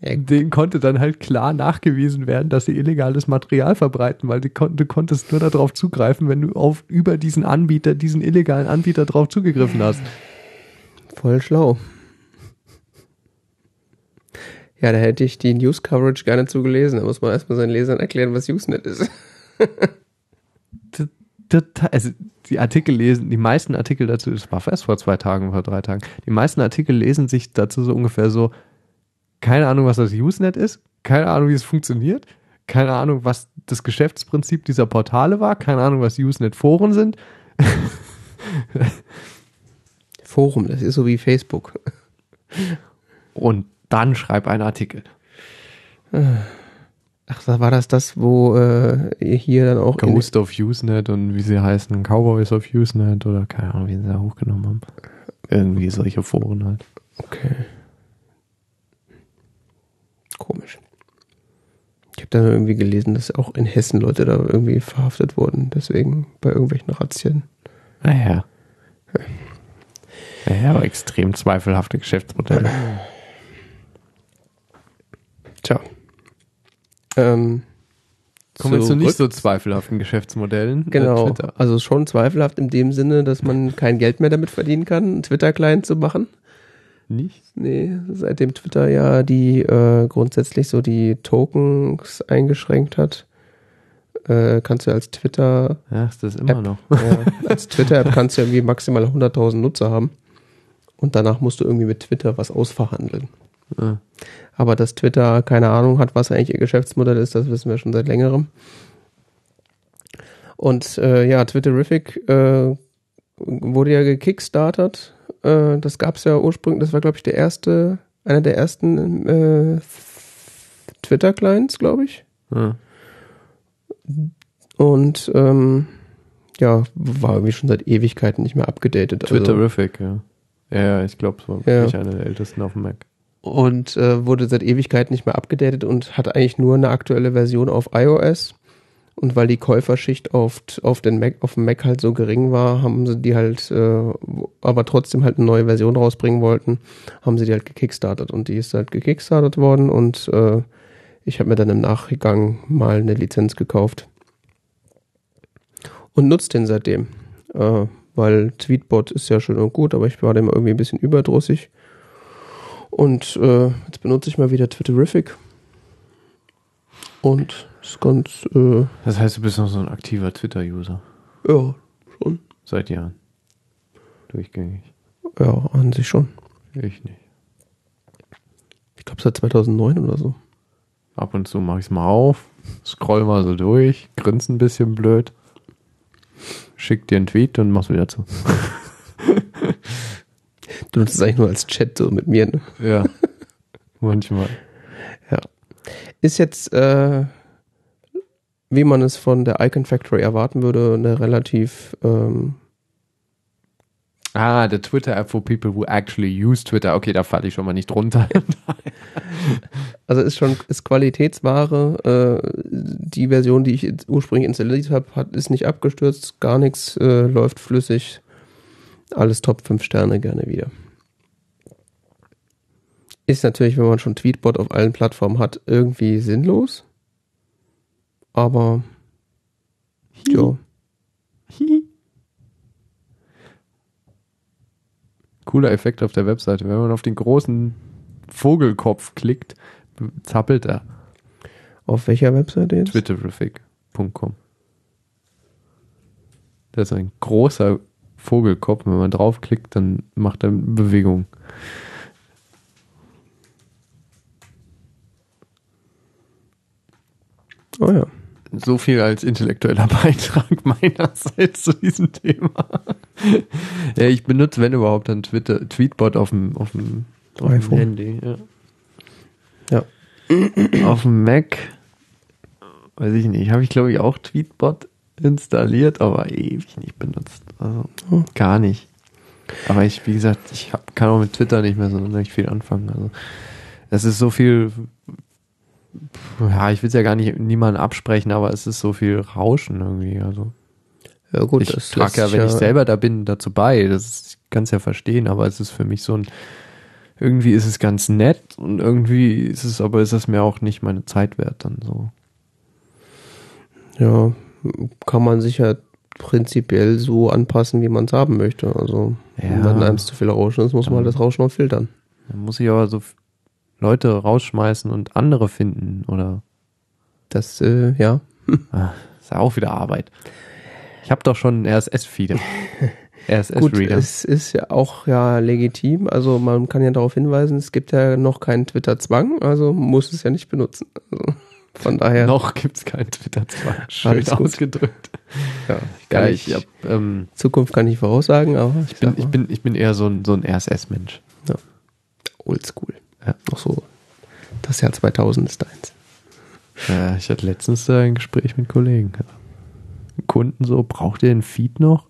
Ja, denen konnte dann halt klar nachgewiesen werden, dass sie illegales Material verbreiten, weil die kon du konntest nur darauf zugreifen, wenn du auf über diesen Anbieter, diesen illegalen Anbieter drauf zugegriffen hast. voll schlau. Ja, da hätte ich die News Coverage gerne zugelesen. Da muss man erstmal seinen Lesern erklären, was Usenet ist. also die Artikel lesen, die meisten Artikel dazu, das war erst vor zwei Tagen, vor drei Tagen, die meisten Artikel lesen sich dazu so ungefähr so, keine Ahnung, was das Usenet ist, keine Ahnung, wie es funktioniert, keine Ahnung, was das Geschäftsprinzip dieser Portale war, keine Ahnung, was Usenet-Foren sind. Forum, das ist so wie Facebook. Und dann schreib einen Artikel. Ach, da war das das, wo äh, hier dann auch Ghost of Usenet und wie sie heißen, Cowboys of Usenet oder keine Ahnung, wie sie da hochgenommen haben. Irgendwie solche Foren halt. Okay. Komisch. Ich habe dann irgendwie gelesen, dass auch in Hessen Leute da irgendwie verhaftet wurden, deswegen bei irgendwelchen Razzien. Naja. Naja, aber extrem zweifelhafte Geschäftsmodelle. [laughs] Tja. Ähm, Kommen wir zu nicht so zweifelhaften Geschäftsmodellen. äh, Genau. Twitter. Also schon zweifelhaft in dem Sinne, dass man kein Geld mehr damit verdienen kann, einen Twitter-Client zu machen. Nicht? Nee, seitdem Twitter ja die äh, grundsätzlich so die Tokens eingeschränkt hat, äh, kannst du als Twitter Ja, ist das immer App. noch. Ja, als Twitter-App kannst du irgendwie maximal 100.000 Nutzer haben. Und danach musst du irgendwie mit Twitter was ausverhandeln. Ja. Aber dass Twitter keine Ahnung hat, was eigentlich ihr Geschäftsmodell ist, das wissen wir schon seit längerem. Und äh, ja, Twitterific äh, wurde ja gekickstartert. Äh, das gab es ja ursprünglich, das war glaube ich der erste, einer der ersten äh, Twitter-Clients, glaube ich. Ja. Und ähm, ja, war irgendwie schon seit Ewigkeiten nicht mehr abgedatet. Also, Twitterific, ja. Ja, ja, ich glaube, es war Ja. wirklich einer der ältesten auf dem Mac. Und äh, wurde seit Ewigkeiten nicht mehr abgedatet und hat eigentlich nur eine aktuelle Version auf iOS. Und weil die Käuferschicht auf, auf, den Mac, auf dem Mac halt so gering war, haben sie die halt, äh, aber trotzdem halt eine neue Version rausbringen wollten, haben sie die halt gekickstartet. Und die ist halt gekickstartet worden und äh, ich habe mir dann im Nachgang mal eine Lizenz gekauft. Und nutze den seitdem. Äh, weil Tweetbot ist ja schön und gut, aber ich war dem irgendwie ein bisschen überdrüssig. Und äh, jetzt benutze ich mal wieder Twitterific. Und ist ganz, äh, Das heißt, du bist noch so ein aktiver Twitter-User. ja, schon. Seit Jahren. Durchgängig. Ja, an sich schon. Ich nicht. Ich glaube seit 2009 oder so. Ab und zu mache ich es mal auf, scroll mal so durch, grinse ein bisschen blöd, schick dir einen Tweet und mach's wieder zu. [laughs] Du nutzt es eigentlich nur als Chat so mit mir. Ne? Ja. [laughs] Manchmal. Ja. Ist jetzt, äh, wie man es von der Icon Factory erwarten würde, eine relativ, ähm, Ah, the Twitter App for people who actually use Twitter. Okay, da falle ich schon mal nicht drunter. [laughs] [laughs] also ist schon, ist Qualitätsware. Äh, die Version, die ich ursprünglich installiert habe, hat, ist nicht abgestürzt, gar nichts, äh, läuft flüssig. Alles Top 5 Sterne gerne wieder. Ist natürlich, wenn man schon Tweetbot auf allen Plattformen hat, irgendwie sinnlos. Aber ja. Cooler Effekt auf der Webseite. Wenn man auf den großen Vogelkopf klickt, zappelt er. Auf welcher Webseite jetzt? Twitterific.com. Das ist ein großer Vogelkopf. Wenn man draufklickt, dann macht er Bewegung. Oh ja. So viel als intellektueller [laughs] Beitrag meinerseits zu diesem Thema. ja, ich benutze, wenn überhaupt, dann Twitter, Tweetbot auf dem, auf dem, auf dem iPhone. Handy. Ja. Ja. auf dem Mac, weiß ich nicht, habe ich glaube ich auch Tweetbot installiert, aber ewig nicht benutzt. Also Oh. gar nicht. Aber ich, wie gesagt, ich hab, kann auch mit Twitter nicht mehr so sonderlich viel anfangen. Also es ist so viel, ja, ich will es ja gar nicht niemandem absprechen, aber es ist so viel Rauschen irgendwie. Also Ja gut, ich das trage ja, wenn sich ich selber da bin, dazu bei. Das ist, ich kann es ja verstehen, aber es ist für mich so ein, irgendwie ist es ganz nett und irgendwie ist es, aber ist es mir auch nicht meine Zeit wert dann so. Ja, kann man sich ja prinzipiell so anpassen, wie man es haben möchte. Also, Ja. wenn einem zu viel Rauschen ist, muss man halt das Rauschen auch filtern. Dann muss ich aber so Leute rausschmeißen und andere finden oder Das, äh, ja. [laughs] ah, ist ja auch wieder Arbeit. Ich habe doch schon einen RSS-Feed. [laughs] RSS-Reader. es ist ja auch ja legitim. Also, man kann ja darauf hinweisen, es gibt ja noch keinen Twitter-Zwang, also muss es ja nicht benutzen. Also, von daher. Noch gibt's keinen Twitter-Zwang. Schön Alles gut. ausgedrückt. Ja, ich kann Ja, nicht, ich, hab, ähm, Zukunft kann ich voraussagen, aber ich ich, bin, ich, bin, ich bin eher so ein, so ein RSS-Mensch. oldschool. Ja. Noch so, das Jahr 2000 ist deins. Ja, ich hatte letztens ein Gespräch mit Kollegen. Kunden so, braucht ihr den Feed noch?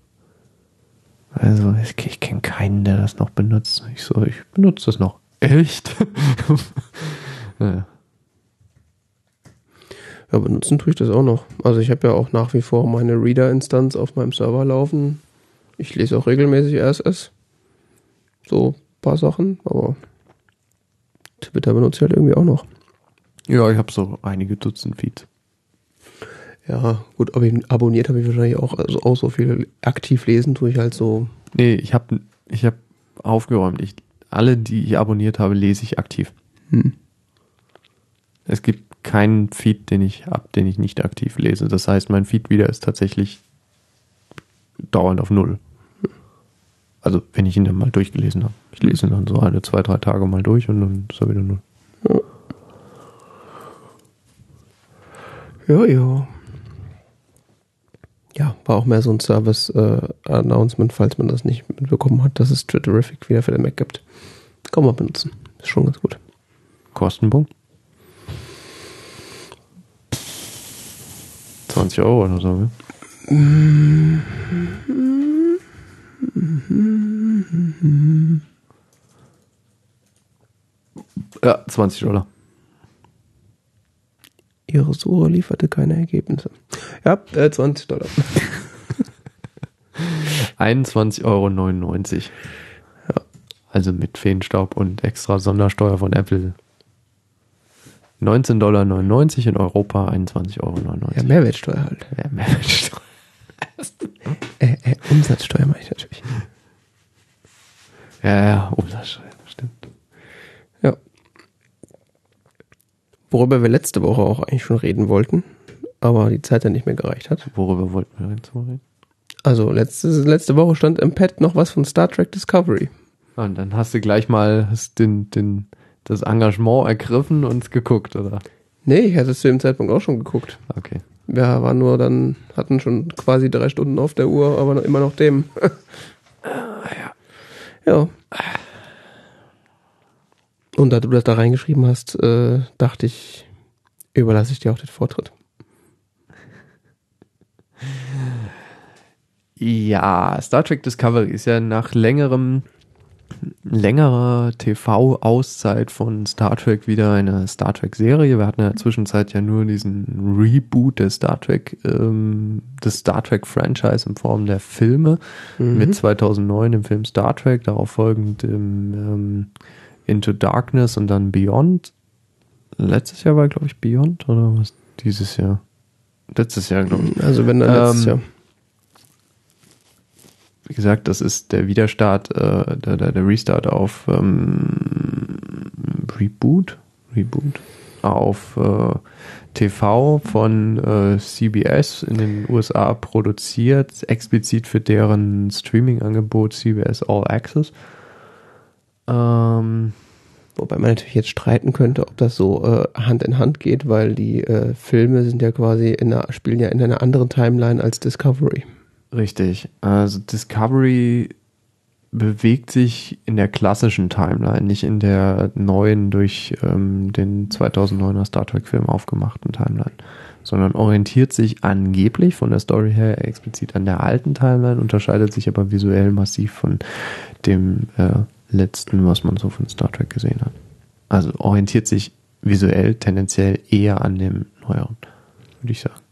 Also, ich, ich kenne keinen, der das noch benutzt. Ich so, ich benutze das noch. Echt? [laughs] ja. Ja, benutzen tue ich das auch noch. Also ich habe ja auch nach wie vor meine Reader-Instanz auf meinem Server laufen. Ich lese auch regelmäßig RSS. So ein paar Sachen, aber Twitter benutze ich halt irgendwie auch noch. ja, ich habe so einige Dutzend Feeds. Ja, gut, aber abonniert habe ich wahrscheinlich auch, also auch so viel aktiv lesen tue ich halt so. Nee, ich habe ich hab aufgeräumt. Ich, alle, die ich abonniert habe, lese ich aktiv. Hm. Es gibt keinen Feed, den ich ab, den ich nicht aktiv lese. Das heißt, mein Feed wieder ist tatsächlich dauernd auf Null. Also, wenn ich ihn dann mal durchgelesen habe. Ich lese ihn dann so alle zwei, drei Tage mal durch und dann ist er wieder Null. Ja, ja. Ja, war auch mehr so ein Service-Announcement, falls man das nicht mitbekommen hat, dass es Twitterific wieder für den Mac gibt. Kann man benutzen. Ist schon ganz gut. Kostenpunkt? 20 Euro oder so, ne? Ja, 20 Dollar. Ihre Suche lieferte keine Ergebnisse. Ja, äh, 20 Dollar. [laughs] 21,99 Euro. Ja. Also mit Feenstaub und extra Sondersteuer von Apple. 19,99 Dollar in Europa, 21,99 Euro. Ja, Mehrwertsteuer halt. Ja, Mehrwertsteuer. [laughs] Äh, äh, Umsatzsteuer mache ich natürlich. Ja, ja, Umsatzsteuer, stimmt. Ja. Worüber wir letzte Woche auch eigentlich schon reden wollten, aber die Zeit dann nicht mehr gereicht hat. Worüber wollten wir jetzt mal reden? Also letzte, letzte Woche stand im Pad noch was von Star Trek Discovery. Und dann hast du gleich mal den, den, das Engagement ergriffen und geguckt, oder? Nee, ich hatte es zu dem Zeitpunkt auch schon geguckt. Okay. Wir waren nur dann, hatten schon quasi drei Stunden auf der Uhr, aber immer noch dem. [laughs] ja. Ja. Und da du das da reingeschrieben hast, äh, dachte ich, überlasse ich dir auch den Vortritt. Ja, Star Trek Discovery ist ja nach längerem längerer TV-Auszeit von Star Trek wieder eine Star Trek-Serie. Wir hatten ja in der Zwischenzeit ja nur diesen Reboot des Star Trek, ähm, des Star Trek-Franchise in Form der Filme Mhm. mit 2009 im Film Star Trek, darauf folgend im ähm, Into Darkness und dann Beyond. Letztes Jahr war, glaube ich, Beyond oder was? Dieses Jahr? Letztes Jahr, glaube ich. Also wenn dann letztes Ähm, Jahr. Wie gesagt, das ist der Widerstart, äh, der, der, Restart auf ähm, Reboot, Reboot auf äh, TV von äh, CBS in den USA produziert, explizit für deren Streaming-Angebot CBS All Access. Ähm, Wobei man natürlich jetzt streiten könnte, ob das so äh, Hand in Hand geht, weil die äh, Filme sind ja quasi in einer, spielen ja in einer anderen Timeline als Discovery. Richtig. Also Discovery bewegt sich in der klassischen Timeline, nicht in der neuen durch ähm, den 2009er Star Trek Film aufgemachten Timeline, sondern orientiert sich angeblich von der Story her explizit an der alten Timeline, unterscheidet sich aber visuell massiv von dem äh, letzten, was man so von Star Trek gesehen hat. Also orientiert sich visuell tendenziell eher an dem neueren, würde ich sagen.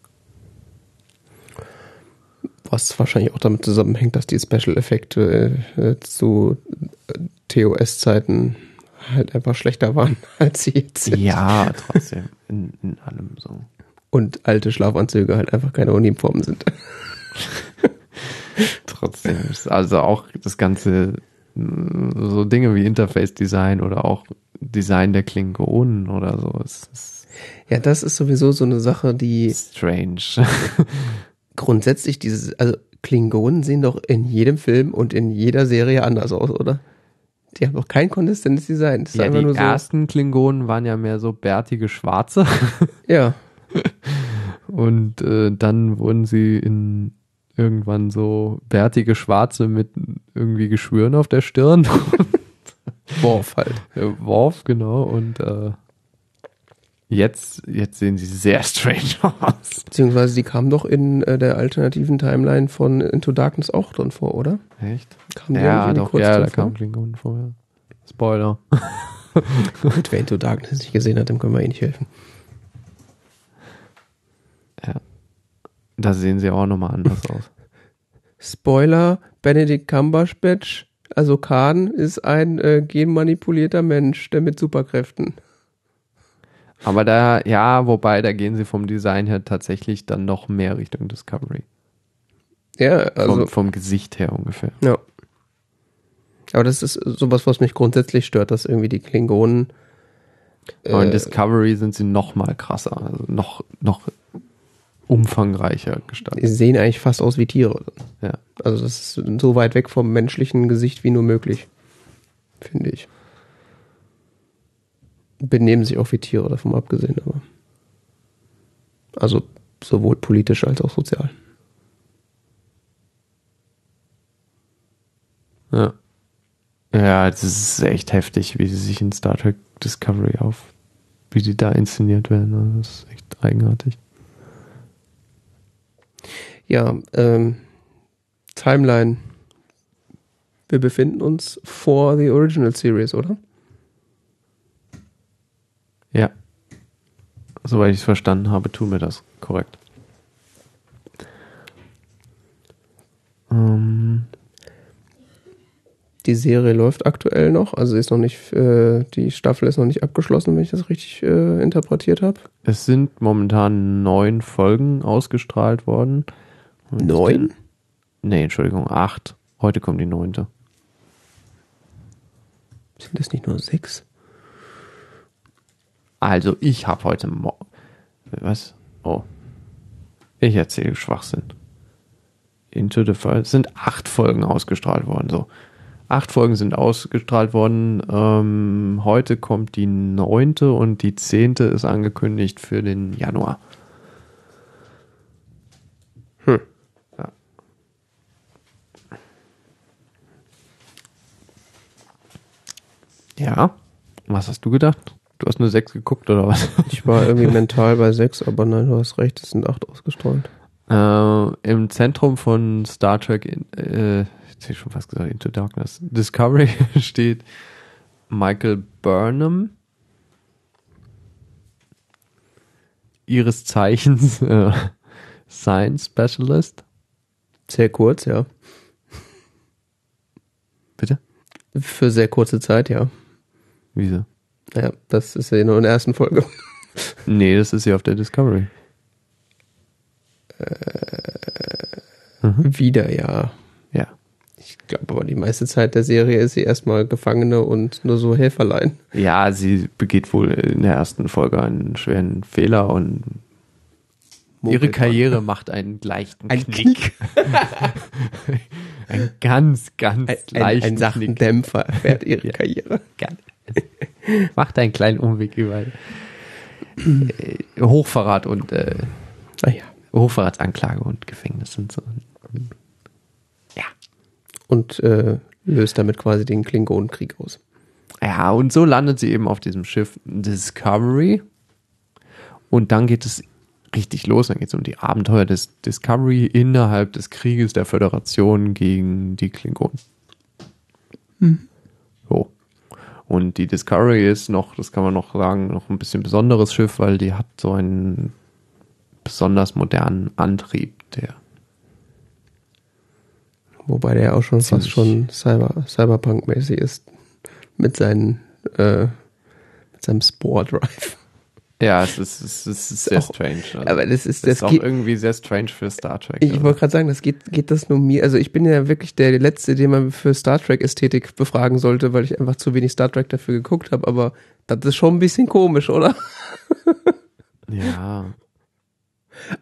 Was wahrscheinlich auch damit zusammenhängt, dass die Special-Effekte äh, zu äh, TOS-Zeiten halt einfach schlechter waren, [laughs] als sie jetzt sind. Ja, trotzdem. In, in allem so. Und alte Schlafanzüge halt einfach keine Uniformen sind. [laughs] Trotzdem. ist Also auch das ganze, mh, so Dinge wie Interface-Design oder auch Design der Klingonen oder so. Es ist Ja, das ist sowieso so eine Sache, die strange. [laughs] grundsätzlich dieses, also Klingonen sehen doch in jedem Film und in jeder Serie anders aus, oder? Die haben doch kein konsistentes Design. Das ja, die so. ersten Klingonen waren ja mehr so bärtige Schwarze. [laughs] Ja, Und äh, dann wurden sie in irgendwann so bärtige Schwarze mit irgendwie Geschwüren auf der Stirn. [laughs] Worf halt. Äh, Worf, genau. Und äh, jetzt, jetzt sehen sie sehr [laughs] strange aus. Beziehungsweise die kamen doch in äh, der alternativen Timeline von Into Darkness auch drin vor, oder? Echt? Kamen Ja, doch, ja, da vor? kam Klingonen vorher. Spoiler. [laughs] Gut, wer Into Darkness nicht gesehen hat, dem können wir eh nicht helfen. Da sehen sie auch nochmal anders [laughs] aus. Spoiler, Benedict Cumberbatch, also Khan, ist ein äh, genmanipulierter Mensch, der mit Superkräften. Aber da, ja, wobei, da gehen sie vom Design her tatsächlich dann noch mehr Richtung Discovery. Ja, also, vom, vom Gesicht her ungefähr. ja. Aber das ist sowas, was mich grundsätzlich stört, dass irgendwie die Klingonen Aber in äh, Discovery sind sie noch mal krasser, also noch, noch umfangreicher die gestaltet. sehen eigentlich fast aus wie Tiere. Ja. Also das ist so weit weg vom menschlichen Gesicht wie nur möglich, finde ich. Benehmen sich auch wie Tiere, davon abgesehen, aber. Also sowohl politisch als auch sozial. Ja. Ja, das ist echt heftig, wie sie sich in Star Trek Discovery auf, wie die da inszeniert werden. Also Das ist echt eigenartig. Ja, ähm, Timeline. Wir befinden uns vor the Original Series, oder? Ja. Soweit ich es verstanden habe, tun wir das korrekt. Ähm, Die Serie läuft aktuell noch, also ist noch nicht, äh, die Staffel ist noch nicht abgeschlossen, wenn ich das richtig äh, interpretiert habe. es sind momentan neun Folgen ausgestrahlt worden. Und Neun? Nee, Entschuldigung, acht. Heute kommt die neunte. Sind das nicht nur sechs? Also, ich habe heute Morgen. Was? Oh. Ich erzähle Schwachsinn. Into the Fire. Es sind acht Folgen ausgestrahlt worden. So. Acht Folgen sind ausgestrahlt worden. Ähm, heute kommt die neunte und die zehnte ist angekündigt für den Januar. Hm. Ja. Ja. Was hast du gedacht? Du hast nur sechs geguckt oder was? [laughs] Ich war irgendwie mental bei sechs, aber nein, du hast recht, es sind acht ausgestrahlt. Äh, Im Zentrum von Star Trek, in, äh, jetzt hätte ich schon fast gesagt, Into Darkness, Discovery [laughs] steht Michael Burnham. Ihres Zeichens [laughs] äh, Science Specialist. Sehr kurz, ja. Bitte? Für sehr kurze Zeit, ja. Wieso? Ja, das ist ja nur in der ersten Folge. [laughs] Nee, das ist ja auf der Discovery. Mhm. Wieder, ja. Ja. Ich glaube aber, die meiste Zeit der Serie ist sie erstmal Gefangene und nur so Helferlein. Ja, sie begeht wohl in der ersten Folge einen schweren Fehler und ihre Karriere macht einen leichten Ein Knick. [laughs] ein ganz, ganz Ein, ein, leichten ein sachten Knick. Dämpfer erfährt ihre [laughs] Ja. Karriere. Ganz- [laughs] Macht einen kleinen Umweg über äh, Hochverrat und äh, Naja. Hochverratsanklage und Gefängnis sind so. Und äh, löst damit quasi den Klingonenkrieg aus. Ja, und so landet sie eben auf diesem Schiff Discovery. Und dann geht es richtig los. Dann geht es um die Abenteuer des Discovery innerhalb des Krieges der Föderation gegen die Klingonen. So. Und die Discovery ist noch, das kann man noch sagen, noch ein bisschen besonderes Schiff, weil die hat so einen besonders modernen Antrieb, der Wobei der auch schon fast schon Cyber, Cyberpunk-mäßig ist. Mit seinen, äh, mit seinem Spore Drive. Ja, es ist, es ist, es ist sehr auch- strange. Also, Aber das ist, das das ist auch geht, irgendwie sehr strange für Star Trek. ich also. wollte gerade sagen, das geht, geht das nur mir. Also ich bin ja wirklich der Letzte, den man für Star Trek-Ästhetik befragen sollte, weil ich einfach zu wenig Star Trek dafür geguckt habe. Aber das ist schon ein bisschen komisch, oder? ja. [laughs]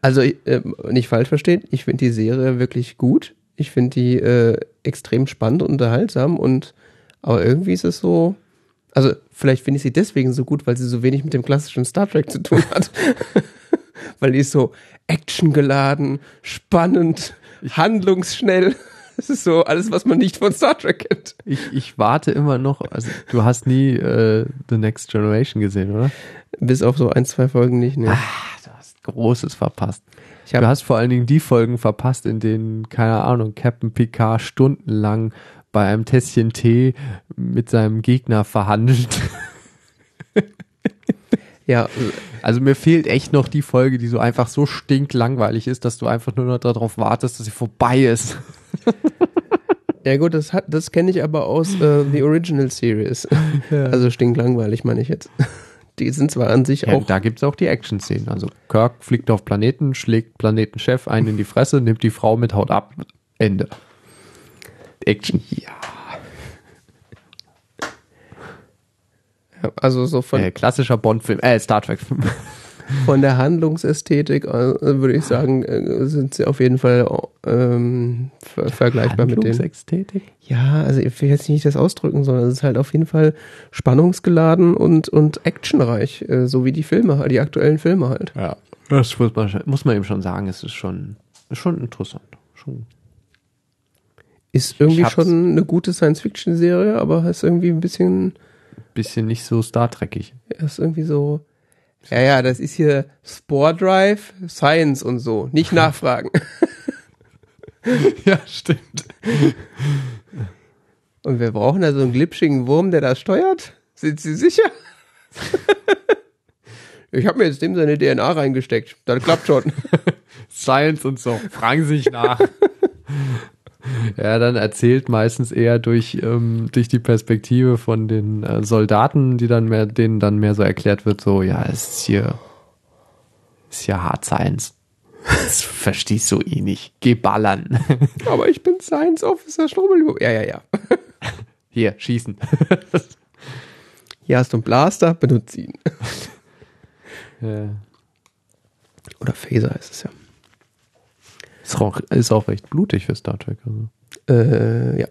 Also äh, nicht falsch verstehen, ich finde die Serie wirklich gut. Ich finde die äh, extrem spannend und unterhaltsam und aber irgendwie ist es so, also vielleicht finde ich sie deswegen so gut, weil sie so wenig mit dem klassischen Star Trek zu tun hat. [laughs] weil die ist so actiongeladen, spannend, handlungsschnell. [laughs] Es ist so alles, was man nicht von Star Trek kennt. Ich, ich warte immer noch. Also, du hast nie äh, The Next Generation gesehen, oder? Bis auf so ein, zwei Folgen nicht. Ne? Ah, du hast Großes verpasst. Ich du hast vor allen Dingen die Folgen verpasst, in denen, keine Ahnung, Captain Picard stundenlang bei einem Tässchen Tee mit seinem Gegner verhandelt. [laughs] Ja, Also mir fehlt echt noch die Folge, die so einfach so stinklangweilig ist, dass du einfach nur noch darauf wartest, dass sie vorbei ist. [laughs] ja gut, das hat, das kenne ich aber aus äh, The Original Series. [laughs] Also stinklangweilig meine ich jetzt. Die sind zwar an sich Ja, auch da gibt es auch die Action-Szenen. Also Kirk fliegt auf Planeten, schlägt Planetenchef einen in die Fresse, nimmt die Frau mit, haut ab. Ende. Action. Ja. Also so von, Äh, klassischer Bond-Film, äh, Star Trek-Film. [laughs] von der Handlungsästhetik äh, würde ich sagen, äh, sind sie auf jeden Fall ähm, ver vergleichbar mit den. Handlungsästhetik? Ja, also ich will jetzt nicht das ausdrücken, sondern es ist halt auf jeden Fall spannungsgeladen und, und actionreich, äh, so wie die Filme, halt, die aktuellen Filme halt. Ja. Das muss man, muss man eben schon sagen, es ist schon, ist schon interessant. Schon. Ist irgendwie schon eine gute Science-Fiction-Serie, aber ist irgendwie ein bisschen, Bisschen nicht so Star Trekig. ist irgendwie so. Ja, ja, das ist hier Spore Drive, Science und so. Nicht [laughs] nachfragen. [laughs] ja, stimmt. Und wir brauchen da so einen glitschigen Wurm, der das steuert? Sind Sie sicher? [laughs] ich habe mir jetzt dem seine DNA reingesteckt. Das klappt schon. Science und so. Fragen Sie sich nach. Ja, dann erzählt meistens eher durch, ähm, durch die Perspektive von den äh, Soldaten, die dann mehr, denen dann mehr so erklärt wird, so, ja, es ist hier, ist ja Hard Science. Das verstehst du eh nicht. Geh ballern. [laughs] Aber ich bin Science Officer Strubbel. Ja, ja, ja. [laughs] Hier, schießen. [laughs] Hier hast du einen Blaster, benutze ihn. Ja. Oder Phaser heißt es ja. Ist auch, ist auch recht blutig für Star Trek. Also, Äh, ja.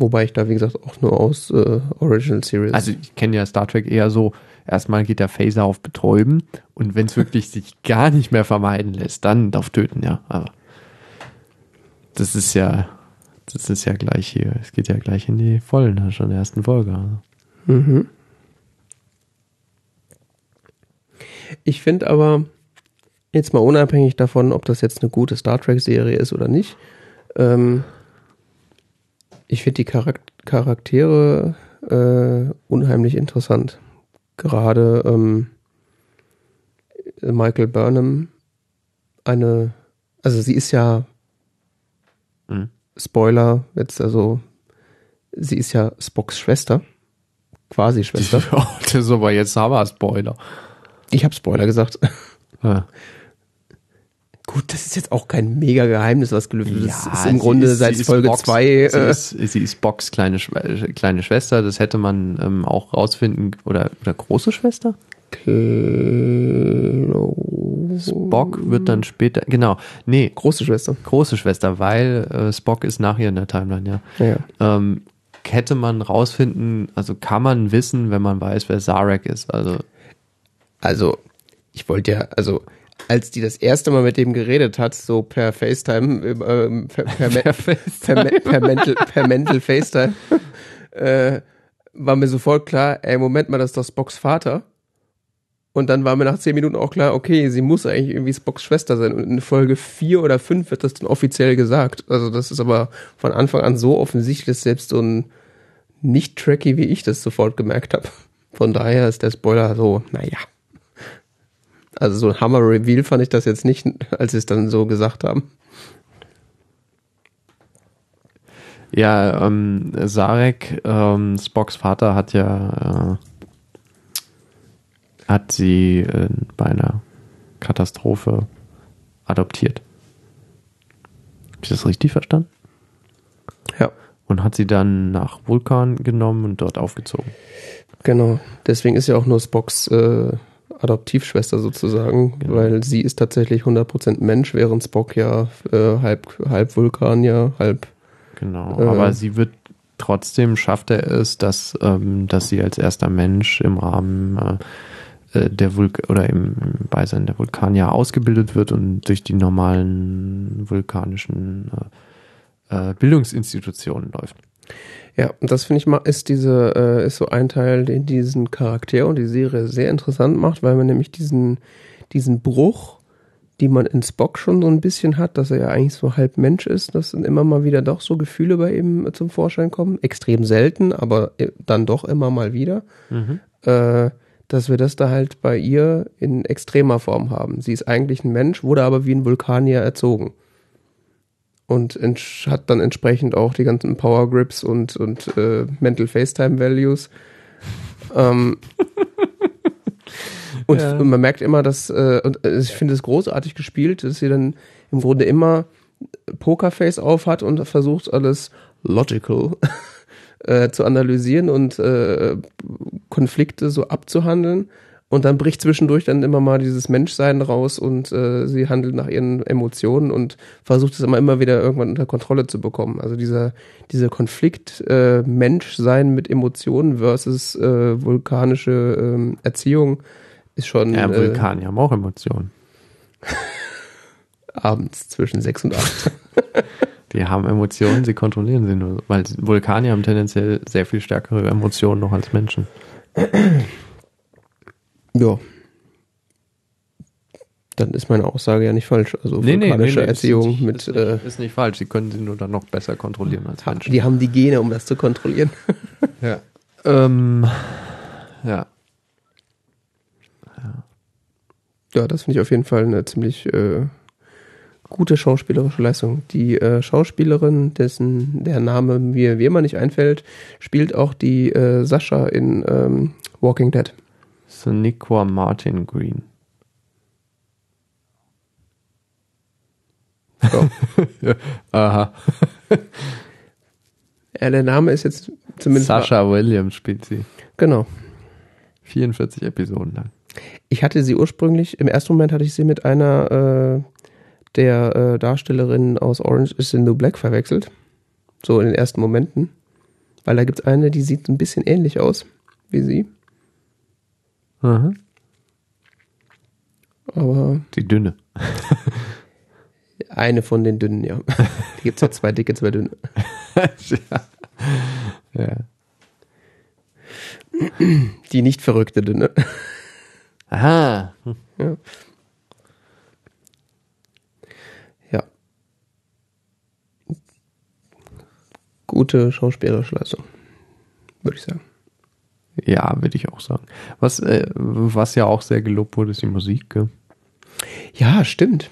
Wobei ich da, wie gesagt, auch nur aus äh, Original Series. also ich kenne ja Star Trek eher so, erstmal geht der Phaser auf Betäuben und wenn es wirklich [laughs] sich gar nicht mehr vermeiden lässt, dann auf Töten, ja. Aber das ist ja, das ist ja gleich hier, es geht ja gleich in die Vollen, schon in der ersten Folge. Also. Mhm. Ich finde aber, jetzt mal unabhängig davon, ob das jetzt eine gute Star Trek-Serie ist oder nicht, ähm, ich finde die Charak Charaktere äh, unheimlich interessant. Gerade ähm, Michael Burnham, eine, also sie ist ja Mhm. Spoiler, jetzt also, sie ist ja Spocks Schwester, quasi Schwester. [laughs] Oh, das ist aber jetzt Hammer-Spoiler. Ich habe Spoiler gesagt. Ja. [laughs] Gut, das ist jetzt auch kein mega Geheimnis, was gelüftet ist. Das ist im sie Grunde ist- seit sie Folge Box- 2. Sie, Äh, ist, sie ist Box kleine, Schwe- kleine Schwester, das hätte man ähm, auch rausfinden, oder, oder große Schwester? Spock wird dann später, genau, nee, große Schwester. große Schwester, weil äh, Spock ist nachher in der Timeline, ja. Ja. Ähm, hätte man rausfinden, also kann man wissen, wenn man weiß, wer Zarek ist. Also Also, ich wollte ja, also, als die das erste Mal mit dem geredet hat, so per FaceTime, ähm, per, per, per, per, per, mental, per mental FaceTime, äh, war mir sofort klar, ey, Moment mal, das ist doch Spocks Vater. Und dann war mir nach zehn Minuten auch klar, okay, sie muss eigentlich irgendwie Spocks Schwester sein. Und in Folge vier oder fünf wird das dann offiziell gesagt. Also das ist aber von Anfang an so offensichtlich, dass selbst so ein Nicht-Tracky wie ich das sofort gemerkt habe. Von daher ist der Spoiler so, naja. Also so ein Hammer-Reveal fand ich das jetzt nicht, als sie es dann so gesagt haben. Ja, ähm, Sarek, ähm, Spocks Vater hat ja, äh, hat sie äh, bei einer Katastrophe adoptiert. Hab ich das richtig verstanden? Ja. Und hat sie dann nach Vulkan genommen und dort aufgezogen. Genau. Deswegen ist ja auch nur Spocks äh, Adoptivschwester sozusagen, Genau. weil sie ist tatsächlich 100% Mensch, während Spock ja äh, halb, halb Vulkanier, halb. Genau. Äh. Aber sie wird trotzdem schafft er es, dass, ähm, dass sie als erster Mensch im Rahmen äh, äh, der Vulk oder im, im Beisein der Vulkanier ausgebildet wird und durch die normalen vulkanischen äh, äh, Bildungsinstitutionen läuft. Ja, und das finde ich mal, ist diese, äh, ist so ein Teil, den diesen Charakter und die Serie sehr interessant macht, weil man nämlich diesen, diesen Bruch, die man in Spock schon so ein bisschen hat, dass er ja eigentlich so halb Mensch ist, dass dann immer mal wieder doch so Gefühle bei ihm zum Vorschein kommen. Extrem selten, aber äh, dann doch immer mal wieder. Äh, dass wir das da halt bei ihr in extremer Form haben. Sie ist eigentlich ein Mensch, wurde aber wie ein Vulkanier erzogen. Und hat dann entsprechend auch die ganzen Power Grips und, und äh, Mental FaceTime Values. ähm, [laughs] und, Ja. und man merkt immer, dass, äh, und äh, ich finde es großartig gespielt, dass sie dann im Grunde immer Pokerface auf hat und versucht alles logical [laughs] äh, zu analysieren und äh, Konflikte so abzuhandeln. Und dann bricht zwischendurch dann immer mal dieses Menschsein raus und äh, sie handelt nach ihren Emotionen und versucht es immer, immer wieder irgendwann unter Kontrolle zu bekommen. Also dieser, dieser Konflikt äh, Menschsein mit Emotionen versus äh, vulkanische ähm, Erziehung ist schon Ja, äh, Vulkanier haben auch Emotionen. [laughs] abends zwischen sechs und acht. [laughs] Die haben Emotionen, sie kontrollieren sie nur, weil Vulkanier haben tendenziell sehr viel stärkere Emotionen noch als Menschen. Ja. Dann ist meine Aussage ja nicht falsch. Also Nee, nee, vulkanische nee, nee, Erziehung ist, mit ist, nicht, äh, ist nicht falsch. Sie können sie nur dann noch besser kontrollieren als Menschen. die haben die Gene, um das zu kontrollieren. [laughs] Ja. Ähm, ja. Ja, das finde ich auf jeden Fall eine ziemlich äh, gute schauspielerische Leistung. Die äh, Schauspielerin, dessen der Name mir wie immer nicht einfällt, spielt auch die äh, Sascha in ähm, Walking Dead. Sonequa Martin Green. Ja. [laughs] Aha. [laughs] ja, der Name ist jetzt zumindest Sascha Williams spielt sie. Genau. 44 Episoden lang. Ich hatte sie ursprünglich, im ersten Moment hatte ich sie mit einer äh, der äh, Darstellerinnen aus Orange is the New Black verwechselt. So in den ersten Momenten. Weil da gibt es eine, die sieht ein bisschen ähnlich aus wie sie. Aha. Aber Die dünne. [laughs] eine von den dünnen, ja. Die gibt es ja zwei dicke, zwei dünne. [laughs] ja. Die nicht verrückte dünne. Aha. Ja. ja. Gute schauspielerische Leistung, würde ich sagen. Ja, würde ich auch sagen. Was, äh, was ja auch sehr gelobt wurde, ist die Musik. Gell? Ja, stimmt.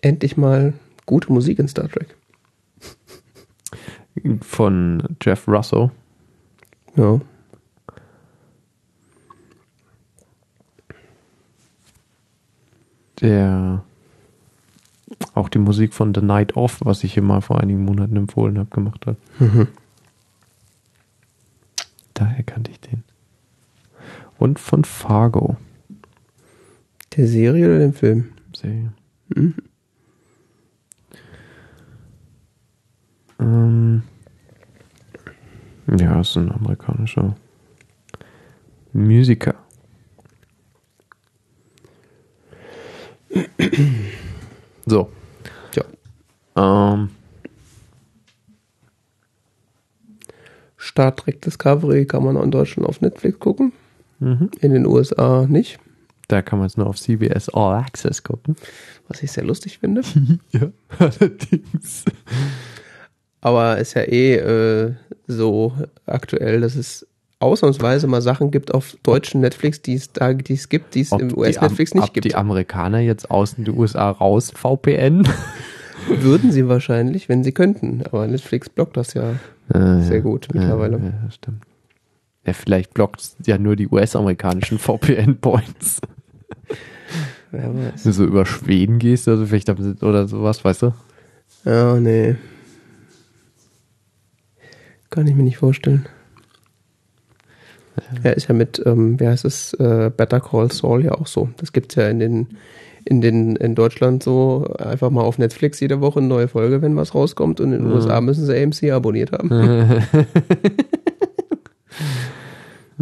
Endlich mal gute Musik in Star Trek. Von Jeff Russo. Ja. Der auch die Musik von The Night Off, was ich hier mal vor einigen Monaten empfohlen habe, gemacht hat. Mhm. Daher kannte ich den. Und von Fargo. Der Serie oder dem Film? Serie. Mhm. Ähm, ja, ist ein amerikanischer Musiker. So. Ja. Ähm, Star Trek Discovery kann man in Deutschland auf Netflix gucken. mhm. In den USA nicht. Da kann man es nur auf CBS All Access gucken. Was ich sehr lustig finde. [laughs] Ja, [laughs] allerdings. Aber ist ja eh äh, so aktuell, dass es ausnahmsweise mal Sachen gibt auf deutschen Netflix, die es da, die es gibt, die es im US-Netflix nicht ob gibt. die Amerikaner jetzt aus den USA raus VPN? [laughs] [laughs] Würden sie wahrscheinlich, wenn sie könnten. Aber Netflix blockt das ja sehr gut mittlerweile. Ja, ja, stimmt. Ja, vielleicht blockt es ja nur die US-amerikanischen [laughs] VPN-Points. [laughs] Wer weiß. Wenn du so über Schweden gehst also vielleicht damit- oder sowas, weißt du? Ja, nee. Kann ich mir nicht vorstellen. Ja, ist ja mit, ähm, wie heißt es, äh, Better Call Saul ja auch so. Das gibt's ja in den, in den, in Deutschland so einfach mal auf Netflix jede Woche eine neue Folge, wenn was rauskommt. Und in den Mhm. USA müssen sie AMC abonniert haben.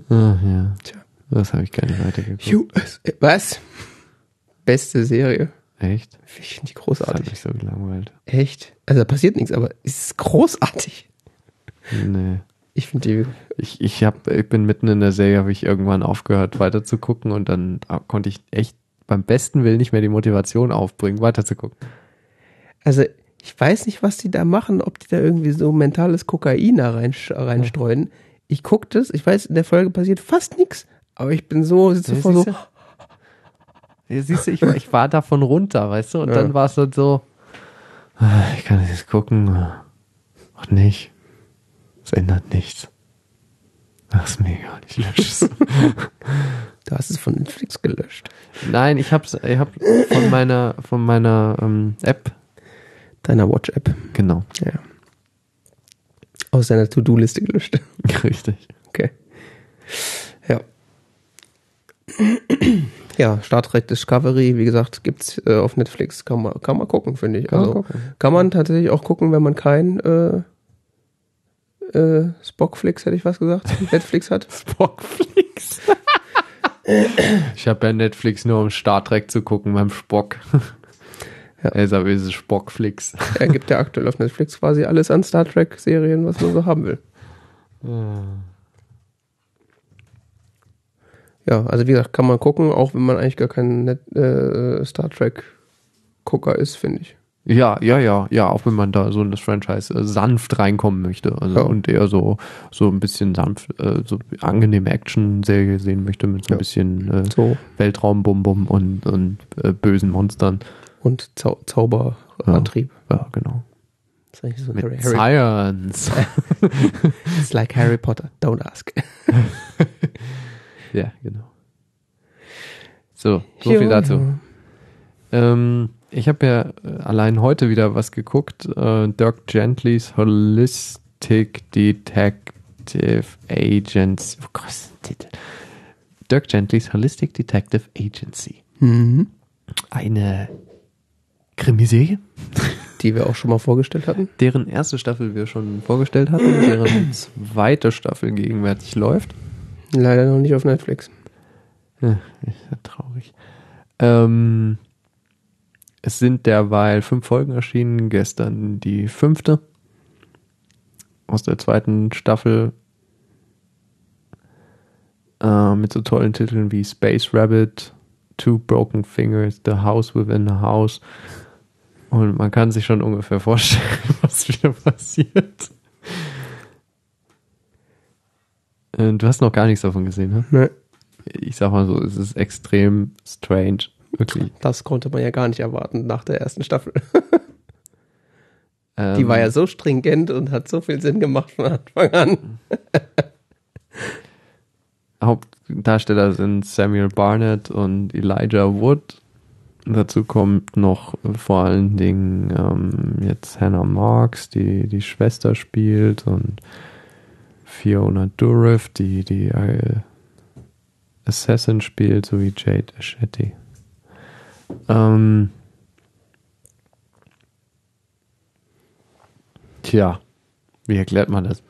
Ah, [laughs] ja. Tja. Das habe ich gar nicht weitergeguckt. USA. Was? Beste Serie. Echt? Ich finde die Das hat großartig. mich so gelangweilt. Echt? Also da passiert nichts, aber es ist großartig. Nee. Ich finde die, Ich, ich, hab, ich bin mitten in der Serie, habe ich irgendwann aufgehört weiter zu gucken und dann konnte ich echt beim besten Willen nicht mehr die Motivation aufbringen, weiter zu gucken. also ich weiß nicht, was die da machen, ob die da irgendwie so mentales Kokain da rein, reinstreuen. Ich gucke das, ich weiß, in der Folge passiert fast nichts, aber ich bin so, sitze Ja, vor so, Ja, siehst du, ich, war- ich war davon runter, weißt du, und Ja. dann war es dann so, ah, ich kann jetzt gucken, ach nicht, es ändert nichts. Ach, ist mir egal, ich lösche es. [laughs] du hast es von Netflix gelöscht. Nein, ich hab's, ich hab von meiner, von meiner ähm, App, Deiner Watch-App. genau, Ja. Aus deiner To-Do-Liste gelöscht. [laughs] richtig. Okay. Ja. Ja, Star Trek Discovery, wie gesagt, gibt's äh, auf Netflix. Kann man, kann man gucken, finde ich. Kann man also, gucken. kann man tatsächlich auch gucken, wenn man kein äh, äh, Spockflix, hätte ich was gesagt, Netflix hat. [laughs] Spockflix. ich habe ja Netflix nur um Star Trek zu gucken beim Spock. Ja. Deshalb ist es Spockflix. Er gibt ja aktuell auf Netflix quasi alles an Star Trek-Serien, was man so haben will. Ja, also wie gesagt, kann man gucken, auch wenn man eigentlich gar kein Net, äh, Star Trek-Gucker ist, finde ich. Ja, ja, ja, ja, auch wenn man da so in das Franchise äh, sanft reinkommen möchte. Also Ja. und eher so, so ein bisschen sanft, äh, so angenehme Action-Serie sehen möchte mit so ein Ja. bisschen äh, So. Weltraumbum-Bum und, und äh, bösen Monstern. Und Zau Zauberantrieb. Ja, genau. Das ist eigentlich so Mit Harry, Harry, Science. [laughs] It's like Harry Potter, don't ask. [laughs] ja, genau. So, so viel dazu. Ähm, ich habe ja äh, allein heute wieder was geguckt. Äh, Dirk Gentlys Holistic Detective Agents. Oh Gott, ist der Titel? Dirk Gentlys Holistic Detective Agency. Mhm. Eine Krimiserie, Die wir auch schon mal vorgestellt hatten. deren erste Staffel wir schon vorgestellt hatten, deren zweite Staffel gegenwärtig läuft. Leider noch nicht auf Netflix. Ja, ist ja traurig. Ähm, es sind derweil fünf Folgen erschienen, gestern die fünfte aus der zweiten Staffel äh, mit so tollen Titeln wie Space Rabbit, Two Broken Fingers, The House Within a House. Und man kann sich schon ungefähr vorstellen, [laughs] was wieder passiert. Äh, Du hast noch gar nichts davon gesehen, ne? Ne, ich sag mal so, es ist extrem strange. Wirklich. das konnte man ja gar nicht erwarten nach der ersten Staffel. Ähm, Die war ja so stringent und hat so viel Sinn gemacht von Anfang an. Hauptdarsteller sind Samuel Barnett und Elijah Wood. Dazu kommt noch vor allen Dingen ähm, jetzt Hannah Marks, die die Schwester spielt und Fiona Dourif, die die äh, Assassin spielt, sowie Jade Ashetti. Ähm, tja, wie erklärt man das?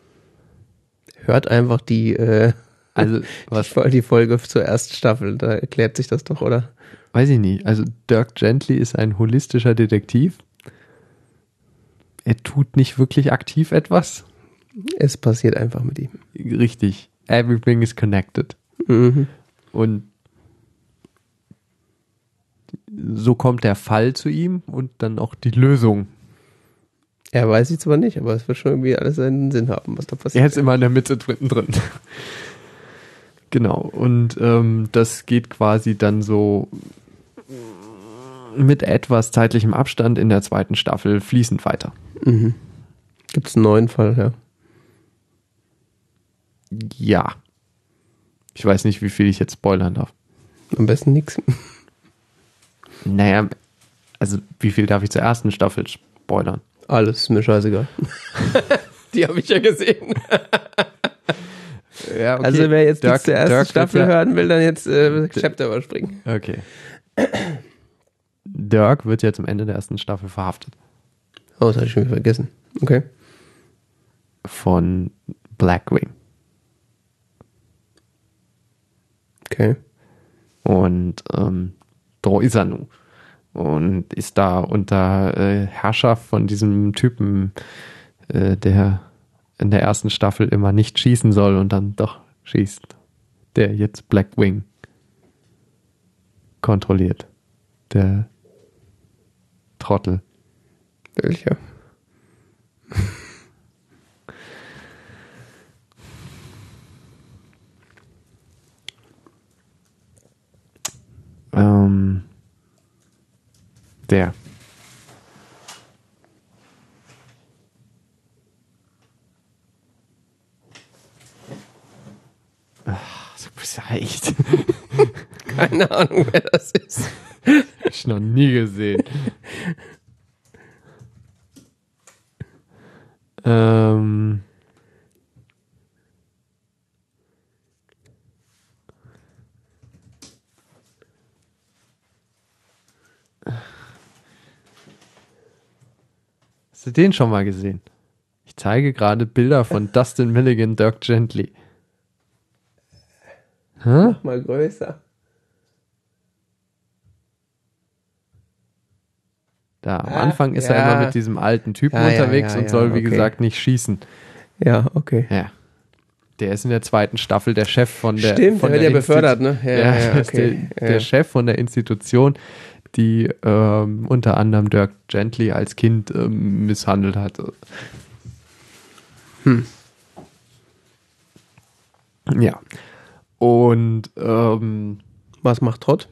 Hört einfach die, äh, [laughs] Also, was die Folge zur ersten Staffel, da erklärt sich das doch, oder? Weiß ich nicht. Also Dirk Gently ist ein holistischer Detektiv. Er tut nicht wirklich aktiv etwas. Es passiert einfach mit ihm. Richtig. Everything is connected. Mhm. Und so kommt der Fall zu ihm und dann auch die Lösung. Er weiß ich zwar nicht, aber es wird schon irgendwie alles seinen Sinn haben, was da passiert. Er ist immer in der Mitte drin. drin. genau. Und ähm, das geht quasi dann so mit etwas zeitlichem Abstand in der zweiten Staffel fließend weiter. Mhm. Gibt es einen neuen Fall, ja. Ja. Ich weiß nicht, wie viel ich jetzt spoilern darf. Am besten nichts. Naja, also wie viel darf ich zur ersten Staffel spoilern? Alles ist mir scheißegal. [laughs] Die habe ich ja gesehen. Ja, Also wer jetzt Dirk- zur ersten Dirk Staffel ja- hören will, dann jetzt äh, Chapter überspringen. Okay. Dirk wird ja zum Ende der ersten Staffel verhaftet Oh, das hatte ich schon wieder vergessen. Okay. von Blackwing. Okay. Und ähm, nun. Und ist da unter äh, Herrschaft von diesem Typen, äh, der in der ersten Staffel immer nicht schießen soll und dann doch schießt. Der jetzt Blackwing kontrolliert. Der Trottel. Welcher? Ähm, der. Ach, bist du echt. [laughs] Keine Ahnung, wer das ist. Ich noch nie gesehen. [laughs] ähm. Hast du den schon mal gesehen? Ich zeige gerade Bilder von [laughs] Dustin Milligan, Dirk Gently. Hä? Mal größer. Da am Ah, Anfang ist er ja. immer mit diesem alten Typen Ja, ja, unterwegs ja, und soll, wie okay. gesagt, nicht schießen. Ja, okay. Ja. Der ist in der zweiten Staffel der Chef von der. Stimmt, von der wird ja befördert, ne? Ja, Ja, [laughs] okay. der, Ja. der Chef von der Institution, die ähm, unter anderem Dirk Gently als Kind ähm, misshandelt hat. Hm. Ja. Und ähm, Was macht Trott?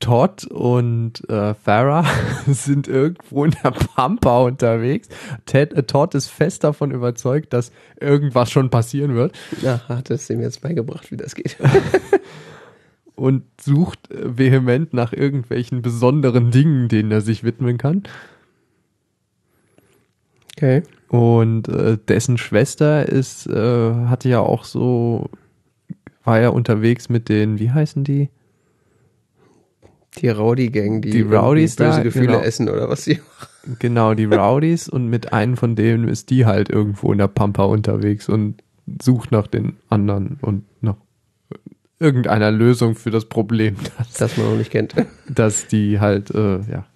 Todd und äh, Farah [laughs] sind irgendwo in der Pampa unterwegs. Ted, äh, Todd ist fest davon überzeugt, dass irgendwas schon passieren wird Ja, hat es ihm jetzt beigebracht, wie das geht. [laughs] und sucht äh, vehement nach irgendwelchen besonderen Dingen, denen er sich widmen kann. Okay. Und äh, dessen Schwester ist, äh, hatte ja auch so war er unterwegs mit den, wie heißen die? Die Rowdy-Gang, die, Die Rowdies böse da, Gefühle genau. essen oder was sie. [laughs] Genau, die Rowdies und mit einem von denen ist die halt irgendwo in der Pampa unterwegs und sucht nach den anderen und nach irgendeiner Lösung für das Problem, [laughs] dass, Das man noch nicht kennt. dass die halt, äh, ja.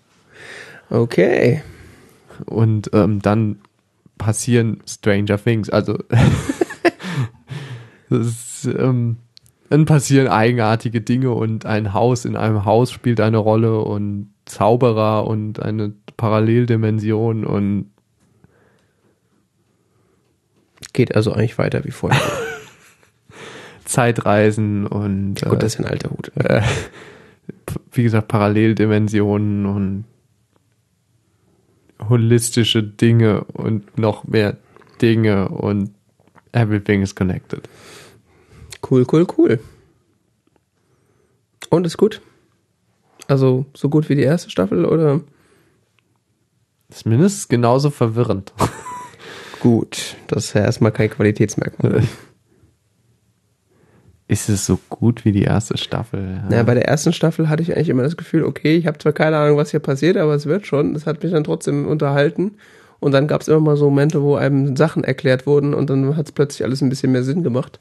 Okay. Und ähm, dann passieren Stranger Things. Also [laughs] das ist, ähm, dann passieren eigenartige Dinge und ein Haus in einem Haus spielt eine Rolle und Zauberer und eine Paralleldimension und Geht also eigentlich weiter wie vorher. Zeitreisen und Gut, äh, das ist ein alter Hut. äh, wie gesagt Paralleldimensionen und holistische Dinge und noch mehr Dinge und everything is connected. Cool, cool, cool. Und ist gut? Also so gut wie die erste Staffel oder? Ist mindestens genauso verwirrend. Gut, das ist ja erstmal kein Qualitätsmerkmal. [laughs] Ist es so gut wie die erste Staffel? Ja. Naja, bei der ersten Staffel hatte ich eigentlich immer das Gefühl, okay, ich habe zwar keine Ahnung, was hier passiert, aber es wird schon. Es hat mich dann trotzdem unterhalten. Und dann gab es immer mal so Momente, wo einem Sachen erklärt wurden und dann hat es plötzlich alles ein bisschen mehr Sinn gemacht.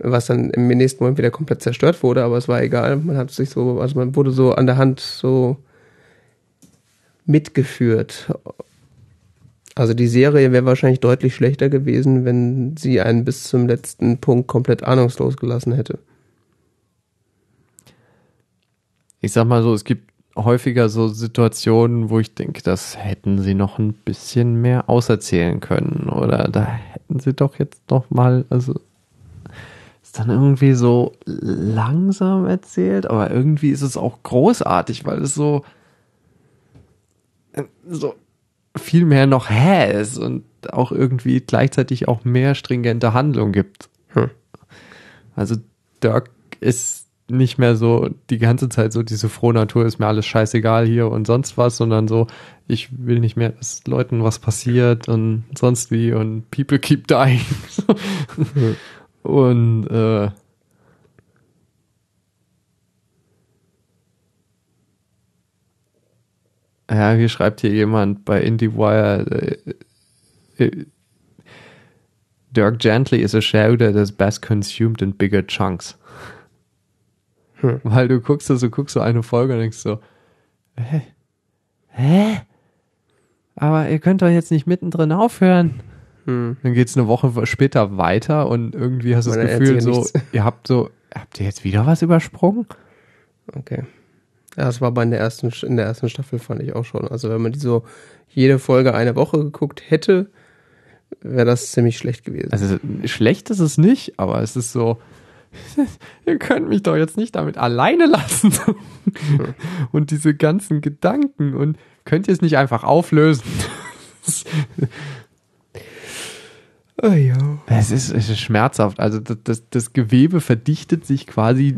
Was dann im nächsten Moment wieder komplett zerstört wurde, aber es war egal. Man hat sich so, also man wurde so an der Hand so mitgeführt. Also die Serie wäre wahrscheinlich deutlich schlechter gewesen, wenn sie einen bis zum letzten Punkt komplett ahnungslos gelassen hätte. ich sag mal so, es gibt häufiger so Situationen, wo ich denke, das hätten sie noch ein bisschen mehr auserzählen können oder da hätten sie doch jetzt noch mal, also ist dann irgendwie so langsam erzählt, aber irgendwie ist es auch großartig, weil es so so viel mehr noch ist und auch irgendwie gleichzeitig auch mehr stringente Handlung gibt. Hm. Also Dirk ist nicht mehr so die ganze Zeit so diese frohe Natur ist mir alles scheißegal hier und sonst was, sondern so ich will nicht mehr, dass Leuten was passiert und sonst wie und people keep dying. [laughs] und äh, ja, hier schreibt hier jemand bei IndieWire äh, äh, Dirk Gently is a show that is best consumed in bigger chunks. Hm. Weil du guckst so, guckst so eine Folge und denkst so, hä? Hä? Aber ihr könnt doch jetzt nicht mittendrin aufhören. Hm. Dann geht's eine Woche später weiter und irgendwie hast du das Gefühl so, nichts. ihr habt so, habt ihr jetzt wieder was übersprungen? Okay. Ja, das war bei in der ersten, in der ersten Staffel fand ich auch schon. Also wenn man die so jede Folge eine Woche geguckt hätte, wäre das ziemlich schlecht gewesen. Also schlecht ist es nicht, aber es ist so, [laughs] ihr könnt mich doch jetzt nicht damit alleine lassen. und diese ganzen Gedanken und könnt ihr es nicht einfach auflösen? oh ja. Es ist, es ist schmerzhaft. Also das, das, das Gewebe verdichtet sich quasi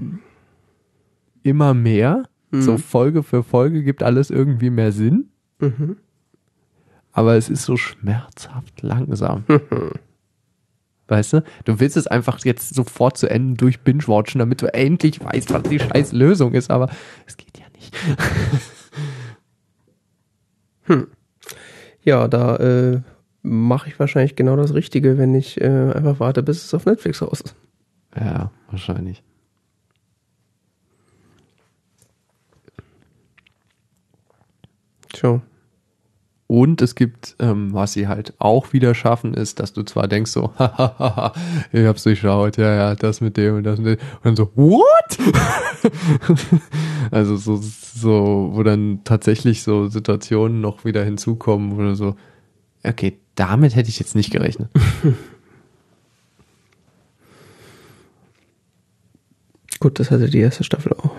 immer mehr. So Folge für Folge gibt alles irgendwie mehr Sinn. Mhm. Aber es ist so schmerzhaft langsam. [laughs] Weißt du? Du willst es einfach jetzt sofort zu Ende durch Binge-Watchen, damit du endlich weißt, was die scheiß Lösung ist, aber es geht ja nicht. [laughs] Ja, da äh, mache ich wahrscheinlich genau das Richtige, wenn ich äh, einfach warte, bis es auf Netflix raus ist. Ja, wahrscheinlich. Tja. Und es gibt, ähm, was sie halt auch wieder schaffen, ist, dass du zwar denkst so, [laughs] hahaha, ich hab's durchschaut, ja, ja, das mit dem und das mit dem. Und dann so, what? [laughs] also so, so, wo dann tatsächlich so Situationen noch wieder hinzukommen, wo du so, okay, damit hätte ich jetzt nicht gerechnet. [laughs] Gut, das hatte die erste Staffel auch.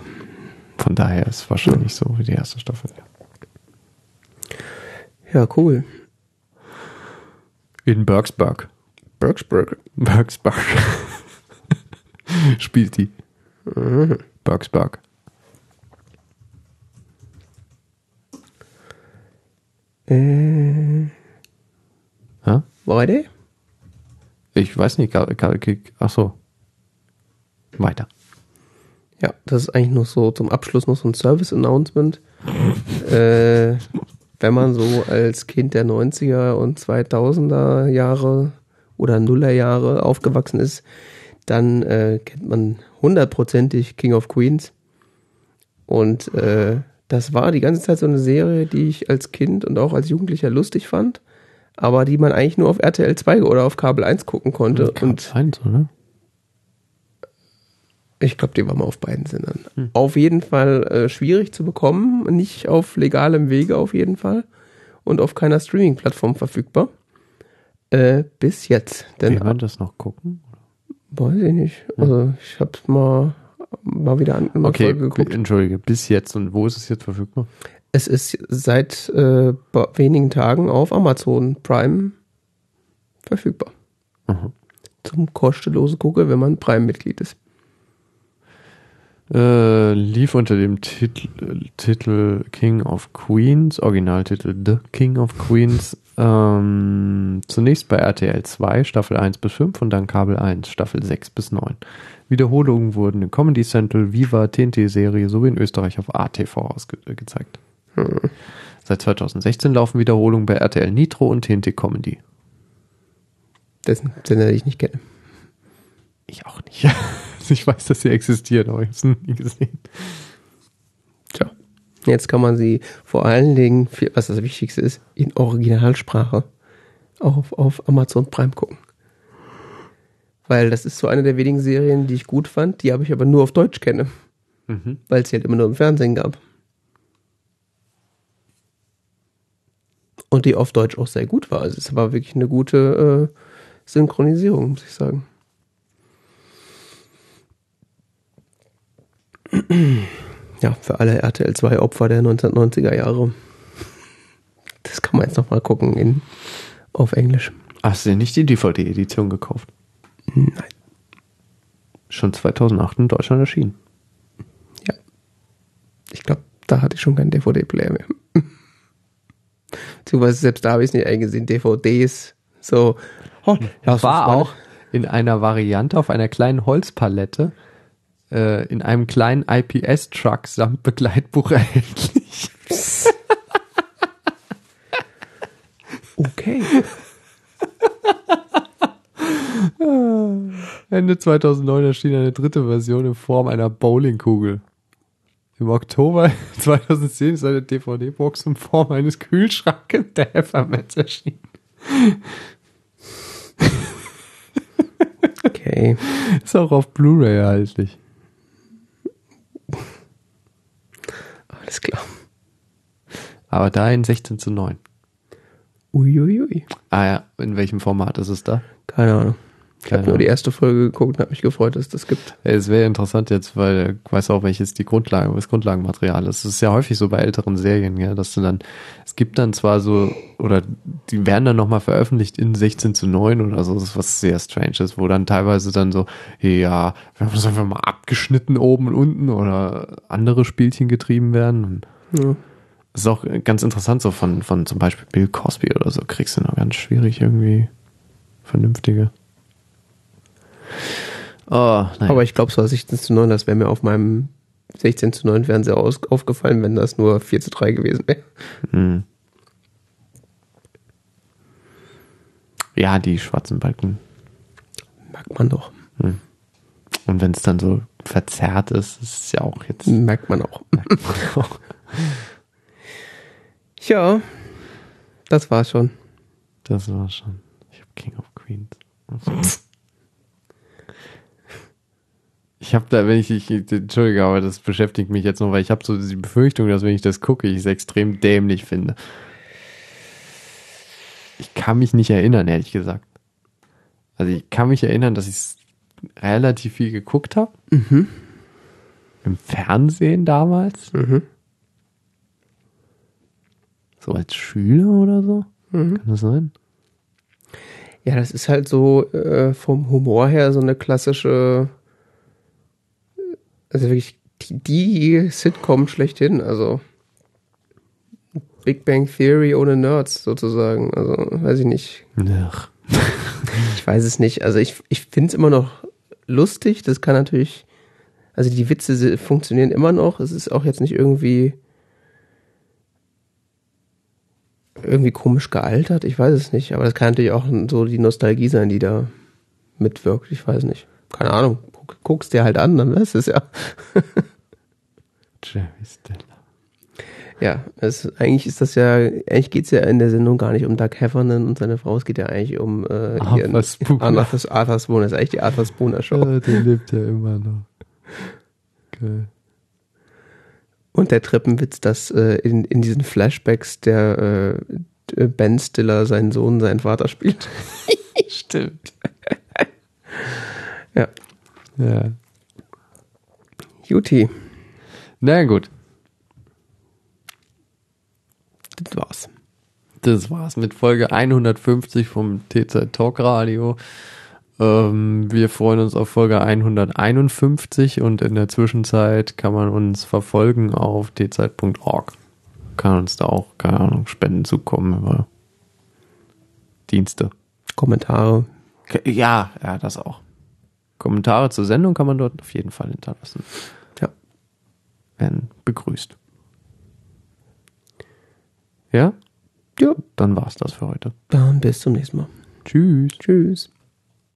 Von daher ist es wahrscheinlich so wie die erste Staffel. Ja, cool. In Bergsburg. Bergsburg. Bergsburg. [laughs] Spielt die. Bergsburg. Äh, Ja? Friday? Ich weiß nicht, ach so. Weiter. Ja, das ist eigentlich noch so zum Abschluss noch so ein Service-Announcement. äh, [laughs] wenn man so als Kind der 90er und 2000er Jahre oder Nuller Jahre aufgewachsen ist, dann äh, kennt man hundertprozentig King of Queens. Und äh, das war die ganze Zeit so eine Serie, die ich als Kind und auch als Jugendlicher lustig fand, aber die man eigentlich nur auf RTL 2 oder auf Kabel 1 gucken konnte. Kann Und sein, so, ne? Ich glaube, die war mal auf beiden Sendern. Auf jeden Fall äh, schwierig zu bekommen, nicht auf legalem Wege auf jeden Fall und auf keiner Streaming-Plattform verfügbar. Äh, bis jetzt. Denn Will man das noch gucken? weiß ich nicht. Also ich habe mal mal wieder an eine Okay, geguckt. entschuldige, bis jetzt. Und wo ist es jetzt verfügbar? Es ist seit äh, wenigen Tagen auf Amazon Prime verfügbar. Aha. Zum kostenlosen Gucken, wenn man Prime-Mitglied ist. Äh, lief unter dem Titel, Titel King of Queens, Originaltitel The King of Queens, ähm, zunächst bei RTL 2, Staffel 1 bis 5 und dann Kabel 1, Staffel 6 bis 9. Wiederholungen wurden in Comedy Central, Viva, TNT-Serie sowie in Österreich auf ATV ausgezeigt. Seit 2016 laufen Wiederholungen bei RTL Nitro und TNT Comedy. Dessen Sender, den ich nicht kenne. Ich auch nicht. [laughs] [laughs] ich weiß, dass sie existieren, aber ich habe es nie gesehen. Tja. Jetzt kann man sie vor allen Dingen, für, was das Wichtigste ist, in Originalsprache auch auf, auf Amazon Prime gucken. Weil das ist so eine der wenigen Serien, die ich gut fand, die habe ich aber nur auf Deutsch kenne, Mhm. weil es sie halt immer nur im Fernsehen gab. Und die auf Deutsch auch sehr gut war. Also es war wirklich eine gute äh, Synchronisierung, muss ich sagen. [clears throat] Ja, für alle RTL 2 Opfer der 1990er Jahre. Das kann man jetzt nochmal gucken in, auf Englisch. Hast du dir nicht die DVD-Edition gekauft? Nein. Schon 2008 in Deutschland erschienen. Ja. Ich glaube, da hatte ich schon keinen DVD-Player mehr. [laughs] Beziehungsweise selbst da habe ich es nicht eingesehen. DVDs, so. Oh, War auch in einer Variante auf einer kleinen Holzpalette äh, in einem kleinen IPS-Truck samt Begleitbuch [laughs] erhältlich. Okay. [laughs] Ende 2009 erschien eine dritte Version in Form einer Bowlingkugel. Im Oktober [laughs] 2010 ist eine DVD-Box in Form eines Kühlschrankes der Pfefferminz erschienen. Okay. Ist auch auf Blu-ray erhältlich. Alles klar. Aber da in 16 zu 9. Uiuiui. Ah ja, in welchem Format ist es da? Keine Ahnung. Ich habe nur die erste Folge geguckt und habe mich gefreut, dass es das gibt. Es wäre interessant jetzt, weil ich weiß auch, welches die Grundlage, das Grundlagenmaterial ist. Es ist ja häufig so bei älteren Serien, ja, dass du dann, es gibt dann zwar so, oder die werden dann nochmal veröffentlicht in 16 zu 9 oder so, das ist was sehr strange ist, wo dann teilweise dann so, ja, wir haben es einfach mal abgeschnitten oben und unten oder andere Spielchen getrieben werden. Ja. das ist auch ganz interessant, so von, von zum Beispiel Bill Cosby oder so, kriegst du noch ganz schwierig irgendwie vernünftige. Oh. Aber ich glaube, so 16 zu 9, das wäre mir auf meinem 16 zu 9 Fernseher aus, aufgefallen, wenn das nur 4 zu 3 gewesen wäre. Hm. Ja, die schwarzen Balken. Merkt man doch. Und wenn es dann so verzerrt ist, ist es ja auch jetzt. Merkt man auch. [laughs] Ja, das war's schon. Das war schon. Ich habe King of Queens. [laughs] Ich habe da, wenn ich, ich, entschuldige, aber das beschäftigt mich jetzt noch, weil ich habe so die Befürchtung, dass wenn ich das gucke, ich es extrem dämlich finde. Ich kann mich nicht erinnern, ehrlich gesagt. Also ich kann mich erinnern, dass ich relativ viel geguckt habe. Mhm. Im Fernsehen damals. Mhm. So als Schüler oder so. Mhm. Kann das sein? Ja, das ist halt so äh, vom Humor her so eine klassische, also wirklich die, die Sitcom schlechthin, also Big Bang Theory ohne Nerds sozusagen. Also weiß ich nicht. Ach. [laughs] Ich weiß es nicht. Also ich, ich finde es immer noch lustig. Das kann natürlich, also die Witze funktionieren immer noch. Es ist auch jetzt nicht irgendwie irgendwie komisch gealtert. Ich weiß es nicht. Aber das kann natürlich auch so die Nostalgie sein, die da mitwirkt. Ich weiß nicht. Keine Ahnung. Guck, guck's dir halt an, dann weißt du es ja. [laughs] Jerry Stiller. Ja, es, eigentlich ist das ja, eigentlich geht's ja in der Sendung gar nicht um Doug Heffernan und seine Frau, es geht ja eigentlich um äh, Arthur Spooner. Arthur, Arthur Spooner, das ist eigentlich die Arthur Spooner Show. Ja, der lebt ja immer noch. Geil. Und der Treppenwitz, dass äh, in, in diesen Flashbacks der äh, Ben Stiller seinen Sohn, seinen Vater spielt. [laughs] Stimmt. Ja. Ja. Juti, Na gut, das war's. das war's mit Folge 150 vom TZ Talk Radio. Ähm, wir freuen uns auf Folge 151 und in der Zwischenzeit kann man uns verfolgen auf tzeit.org. Kann uns da auch, keine Ahnung, Spenden zukommen über Dienste. Kommentare. Ja, ja, das auch. Kommentare zur Sendung kann man dort auf jeden Fall hinterlassen. Ja. Werden begrüßt. Ja? Ja, Dann war's das für heute. dann bis zum nächsten Mal. Tschüss. Tschüss.